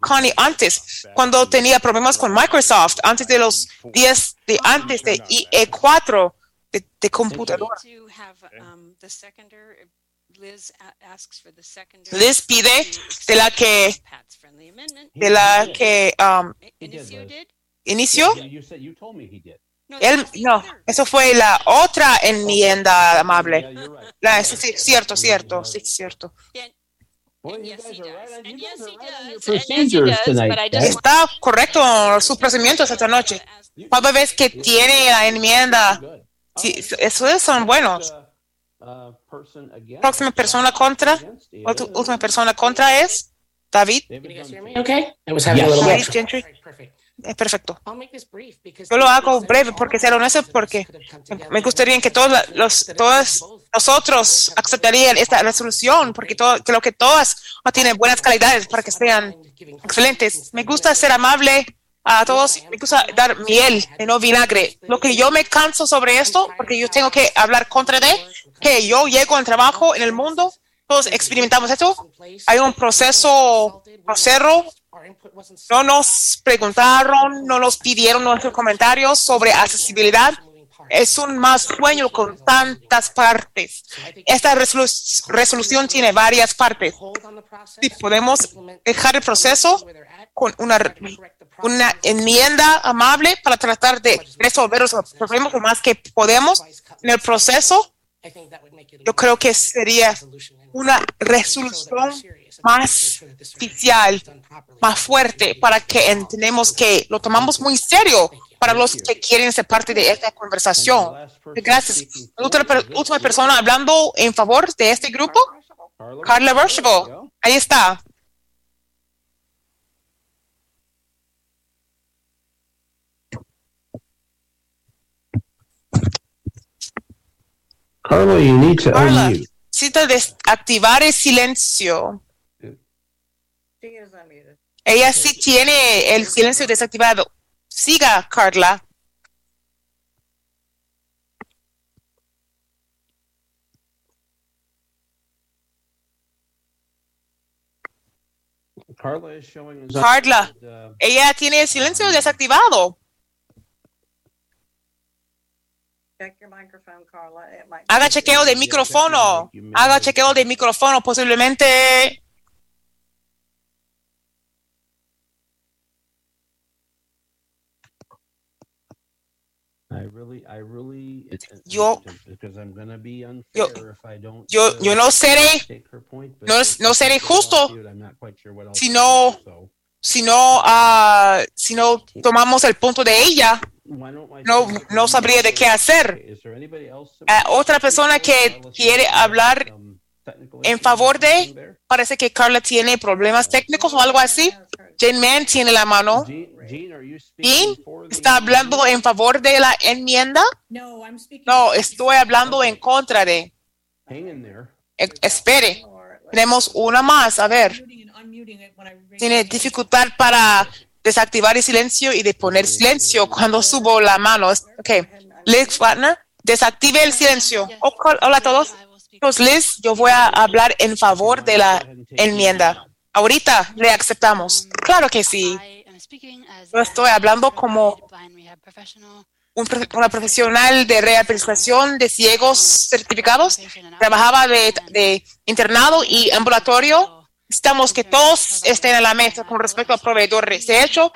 Connie antes, cuando tenía problemas con Microsoft, antes de los 10 de antes de IE4 de, de computadora. Liz pide de la que, de la que um, inició. Él, no, eso fue la otra enmienda amable. La, sí, sí, cierto, cierto, sí, cierto. Está correcto su procedimientos esta noche. Cada vez que tiene la enmienda, sí, esos son buenos. Uh. Próxima persona contra, última persona contra es David. Okay, I was having a little Es perfecto. Yo lo hago breve porque ser honesto, porque me gustaría que todos los, todas nosotros aceptarían esta resolución, porque todo, creo que todas tienen buenas calidades para que sean excelentes. Me gusta ser amable a todos, me gusta dar miel y no vinagre. Lo que yo me canso sobre esto, porque yo tengo que hablar contra de, que yo llego al trabajo en el mundo, todos experimentamos esto, hay un proceso grosero no nos preguntaron, no nos pidieron nuestros comentarios sobre accesibilidad. Es un más sueño con tantas partes. Esta resolu- resolución tiene varias partes. Si podemos dejar el proceso con una una enmienda amable para tratar de resolver los problemas lo más que podemos en el proceso. Yo creo que sería una resolución más oficial, más fuerte, para que entendamos que lo tomamos muy serio para los que quieren ser parte de esta conversación. Gracias. Per- última persona hablando en favor de este grupo, Carla Bercheville. Ahí está. Carla, you need to Carla, unmute. necesita desactivar el silencio. Ella sí tiene el silencio desactivado. Siga, Carla. Carla is showing. us- Carla, Uh, ella tiene el silencio desactivado. Check your microphone, Carla. It might Haga chequeo de micrófono. Haga chequeo de micrófono. Posiblemente really, I really. it- it- Yo- Because I'm gonna be yo, unfair if I don't. yo, uh, yo no seré, point, no, no seré justo lawsuit, I'm not quite sure what else si no, so si no, ah, si no tomamos el punto de ella. No, no sabría de qué hacer. Is there anybody else that would otra persona que quiere hablar en favor de, parece que Carla tiene problemas técnicos o algo así. Jane Mann tiene la mano. Jean, está hablando en favor de la enmienda. No, estoy hablando en contra de. Hang in there. E- espere, tenemos una más. A ver, tiene dificultad para desactivar el silencio y de poner silencio cuando subo la mano. Ok, Liz Wagner, desactive el silencio. Oh, hola a todos. Pues Liz, yo voy a hablar en favor de la enmienda. Ahorita le aceptamos. Claro que sí. Estoy hablando como una profesional de rehabilitación de ciegos certificados. Trabajaba de, de internado y ambulatorio. Necesitamos que todos estén a la mesa con respecto a proveedores. De hecho,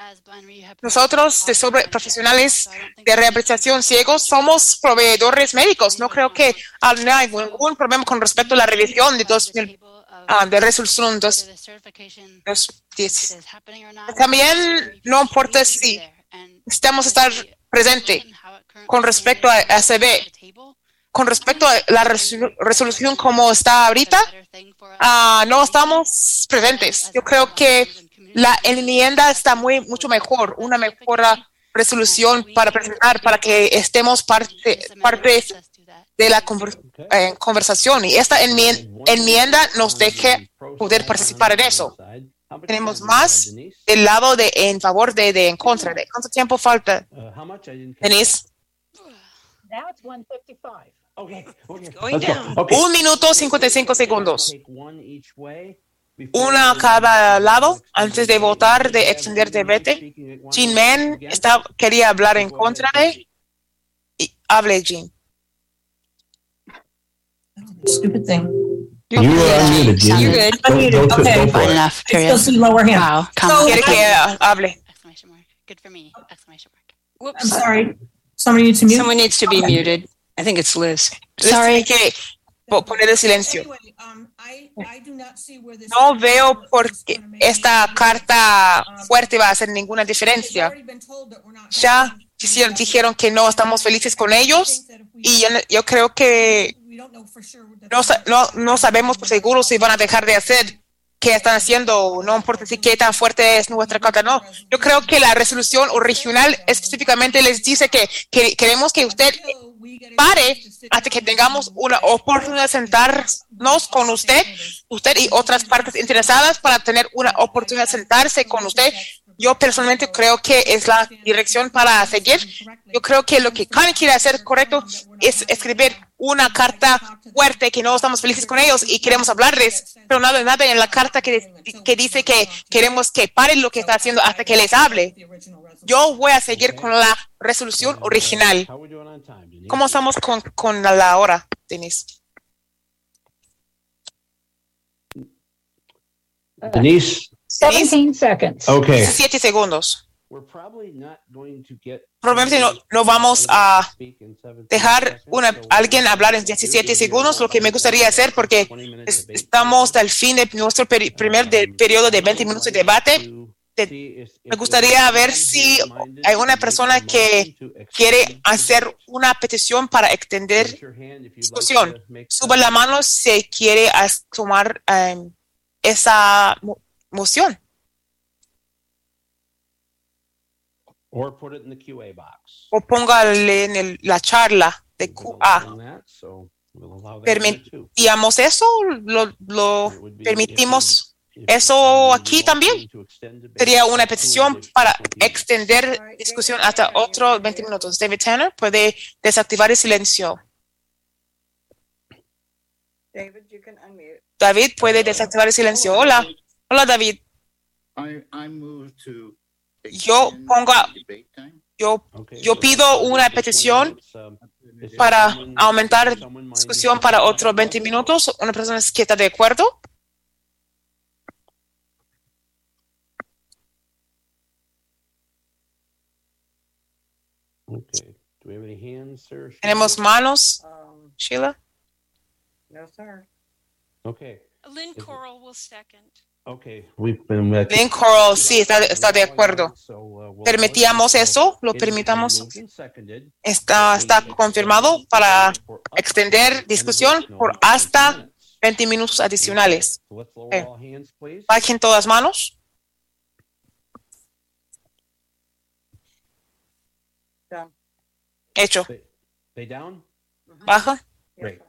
nosotros, de sobre profesionales de rehabilitación ciegos, somos proveedores médicos. No creo que haya ningún problema con respecto a la revisión de 2000, ah, de resolución 2000. También no importa si estamos estar presente con respecto a ACB, con respecto a la resolución como está ahorita, uh, no estamos presentes. Yo creo que la enmienda está muy mucho mejor, una mejora resolución para presentar, para que estemos parte, parte de la eh, conversación. Y esta enmienda nos deje poder participar en eso. Tenemos más del lado de en favor de, de en contra de. ¿Cuánto tiempo falta, Uh, Denise? Un minuto 55 segundos. Take one each way before Una a cada lado antes de votar de extender de vete. Jean Mann está, quería hablar en contra de. Y hable, Jean. Stupid thing. You are unmuted, Jean. You're good. Okay. for it. Enough, period. Let's go see lower hand. Wow, come on. Quiere que ah, hable. I'm sorry. Somebody needs to mute. Someone needs to be muted. I think it's Liz. Sorry. que po- poner el silencio. No veo por qué esta carta fuerte va a hacer ninguna diferencia. Ya dijeron, dijeron que no estamos felices con ellos y yo, yo creo que no, no, no sabemos por seguro si van a dejar de hacer qué están haciendo, no importa si qué tan fuerte es nuestra carta, no. Yo creo que la resolución original específicamente les dice que, que queremos que usted pare hasta que tengamos una oportunidad de sentarnos con usted, usted y otras partes interesadas para tener una oportunidad de sentarse con usted. Yo personalmente creo que es la dirección para seguir. Yo creo que lo que Connie quiere hacer correcto es escribir una carta fuerte que no estamos felices con ellos y queremos hablarles, pero nada, nada en la carta que, que dice que queremos que paren lo que está haciendo hasta que les hable. Yo voy a seguir con la resolución original. ¿Cómo estamos con, con la hora, Denise? Denise, Seventeen seconds. Okay. 17 segundos. We're probably not going to get Probablemente no, no vamos a dejar una, alguien hablar en 17 segundos, lo que me gustaría hacer, porque es- estamos al fin de nuestro peri- primer de- periodo de 20 minutos de debate. De- me gustaría ver si hay una persona que quiere hacer una petición para extender discusión. Suba la mano si quiere tomar em, esa mo- moción. Or put it in the QA box. o póngale en el- la charla de QA. So we'll. ¿Permitíamos eso? ¿Lo, lo permitimos eso aquí también? Sería una petición para extender discusión hasta otros 20 minutos. David Tanner puede desactivar el silencio. David, you can unmute. David puede desactivar el silencio. Hola. Hola, David. I, I move to. Yo pongo, yo, yo pido una petición para aumentar discusión para otros 20 minutos. ¿Una persona que está de acuerdo? Okay. Do we have any hands, sir? ¿Tenemos manos, Sheila? No, sir. Okay. Lynn Coral will second. Okay. We've been. Lynn Coral, sí, está, está de acuerdo. uh, ¿Permitíamos eso? ¿Lo permitamos? Está, está confirmado para extender discusión por hasta 20 minutos adicionales. Okay. all hands, please. Bajen todas manos. Hecho. Baja. Great.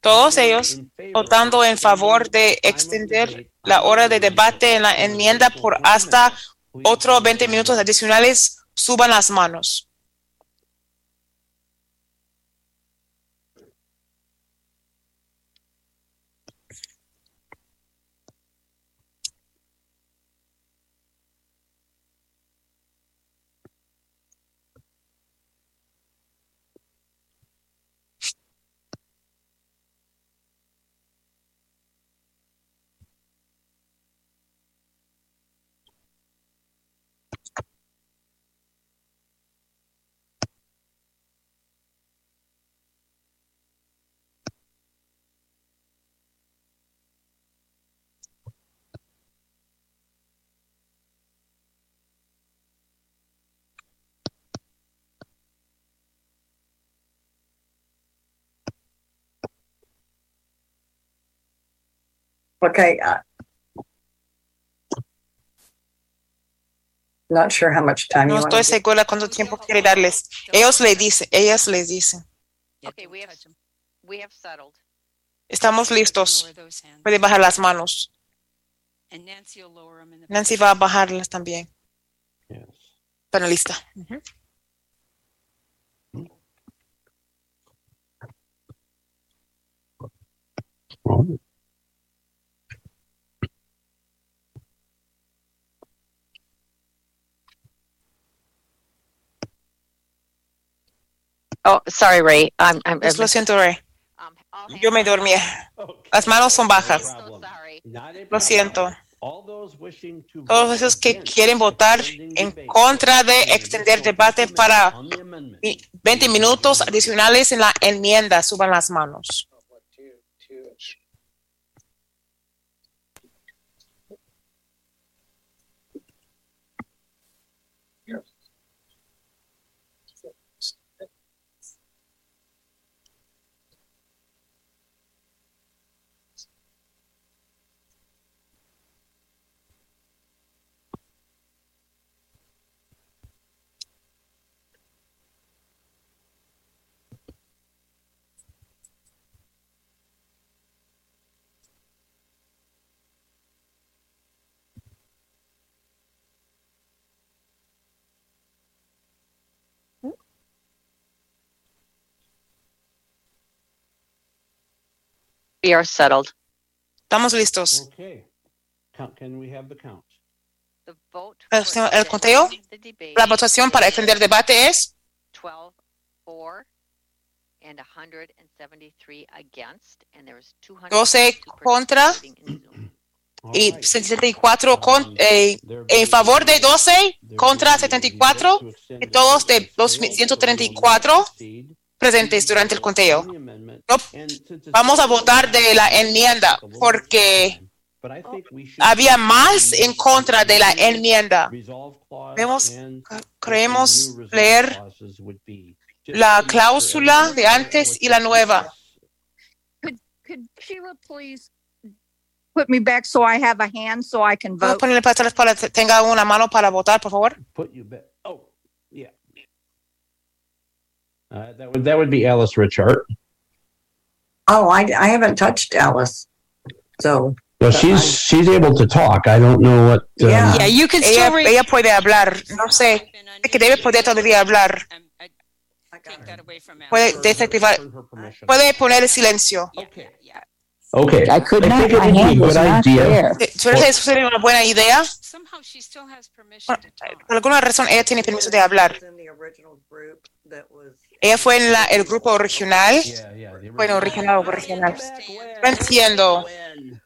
Todos ellos votando en favor de extender la hora de debate en la enmienda por hasta otros 20 minutos adicionales, suban las manos. Okay. uh, Not sure how much time you No estoy segura cuánto tiempo quiere darles. Ellos le dicen, ellas les dicen. Okay, we have, we have settled. Estamos listos. Puede bajar las manos. And Nancy will lower them in the. Nancy va a bajarlas también. Panelista. Oh, sorry, Ray. I'm, I'm, Pues lo siento, Ray. Yo me dormía. Las manos son bajas. Lo siento. Todos esos que quieren votar en contra de extender debate para 20 minutos adicionales en la enmienda, suban las manos. We are settled. Estamos listos. Okay. Can we have the count? The vote El, el conteo, la votación para extender debate es 12 for and 173 against, and there was 200. 12 contra y 74 con, eh, en favor de 12 contra 74 y todos de 234 presentes durante el conteo. No, vamos a votar de la enmienda porque había más en contra de la enmienda. Vemos, creemos leer la cláusula de antes y la nueva. Could Sheila please put me back so I have a hand so I can ¿Puedo vote? ponerle para atrás para que tenga una mano para votar, por favor? Uh, that would that would be Alice Richard. Oh, I, I haven't touched Alice. So. Well, she's she's able to talk. I don't know what. Um, ella, ella puede hablar. No sé. Es que debe poder todavía hablar. Puede desactivar. Puede poner el silencio. Okay. Okay. I could I think it would be a good idea. ¿Tú crees que eso sería una buena idea? Bueno, por alguna razón ella tiene permiso de hablar. Ella fue en la, el grupo regional. Bueno, regional o regional. No entiendo.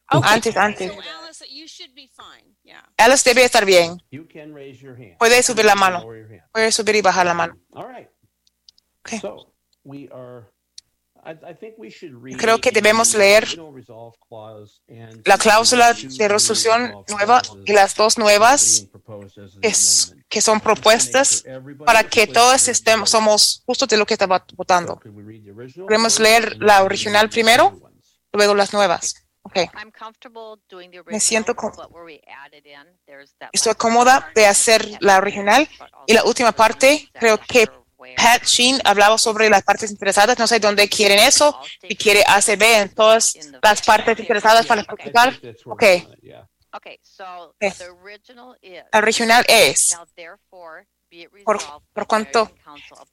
Antes, antes. Alice debe estar bien. You can raise your hand. Puede subir la mano. Puede subir y bajar la mano. All right. So we are. I, I think we should read Creo que debemos leer la cláusula de resolución nueva y las dos nuevas que, s- que son propuestas para que todos estemos, somos justos de lo que estaba votando. Podemos leer la original primero, luego las nuevas. Okay. I'm comfortable doing the Me siento that Estoy cómoda de hacer la original y la última parte, creo que Pat Sheen hablaba sobre las partes interesadas, no sé dónde quieren eso, si quiere ACB en todas las partes interesadas para explicar. Ok, Okay, so Okay. the original is. original es, Now therefore, por, cuanto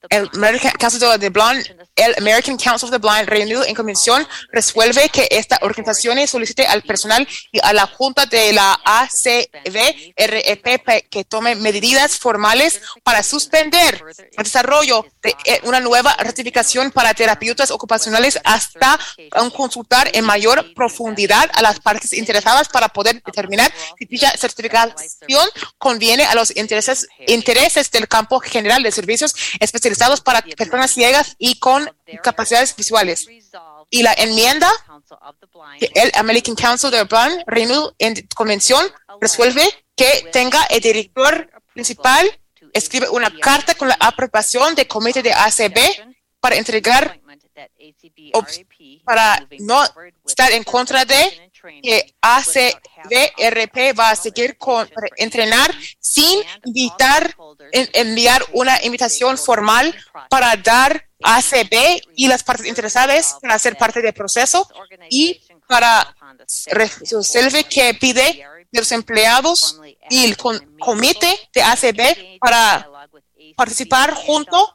el American Council of the Blind, el American Council of the Blind reunido en comisión resuelve que esta organización solicite al personal y a la junta de la ACV REP pa- que tome medidas formales para suspender el desarrollo de eh, una nueva ratificación para terapeutas ocupacionales hasta consultar en mayor profundidad a las partes interesadas para poder determinar si dicha certificación conviene a los intereses, intereses del campo general de servicios especializados para personas ciegas y con capacidades visuales. Y la enmienda que el American Council de Blind Renew en convención resuelve que tenga el director principal escribe una carta con la aprobación del comité de ACB para entregar para no estar en contra de que ACVRP va a seguir con entrenar sin invitar en- enviar una invitación formal para dar ACB y las partes interesadas para ser parte del proceso y para resolver que pide de los empleados y el comité de ACB para participar junto,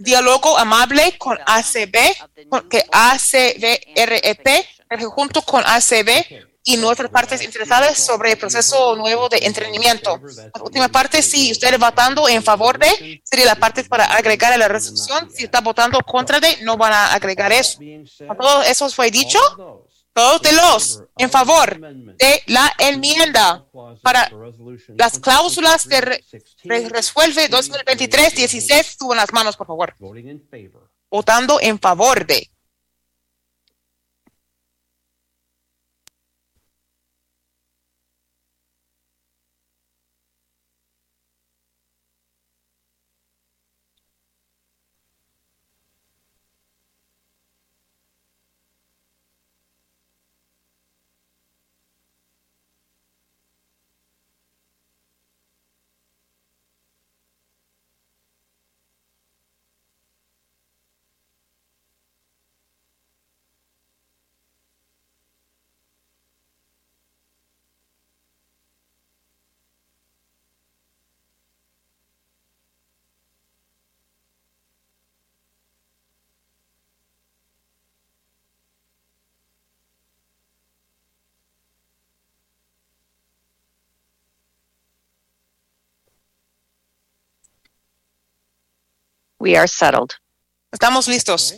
diálogo amable con ACB, con que ACBREP, junto con ACB y nuestras partes interesadas sobre el proceso nuevo de entrenamiento. La última parte, si usted votando en favor de, sería la parte para agregar a la resolución. Si está votando contra de, no van a agregar eso. Todo eso fue dicho. Todos de los en favor de la enmienda para las cláusulas de re- re- resuelve 2023-16, suban las manos, por favor. Votando en favor de. We are settled. Estamos listos.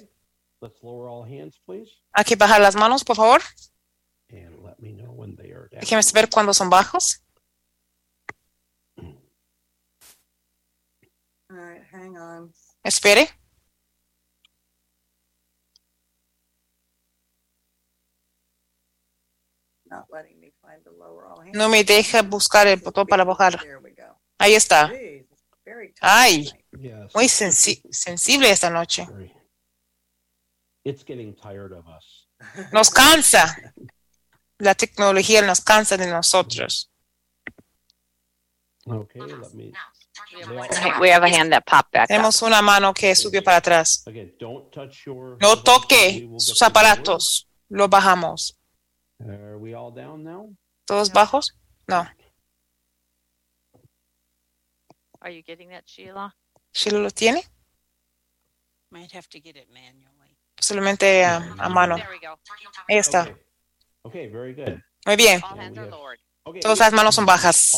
Let's lower all hands, please, Hay que bajar las manos, por favor. and let me know when they are Déjeme saber cuándo son bajos. All right, hang on. Espere. Not letting me find the lower all hands. No me deja buscar el botón para bajar. There we go. Ahí está. Jeez, Ay, muy sensi- sensible esta noche. It's getting tired of us. Nos cansa. La tecnología nos cansa de nosotros. Okay, let me. We have a hand that popped back up. Tenemos una mano que subió para atrás. Again, don't touch your. No toque sus aparatos. Lo bajamos. Are we all down now? ¿Todos bajos? No. Are you getting that, Sheila? ¿Sheila lo tiene? Might have to get it manually. Solamente a, a mano. There we go. Ahí está. Okay, very good. Muy bien. All hands are lowered. Todas las manos son bajas.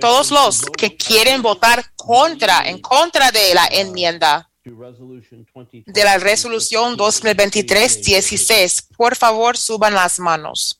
Todos los que quieren votar contra, en contra de la enmienda de la resolución 2023-16, por favor suban las manos.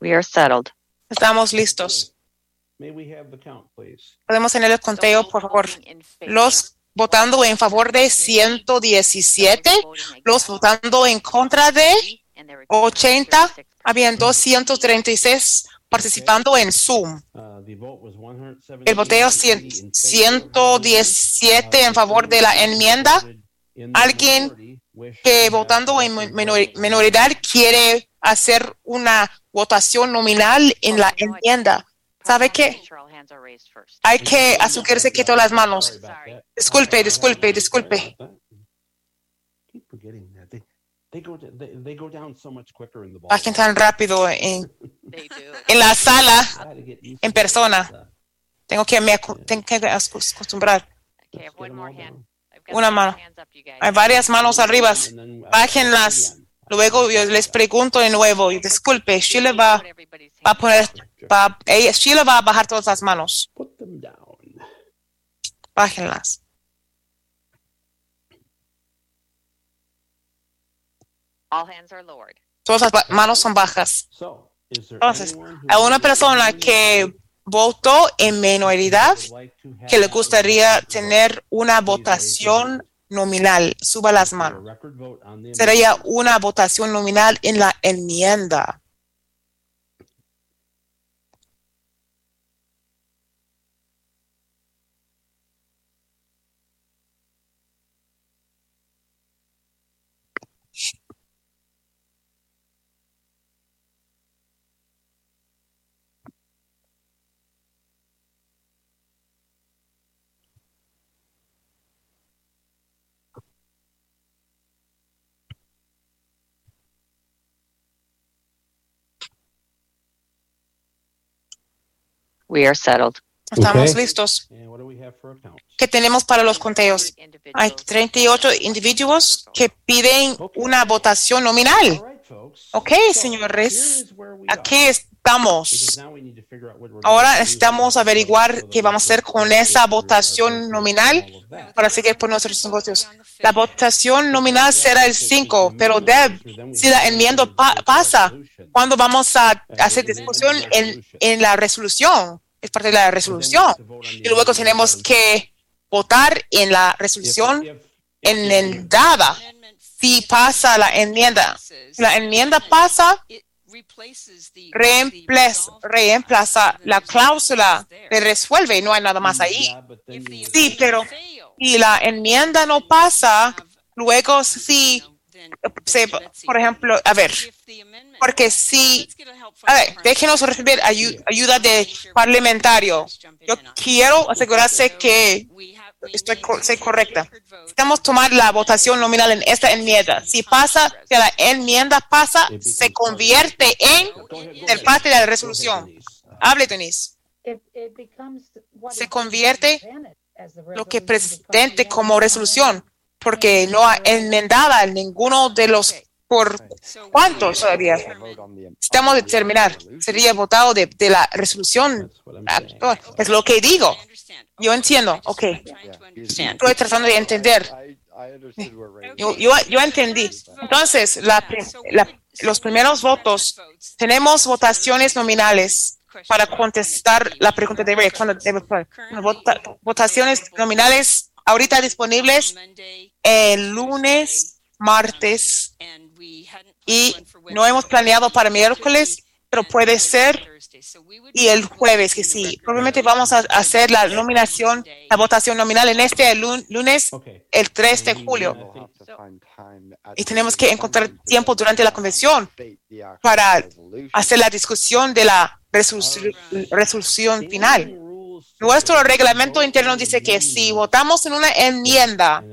We are settled. Estamos listos. May we have the count, please? Podemos tener el conteo, por favor. Los votando en favor de 117, los votando en contra de 80, habían 236 participando en Zoom. Uh, the vote was 117. El voteo cien- 117 en favor de la enmienda. Alguien que votando en minoridad quiere hacer una votación nominal en la enmienda. ¿Sabe qué? Hay que asegurarse que todas las manos. Disculpe, disculpe, disculpe. Keep forgetting that. They, they go they, they go down so much quicker in the ball. Bajen tan rápido en, en la sala, en persona. Tengo que me tengo que acos- acostumbrar. Okay, I have one more hand. I've got Una mano. Hay varias manos arriba. Bájenlas. Luego yo les pregunto de nuevo. y Disculpe, Sheila va, va a poner, va, ella, Sheila va a bajar todas las manos. Bájenlas. All hands are lowered. Todas las manos son bajas. So, is there Entonces, a una persona que votó en minoridad que le gustaría tener una votación nominal, suba las manos. Sería una votación nominal en la enmienda. We are settled. Estamos Okay. listos. And what do we have for accounts? ¿Qué tenemos para los conteos? Hay 38 individuos que piden una votación nominal. Ok, señores, aquí estamos. Now we need to figure out what we're Ahora necesitamos averiguar qué vamos a hacer con esa votación nominal. para seguir por nuestros negocios. La votación nominal será el 5, pero Deb, si la enmienda pa- pasa, ¿cuándo vamos a hacer discusión en, en la resolución? Es parte de la resolución. Y luego tenemos que votar en la resolución enmendada. Si pasa la enmienda, si la enmienda pasa, reemplaza, reemplaza la cláusula de resuelve, no hay nada más ahí. Sí, pero si la enmienda no pasa, luego si se, por ejemplo, a ver, porque si, a ver, déjenos recibir ayu- ayuda de parlamentario. Yo quiero asegurarse que estoy soy correcta. Necesitamos tomar la votación nominal en esta enmienda. Si pasa, si la enmienda pasa, se convierte en el parte de la resolución. Hable, Denise. Se convierte lo que resolution presente como resolución, porque no ha enmendada ninguno de los por cuántos todavía. Estamos de terminar. Sería votado de, de la resolución actual. Es lo que digo. Yo entiendo. Ok. Estoy tratando de entender. Yo, yo, yo entendí. Entonces, la los primeros votos, tenemos votaciones nominales para contestar la pregunta de debe- vota- votaciones nominales ahorita disponibles el lunes, martes y no hemos planeado para miércoles, pero puede ser y el jueves que sí. Probablemente vamos a hacer la nominación, la votación nominal en este lun- lunes, el 3 de julio. Y tenemos que encontrar tiempo durante la convención para hacer la discusión de la resolu- resolución final. Nuestro reglamento interno dice que si votamos en una enmienda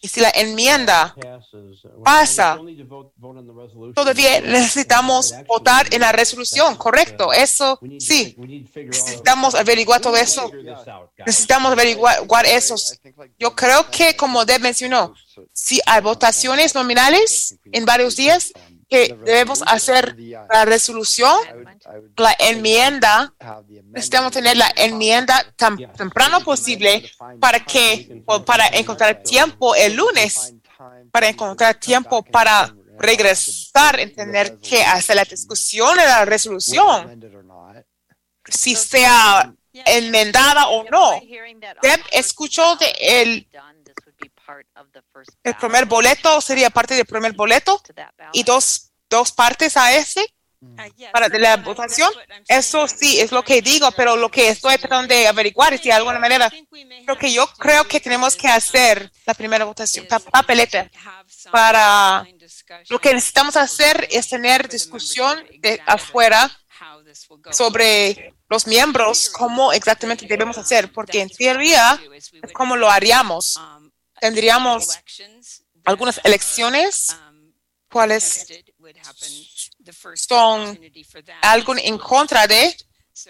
y si la enmienda pasa, todavía necesitamos votar en la resolución, correcto. Eso sí, necesitamos averiguar todo eso. Necesitamos averiguar eso. Yo creo que, como Deb mencionó, si hay votaciones nominales en varios días, que debemos hacer la resolución, la enmienda, necesitamos tener la enmienda tan temprano posible para que, para encontrar tiempo el lunes, para encontrar tiempo para regresar, entender que hacer la discusión de la resolución, si sea enmendada o no. Deb escuchó de el, el primer boleto, sería parte del primer boleto y dos, dos partes a ese para de la votación. Eso sí es lo que digo, pero lo que estoy tratando de averiguar es si de alguna manera lo que yo creo que tenemos que hacer la primera votación, pa- papeleta, para lo que necesitamos hacer es tener discusión de afuera sobre los miembros, cómo exactamente debemos hacer, porque en teoría es como lo haríamos. Tendríamos algunas elecciones, cuáles son algo en contra de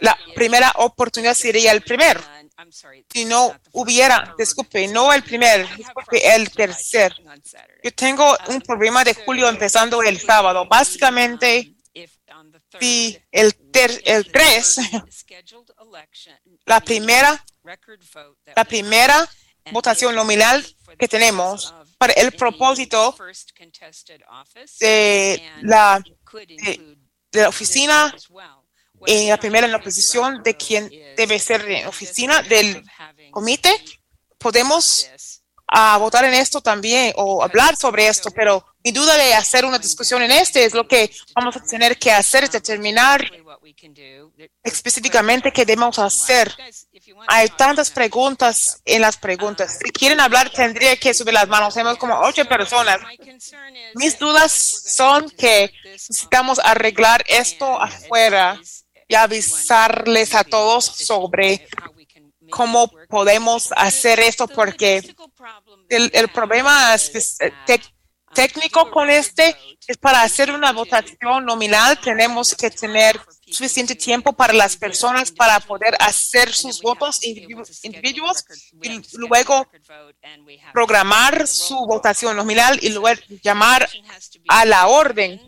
la primera oportunidad sería el primer. Si no hubiera, disculpe, no el primer, disculpe, el tercer. Yo tengo un problema de julio empezando el sábado. Básicamente, si el, ter- el 3, la primera, la primera votación nominal que tenemos para el propósito de la, de, de la oficina en la primera en la posición de quien debe ser oficina del comité, podemos ah, votar en esto también o hablar sobre esto, pero mi duda de hacer una discusión en este es lo que vamos a tener que hacer, es determinar específicamente qué debemos hacer. Hay tantas preguntas en las preguntas. Si quieren hablar, tendría que subir las manos. Tenemos como ocho personas. Mis dudas son que necesitamos arreglar esto afuera y avisarles a todos sobre cómo podemos hacer esto, porque el, el problema técnico con este es para hacer una votación nominal tenemos que tener suficiente tiempo para las personas para poder hacer sus votos individu- individuos y luego programar su votación nominal y luego llamar a la orden.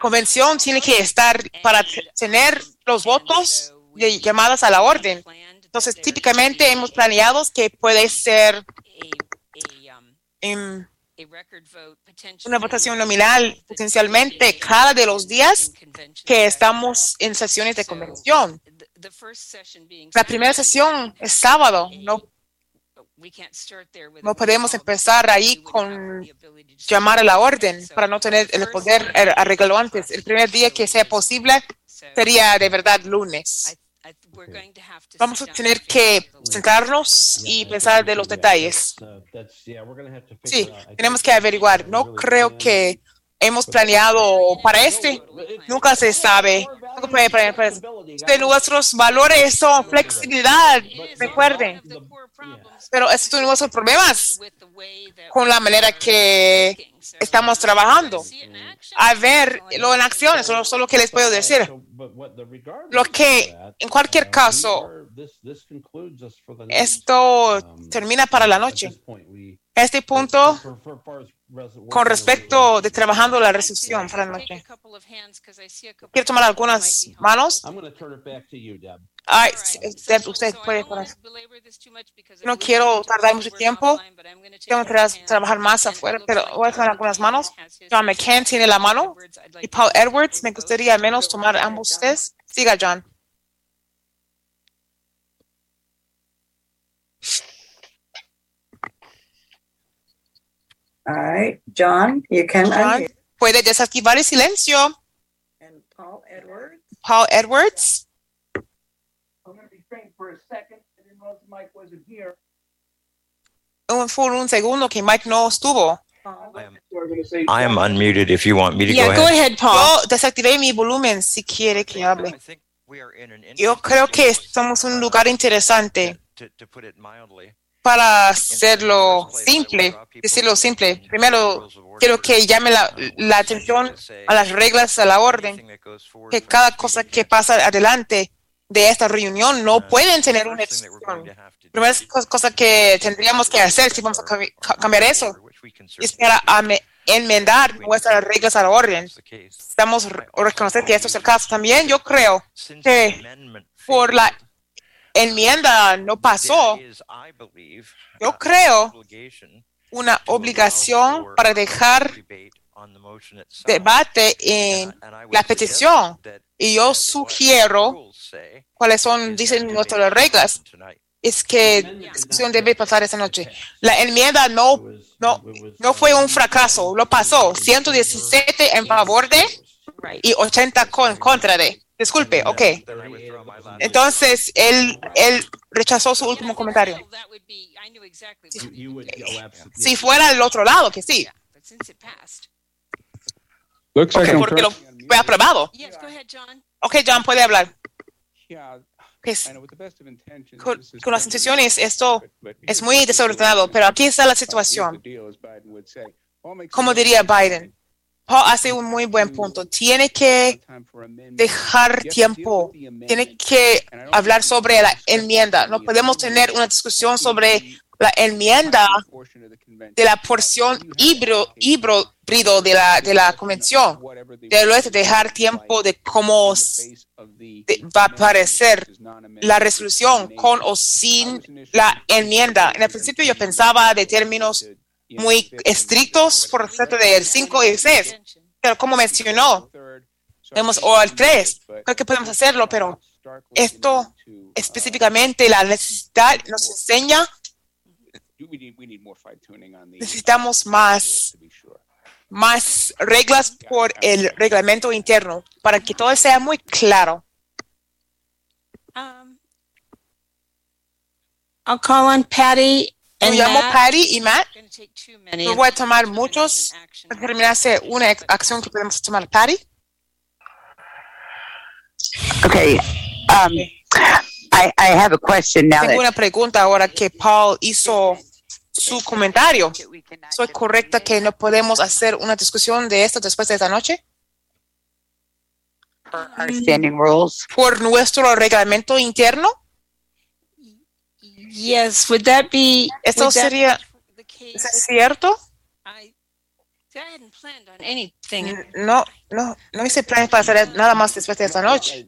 Convención tiene que estar para tener los votos de llamadas a la orden. Entonces, típicamente hemos planeado que puede ser em, una votación nominal potencialmente cada de los días que estamos en sesiones de convención. La primera sesión es sábado, no, no podemos empezar ahí con llamar a la orden para no tener el poder ar- arreglarlo antes. El primer día que sea posible sería de verdad lunes. Vamos a tener que centrarnos y pensar de los detalles. Sí, tenemos que averiguar. No creo que hemos planeado para este. Nunca se sabe. De nuestros valores son flexibilidad, recuerden. Pero estos son nuestros problemas con la manera que estamos trabajando. A verlo en acción, eso es lo que les puedo decir. Lo que, en cualquier caso, esto termina para la noche. Este punto, con respecto de trabajando la la noche. Quiero tomar algunas manos. Ay, Deb, usted puede poner. No quiero tardar mucho tiempo. Tengo que trabajar más afuera, pero voy a tomar algunas manos. John McCann tiene la mano y Paul Edwards. Me gustaría menos tomar ambos ustedes. Siga, John. All right, John, you can John, unmute. puede desactivar el silencio. And Paul Edwards. Paul Edwards. I'm gonna be faint for a second. I didn't know the mic wasn't here. Un, fue un segundo que Mike no estuvo. I am unmuted if you want me to Yeah, go go ahead. ahead, Paul. Yo desactivé mi volumen si quiere que hable. Yo creo que estamos en un lugar interesante To, to put it mildly. Para hacerlo simple, decirlo simple. Primero, quiero que llame la, la atención a las reglas, a la orden, que cada cosa que pasa adelante de esta reunión no pueden tener una discusión. Primera cosa- que tendríamos que hacer si vamos a cambi- ca- cambiar eso es para enmendar nuestras reglas a la orden. Estamos re- reconocer que esto es el caso. También yo creo que por la enmienda no pasó, yo creo una obligación para dejar debate en la petición. Y yo sugiero cuáles son, dicen nuestras reglas, es que la discusión debe pasar esa noche. La enmienda no, no, no fue un fracaso, lo pasó. 117 en favor de y 80 con contra de. Disculpe, ok. Entonces, él, él rechazó su último comentario. Si fuera al otro lado, que sí. Looks like Ok, I'm porque lo fue aprobado. Yes, go ahead, John. Ok, John, puede hablar. Yeah, Pues, I know with the best of intentions. con, con las instituciones esto es muy desordenado, pero aquí está la situación. Como diría Biden, Paul hace un muy buen punto. Tiene que dejar tiempo, tiene que hablar sobre la enmienda. No podemos tener una discusión sobre la enmienda de la porción híbrido, de la, de la convención. Debe dejar tiempo de cómo va a aparecer la resolución con o sin la enmienda. En el principio yo pensaba de términos muy estrictos por respecto del 5 y 6, pero como mencionó, vemos o al 3, creo que podemos hacerlo, pero esto específicamente la necesidad nos enseña, necesitamos más, más reglas por el reglamento interno para que todo sea muy claro. Um, I'll call on Patty Yo and llamo Matt. Patty y Matt. of voy a tomar muchos para terminarse una acción que podemos tomar. Patty. Okay. Um, I, I have a question now Tengo that una pregunta ahora que Paul hizo su comentario. ¿Soy correcta que no podemos hacer una discusión de esto después de esta noche? our standing rules. Por nuestro reglamento interno. Yes, would that be? ¿Esto would that sería be the case? ¿es cierto? I, see, I hadn't planned on anything. No, no, no hice planes para hacer nada más después de esta noche.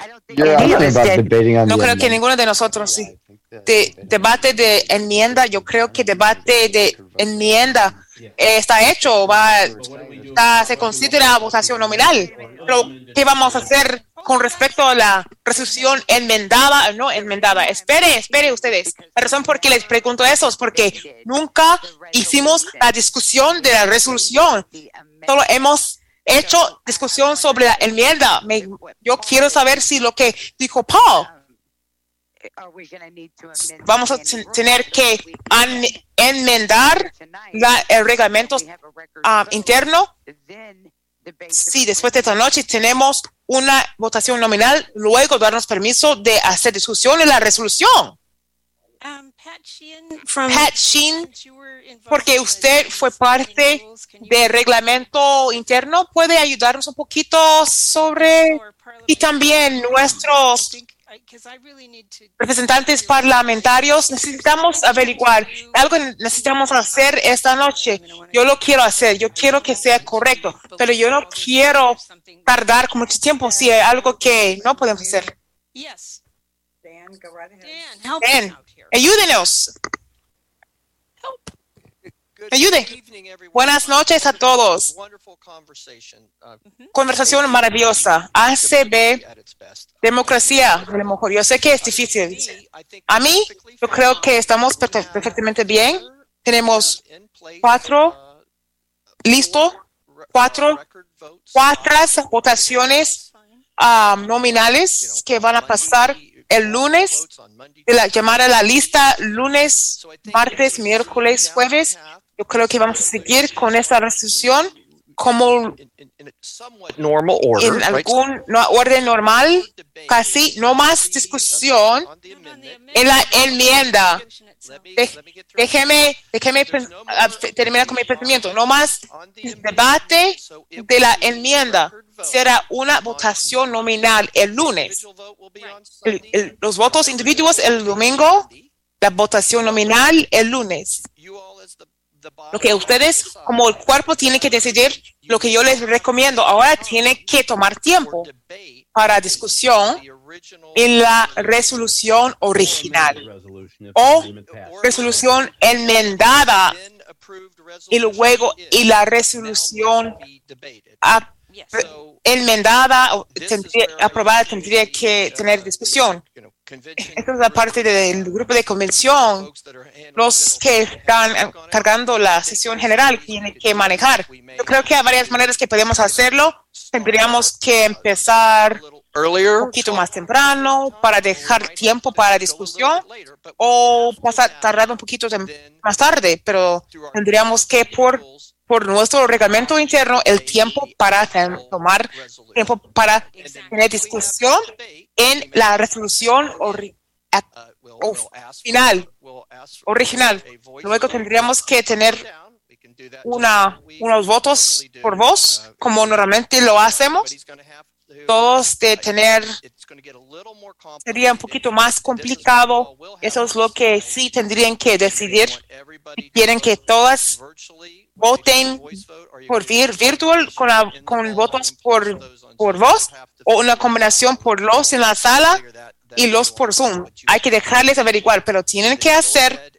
No creo que ninguno de nosotros sí. De, debate de enmienda, yo creo que debate de enmienda está hecho, va, está- se considera votación nominal. Pero, ¿qué vamos a hacer con respecto a la resolución enmendada o no enmendada? Espere, espere ustedes. La razón por qué les pregunto eso es porque nunca hicimos la discusión de la resolución. Solo hemos hecho discusión sobre la enmienda. Me- yo quiero saber si lo que dijo Paul vamos a ten- tener que enmendar la- el reglamento ah, interno. Sí, después de esta noche tenemos una votación nominal, luego darnos permiso de hacer discusión en la resolución. Um, Pat Sheehan from Pat Sheen, porque usted fue parte del reglamento interno, puede ayudarnos un poquito sobre y también nuestros representantes parlamentarios necesitamos averiguar algo que necesitamos hacer esta noche. Yo lo quiero hacer, yo quiero que sea correcto, pero yo no quiero tardar mucho tiempo si hay algo que no podemos hacer. Yes. Dan, go right ahead. Dan, help Ven, us out here. ayúdenos. Ayude. Buenas noches a todos. Conversación maravillosa. ACB, democracia, a lo mejor. Yo sé que es difícil. A mí, yo creo que estamos perfe- perfectamente bien. Tenemos cuatro, listo, cuatro, cuatro votaciones ah, nominales que van a pasar el lunes, de la, llamar a la lista lunes, martes, miércoles, jueves. Yo creo que vamos a seguir con esta resolución como normal order, en no- orden normal, casi no más discusión en la enmienda. Déjeme, déjeme ah, terminar con mi pensamiento. No más debate de la enmienda. Será una votación nominal el lunes. El- el- los votos individuos el domingo, la votación nominal el lunes. Lo que ustedes como el cuerpo tienen que decidir, lo que yo les recomiendo. Ahora tiene que tomar tiempo para discusión en la resolución original o resolución enmendada y luego y la resolución ap- enmendada o tendría- aprobada tendría que tener discusión. Esta es la parte del grupo de convención. Los que están cargando la sesión general tienen que manejar. Yo creo que hay varias maneras que podemos hacerlo. Tendríamos que empezar un poquito más temprano para dejar tiempo para discusión o pasar, tardar un poquito más tarde, pero tendríamos que por, por nuestro reglamento interno el tiempo para tomar tiempo para tener discusión en la resolución final, original. Luego tendríamos que tener una, unos votos por voz, como normalmente lo hacemos. Todos de tener sería un poquito más complicado. Eso es lo que sí tendrían que decidir. Quieren que todas voten por vir- virtual con, con votos por, por voz o una combinación por los en la sala y los por Zoom. Hay que dejarles averiguar, pero tienen que hacer,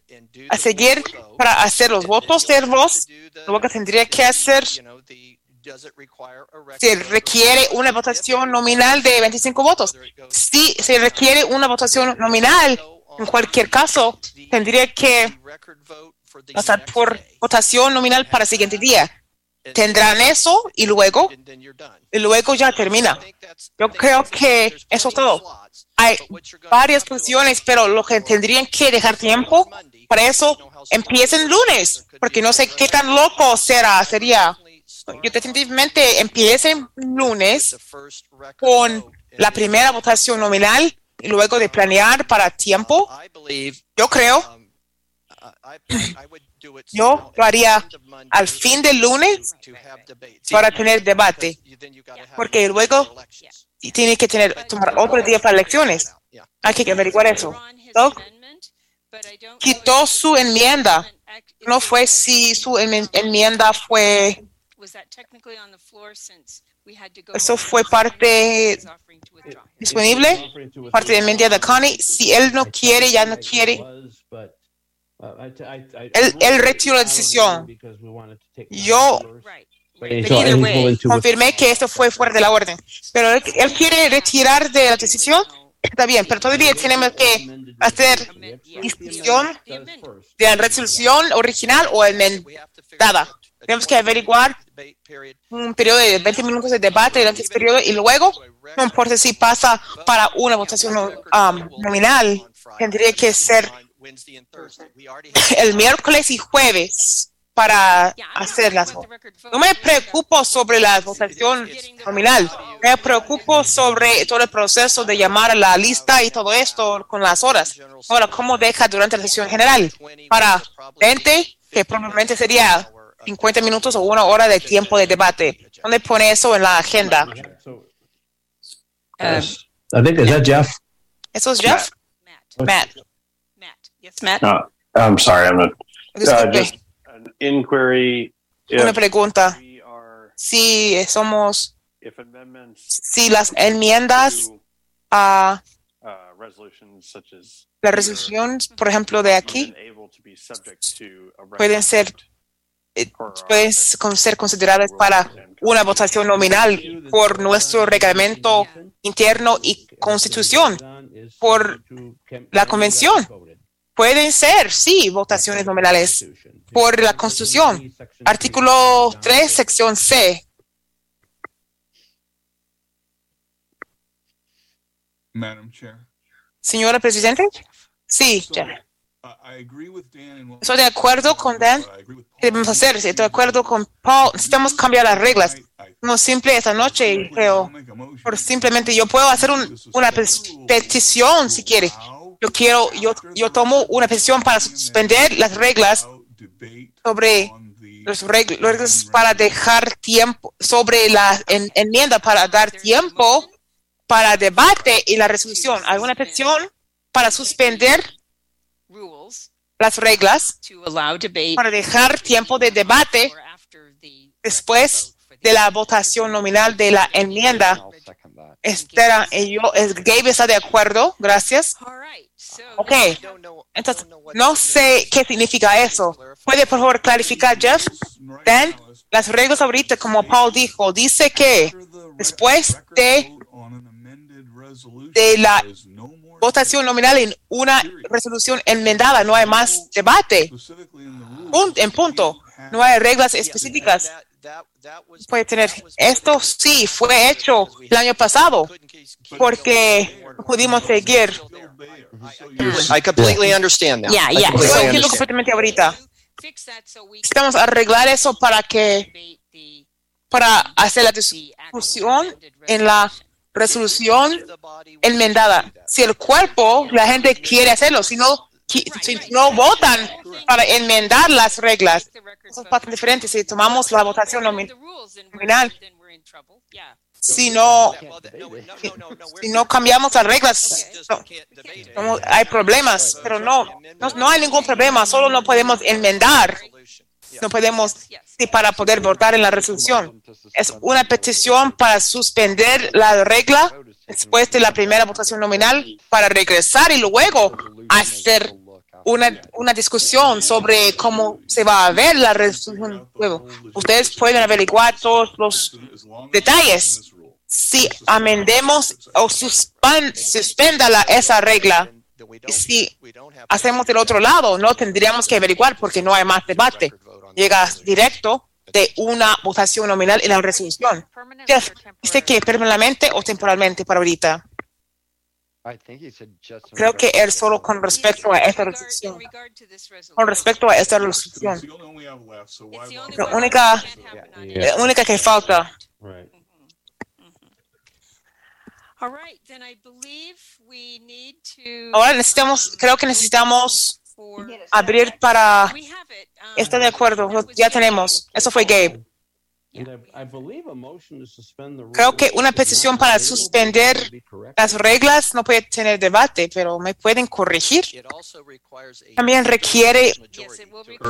a seguir para hacer los votos de voz. Lo que tendría que hacer se requiere una votación nominal de 25 votos. Si se requiere una votación nominal, en cualquier caso, tendría que pasar por votación nominal para el siguiente día. Tendrán eso y luego, y luego ya termina. Yo creo que eso es todo. Hay varias posiciones, pero lo que tendrían que dejar tiempo para eso empiecen lunes, porque no sé qué tan loco será, sería. Yo definitivamente empiecen lunes con la primera votación nominal y luego de planear para tiempo. Yo creo, yo lo haría al fin del lunes para tener debate, porque luego tiene que tener tomar otro día para elecciones. Hay que averiguar eso. Doug quitó su enmienda. No fue si su enmi- enmienda fue Was that technically on the floor since we had to go? eso fue parte disponible, parte de la enmienda de Connie. Si él no quiere, ya no quiere. Él, él retiró la decisión. Yo confirmé que esto fue fuera de la orden. Pero él, él quiere retirar de la decisión. Está bien, pero todavía tenemos que hacer discusión de la resolución original o enmendada. Tenemos que averiguar un periodo de 20 minutos de debate durante ese periodo y luego, no importa si pasa para una votación um, nominal, tendría que ser el miércoles y jueves para hacerlas. No me preocupo sobre la votación nominal, me preocupo sobre todo el proceso de llamar a la lista y todo esto con las horas. Ahora, ¿cómo deja durante la sesión general? Para 20, que probablemente sería 50 minutos o una hora de tiempo de debate. ¿Dónde pone eso en la agenda? Yes. I think, is that Jeff? ¿Eso es Jeff? Matt. Yes, Matt. No, I'm sorry, I'm not. Uh, just an inquiry. Una pregunta. Si somos, if amendments si las enmiendas a uh, resolutions such as la resolución, por ejemplo, de aquí, pueden ser, eh, pueden ser consideradas para una votación nominal por nuestro reglamento interno y constitución, por la convención. Pueden ser, sí, votaciones nominales por la constitución. Artículo 3, sección C. Madam Chair, Señora Presidente. Sí, what. Estoy de acuerdo con Dan. ¿Qué debemos hacer? Estoy de acuerdo con Paul. Necesitamos cambiar las reglas. No simple esta noche, creo. Por simplemente yo puedo hacer un- una petición si quiere. Yo quiero, yo, yo tomo una petición para suspender las reglas sobre reg- reglas para dejar tiempo sobre la en- enmienda para dar tiempo para debate y la resolución. Hay una petición para suspender las reglas para dejar tiempo de debate después de la votación nominal de la enmienda. Estela y yo, es- Gabe está de acuerdo, gracias. Ok, entonces no sé qué significa eso. ¿Puede por favor clarificar, Jeff? Dan, las reglas ahorita, como Paul dijo, dice que después de, de la votación nominal en una resolución enmendada, no hay más debate. Pun- en punto. No hay reglas específicas. Puede tener. Esto sí fue hecho el año pasado porque pudimos seguir. I completely understand that. Ya, I ya. completely Yo entiendo completamente ahorita. Necesitamos arreglar eso para que, para hacer la discusión en la resolución enmendada. Si el cuerpo, la gente quiere hacerlo, si no, si no votan para enmendar las reglas, eso es bastante diferente. Si tomamos la votación nomi- nominal, si no, si no cambiamos las reglas, no, no hay problemas, pero no, no, no hay ningún problema, solo no podemos enmendar, no podemos, sí, para poder votar en la resolución. Es una petición para suspender la regla después de la primera votación nominal para regresar y luego hacer una, una discusión sobre cómo se va a ver la resolución. Ustedes pueden averiguar todos los detalles. Si amendemos o suspenda la, esa regla, si hacemos del otro lado, no tendríamos que averiguar porque no hay más debate. Llega directo de una votación nominal en la resolución. Jeff, ¿dice que permanentemente o temporalmente para ahorita? I think he said just. Creo que él solo con respecto a esta resolución. Con respecto a esta resolución. La única, la única que falta. Right. All right, then I believe we need to. Ahora necesitamos, creo que necesitamos abrir para. Está de acuerdo, ya tenemos. Eso fue Gabe. And I, I believe a motion to suspend the rules. Creo que una petición para suspender las reglas no puede tener debate, pero me pueden corregir. También requiere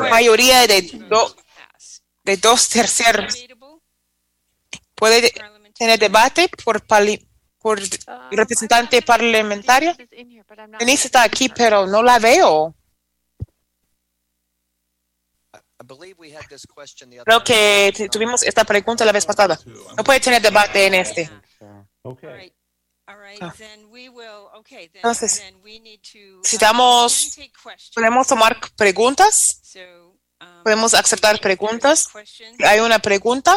mayoría de, do- de dos terceros. ¿Puede tener debate por, pali- por representante parlamentaria? Denise está aquí, pero no la veo. I believe we had this question the other Creo que tuvimos esta pregunta la vez pasada. No puede tener debate en este. Okay. Ah. Entonces, uh, Necesitamos, then take questions. podemos tomar preguntas. So Podemos aceptar preguntas. ¿Hay una pregunta?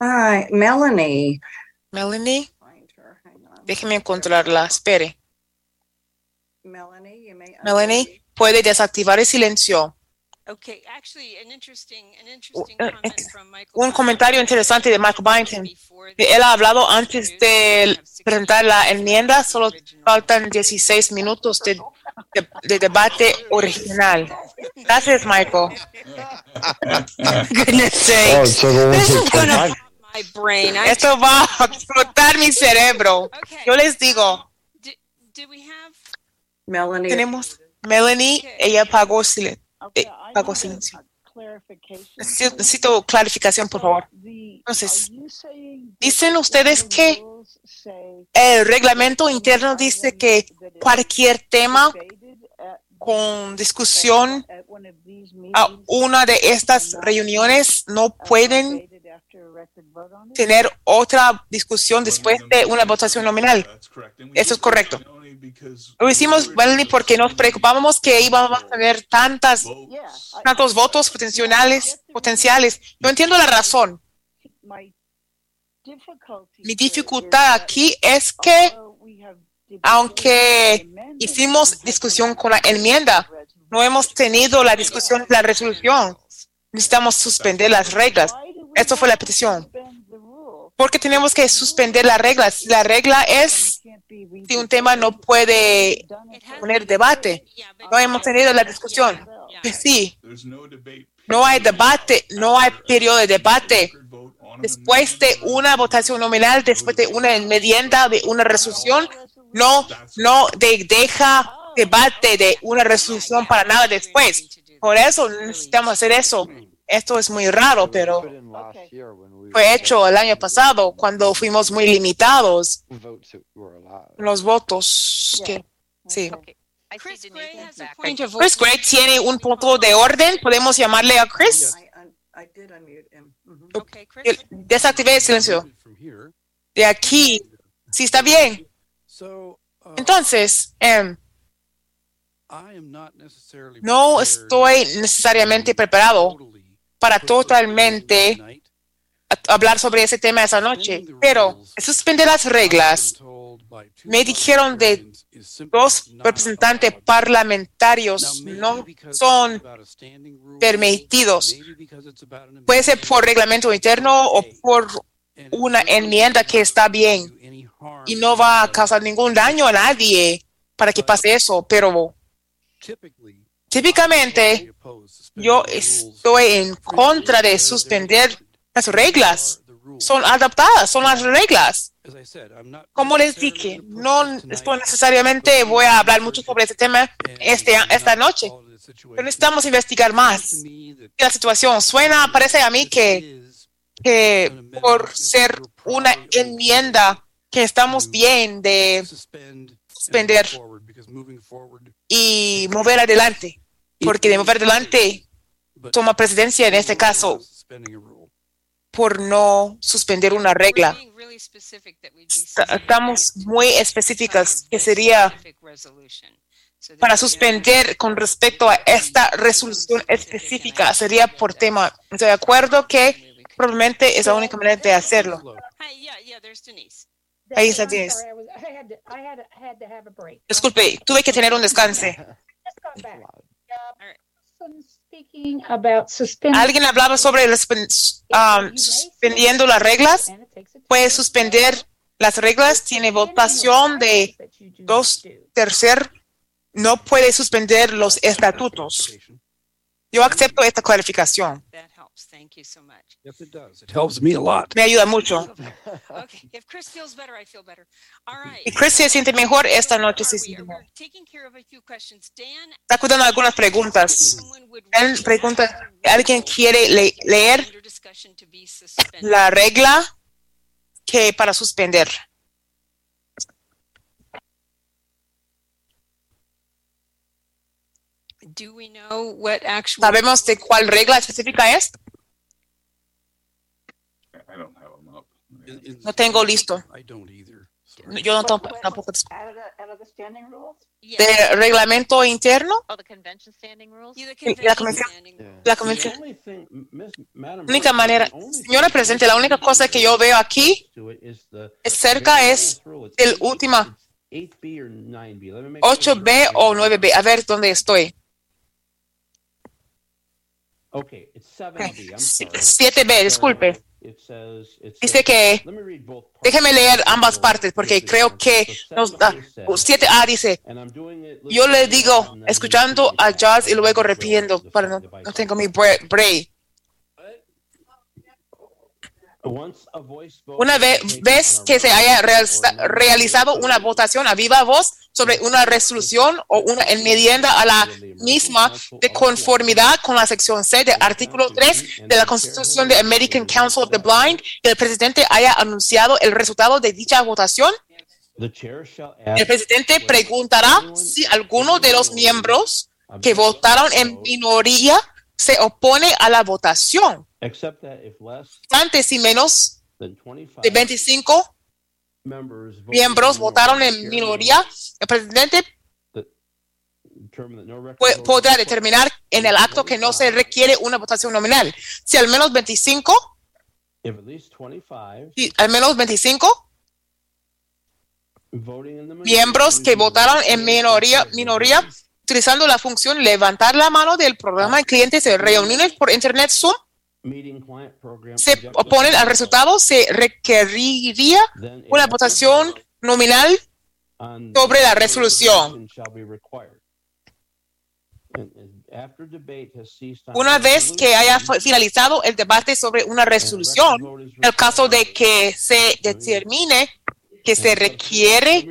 Hi, Melanie. Melanie. Déjeme encontrarla. Espere. Melanie, you may Melanie, puede desactivar el silencio. Okay, actually, an interesting, an interesting Eh, comment from Michael. Un comentario interesante de Michael Byington. Él ha hablado antes de presentar la enmienda. Solo faltan 16 minutos de, de- de debate original. Gracias, Michael. Goodness sakes. Oh, so the ones This that is gonna provide- my brain. I Esto va a explotar mi cerebro. Yo les digo, Did we have? Melanie. tenemos Melanie, ella pagó silencio. pagó silencio. Necesito, necesito clarificación, por favor. Entonces, dicen ustedes que el reglamento interno dice que cualquier tema con discusión a una de estas reuniones no pueden tener otra discusión después de una votación nominal. Eso es correcto. Lo hicimos, Melanie, porque nos preocupábamos que íbamos a tener tantas, tantos votos potenciales, potenciales. No entiendo la razón. Mi dificultad aquí es que, aunque hicimos discusión con la enmienda, no hemos tenido la discusión de la resolución. Necesitamos suspender las reglas. Esto fue la petición. Porque tenemos que suspender las reglas. La regla es si un tema no puede poner debate. No hemos tenido la discusión. Sí, no hay debate, no hay periodo de debate. Después de una votación nominal, después de una enmienda, de una resolución, no, no de- deja debate de una resolución para nada después. Por eso necesitamos hacer eso. Esto es muy raro, pero fue hecho el año pasado cuando fuimos muy limitados los votos. Que, sí. Chris Gray tiene un punto de orden. ¿Podemos llamarle a Chris? Chris. Yo Desactivé el silencio. De aquí. Sí, está bien. So, uh, Entonces, em, I am not necessarily no estoy necesariamente preparado para totalmente hablar sobre ese tema esa noche, pero suspender las reglas. Me dijeron de dos representantes parlamentarios no son permitidos. Puede ser por reglamento interno o por una enmienda que está bien y no va a causar ningún daño a nadie para que pase eso, pero típicamente yo estoy en contra de suspender las reglas. Son adaptadas, son las reglas. Como les dije, no necesariamente voy a hablar mucho sobre este tema este, esta noche, pero necesitamos investigar más la situación. Suena, parece a mí que, que por ser una enmienda que estamos bien de suspender y mover adelante, porque de mover adelante toma presidencia en este caso por no suspender una regla. Esta- Estamos muy específicas que sería para suspender con respecto a esta resolución específica. Sería por tema. Estoy de acuerdo que probablemente es la única manera de hacerlo. Ahí está Denise. Disculpe, tuve que tener un descanso. Let's go back. Uh, person Speaking about suspending. Alguien hablaba sobre um, suspendiendo las reglas. Puede suspender las reglas. Tiene votación de dos tercer. No puede suspender los estatutos. Yo acepto esta clarificación. Thank you so much. Yes, it does. It helps me a lot. Me ayuda mucho. Okay, if Chris feels better, I feel better. All right. Y Chris se siente mejor esta noche. Se siente mejor. Taking care of a few questions. Dan, Está cuidando algunas preguntas. Él pregunta, ¿alguien quiere le- leer under discussion to be suspended. la regla que para suspender? Do we know what actual ¿Sabemos de cuál regla específica es? I don't have them up. No tengo listo. I don't either. Yo no tamp- tampoco de reglamento interno. Oh, La convención, la convención. única manera, señora Presidente, la única cosa que yo veo aquí cerca es el última 8B or 9B. Let me make sure. 8B o 9B. A ver dónde estoy. Okay, it's 7B. I'm sorry. 7B, disculpe. It says, it Dice que, let me read both parts. déjeme leer ambas partes porque creo que nos da. 7A dice, And I'm doing it yo le digo, escuchando a Jazz y luego repitiendo, para no, no tengo mi bre- break. Once a voice vote Una vez, que se haya realizado una votación a viva voz sobre una resolución o una enmienda a la misma de conformidad con la sección C del artículo 3 de la Constitución de American Council of the Blind, que el presidente haya anunciado el resultado de dicha votación, el presidente preguntará si alguno de los miembros que votaron en minoría se opone a la votación. Except that if less Antes y menos than 25 de 25 members voted miembros votaron en minoría, el presidente podrá determinar en el acto que no se requiere una votación nominal. Si al menos 25, If at least 25 si al menos 25 voting in the miembros que votaron en minoría, minoría utilizando la función levantar la mano del programa de clientes de reuniones por internet Zoom, se oponen al resultado, se requeriría una votación nominal sobre la resolución. Una vez que haya finalizado el debate sobre una resolución, en el caso de que se determine que se requiere,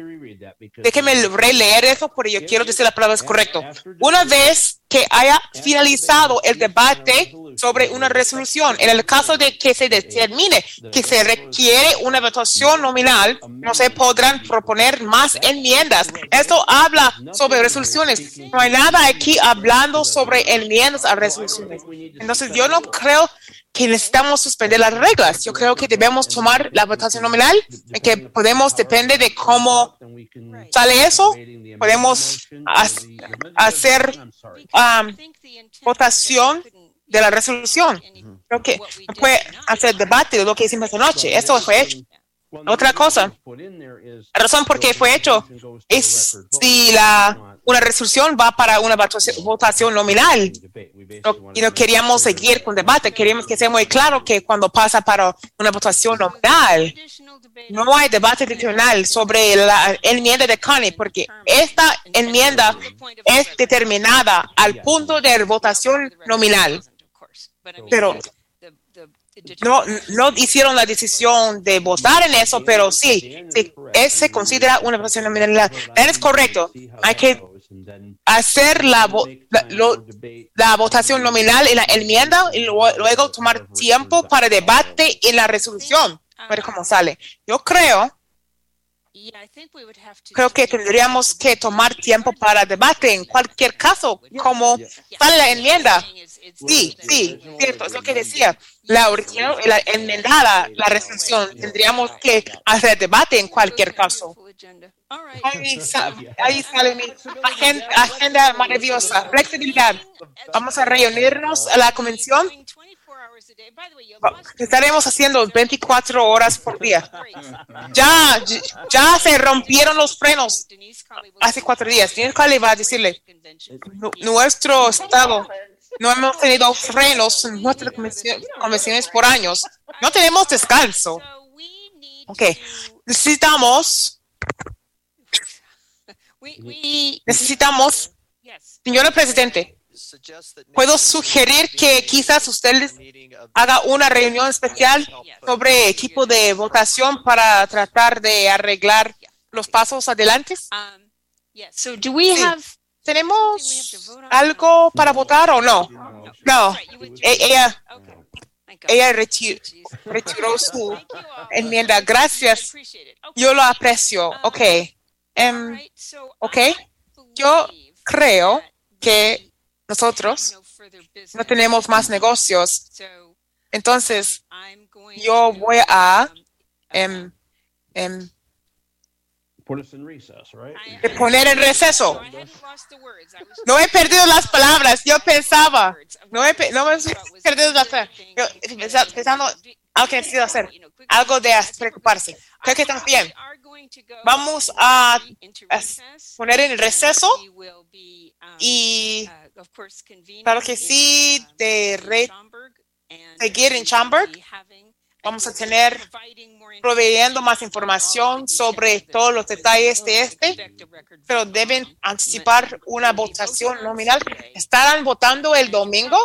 déjeme releer eso porque yo quiero decir la palabra es correcto. Una vez que haya finalizado el debate sobre una resolución, en el caso de que se determine que se requiere una votación nominal, no se podrán proponer más enmiendas. Esto habla sobre resoluciones. No hay nada aquí hablando sobre enmiendas a resoluciones. Entonces yo no creo que necesitamos suspender las reglas. Yo creo que debemos tomar la votación nominal, que podemos, depende de cómo sale eso, podemos ha- hacer um, votación de la resolución. Creo que no puede hacer debate de lo que hicimos anoche. Eso fue hecho. Otra cosa, la razón por qué fue hecho es si la, una resolución va para una votación, nominal. No- y no queríamos seguir con debate, queríamos que sea muy claro que cuando pasa para una votación nominal, no hay debate adicional sobre la enmienda de Connie, porque esta enmienda es determinada al punto de votación nominal. Pero no, no hicieron la decisión de votar en eso, pero sí, sí, se considera una votación nominal. Es correcto. Hay que hacer la, la, lo- la votación nominal en la enmienda y luego, luego tomar tiempo para debate en la resolución. A ver cómo sale. Yo creo, creo que tendríamos que tomar tiempo para debate en cualquier caso, como sale la enmienda. Sí, sí, cierto, es lo que decía. La original, la enmendada, la resolución, tendríamos que hacer debate en cualquier caso. Ahí, sa- ahí sale mi agenda, agenda maravillosa, flexibilidad. Vamos a reunirnos a la convención. Estaremos haciendo 24 horas por día. Ya, ya se rompieron los frenos hace cuatro días. Denise Carly va a decirle, "Nu- nuestro estado, no hemos tenido frenos en nuestras convencio- convenciones por años. No tenemos descanso. Ok, necesitamos, necesitamos, señora Presidente, puedo sugerir que quizás usted haga una reunión especial sobre equipo de votación para tratar de arreglar los pasos adelante. So do we Sí. have ¿Tenemos algo para votar o no? No, ella, ella reti- retiró su enmienda. Gracias. Yo lo aprecio. Ok. Em, ok. Yo creo que nosotros no tenemos más negocios. Entonces, yo voy a em, put us in recess, right? de poner en receso. No he perdido las palabras, yo pensaba, no he, no me he perdido las palabras. Pensando algo que necesito hacer, algo de preocuparse. Creo que también vamos a, a poner en receso y claro que sí, de re- seguir en Chamber. Vamos a tener proveyendo más información sobre todos los detalles de este, pero deben anticipar una votación nominal. ¿Estarán votando el domingo?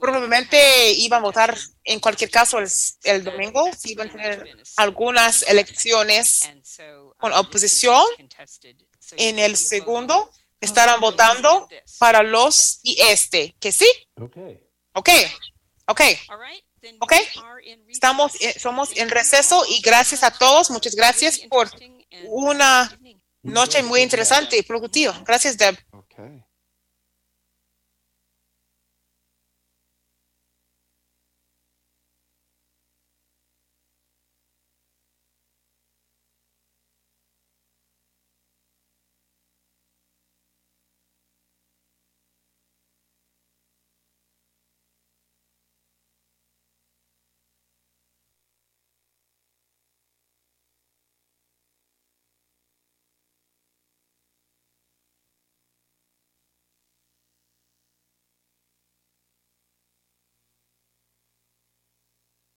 Probablemente iban a votar en cualquier caso el, el domingo, si iban a tener algunas elecciones con oposición. En el segundo, estarán votando para los y este, que sí. Okay. Ok, ok, ok. Estamos, eh, somos en receso y gracias a todos. Muchas gracias por una noche muy interesante y productiva. Gracias, Deb. Okay.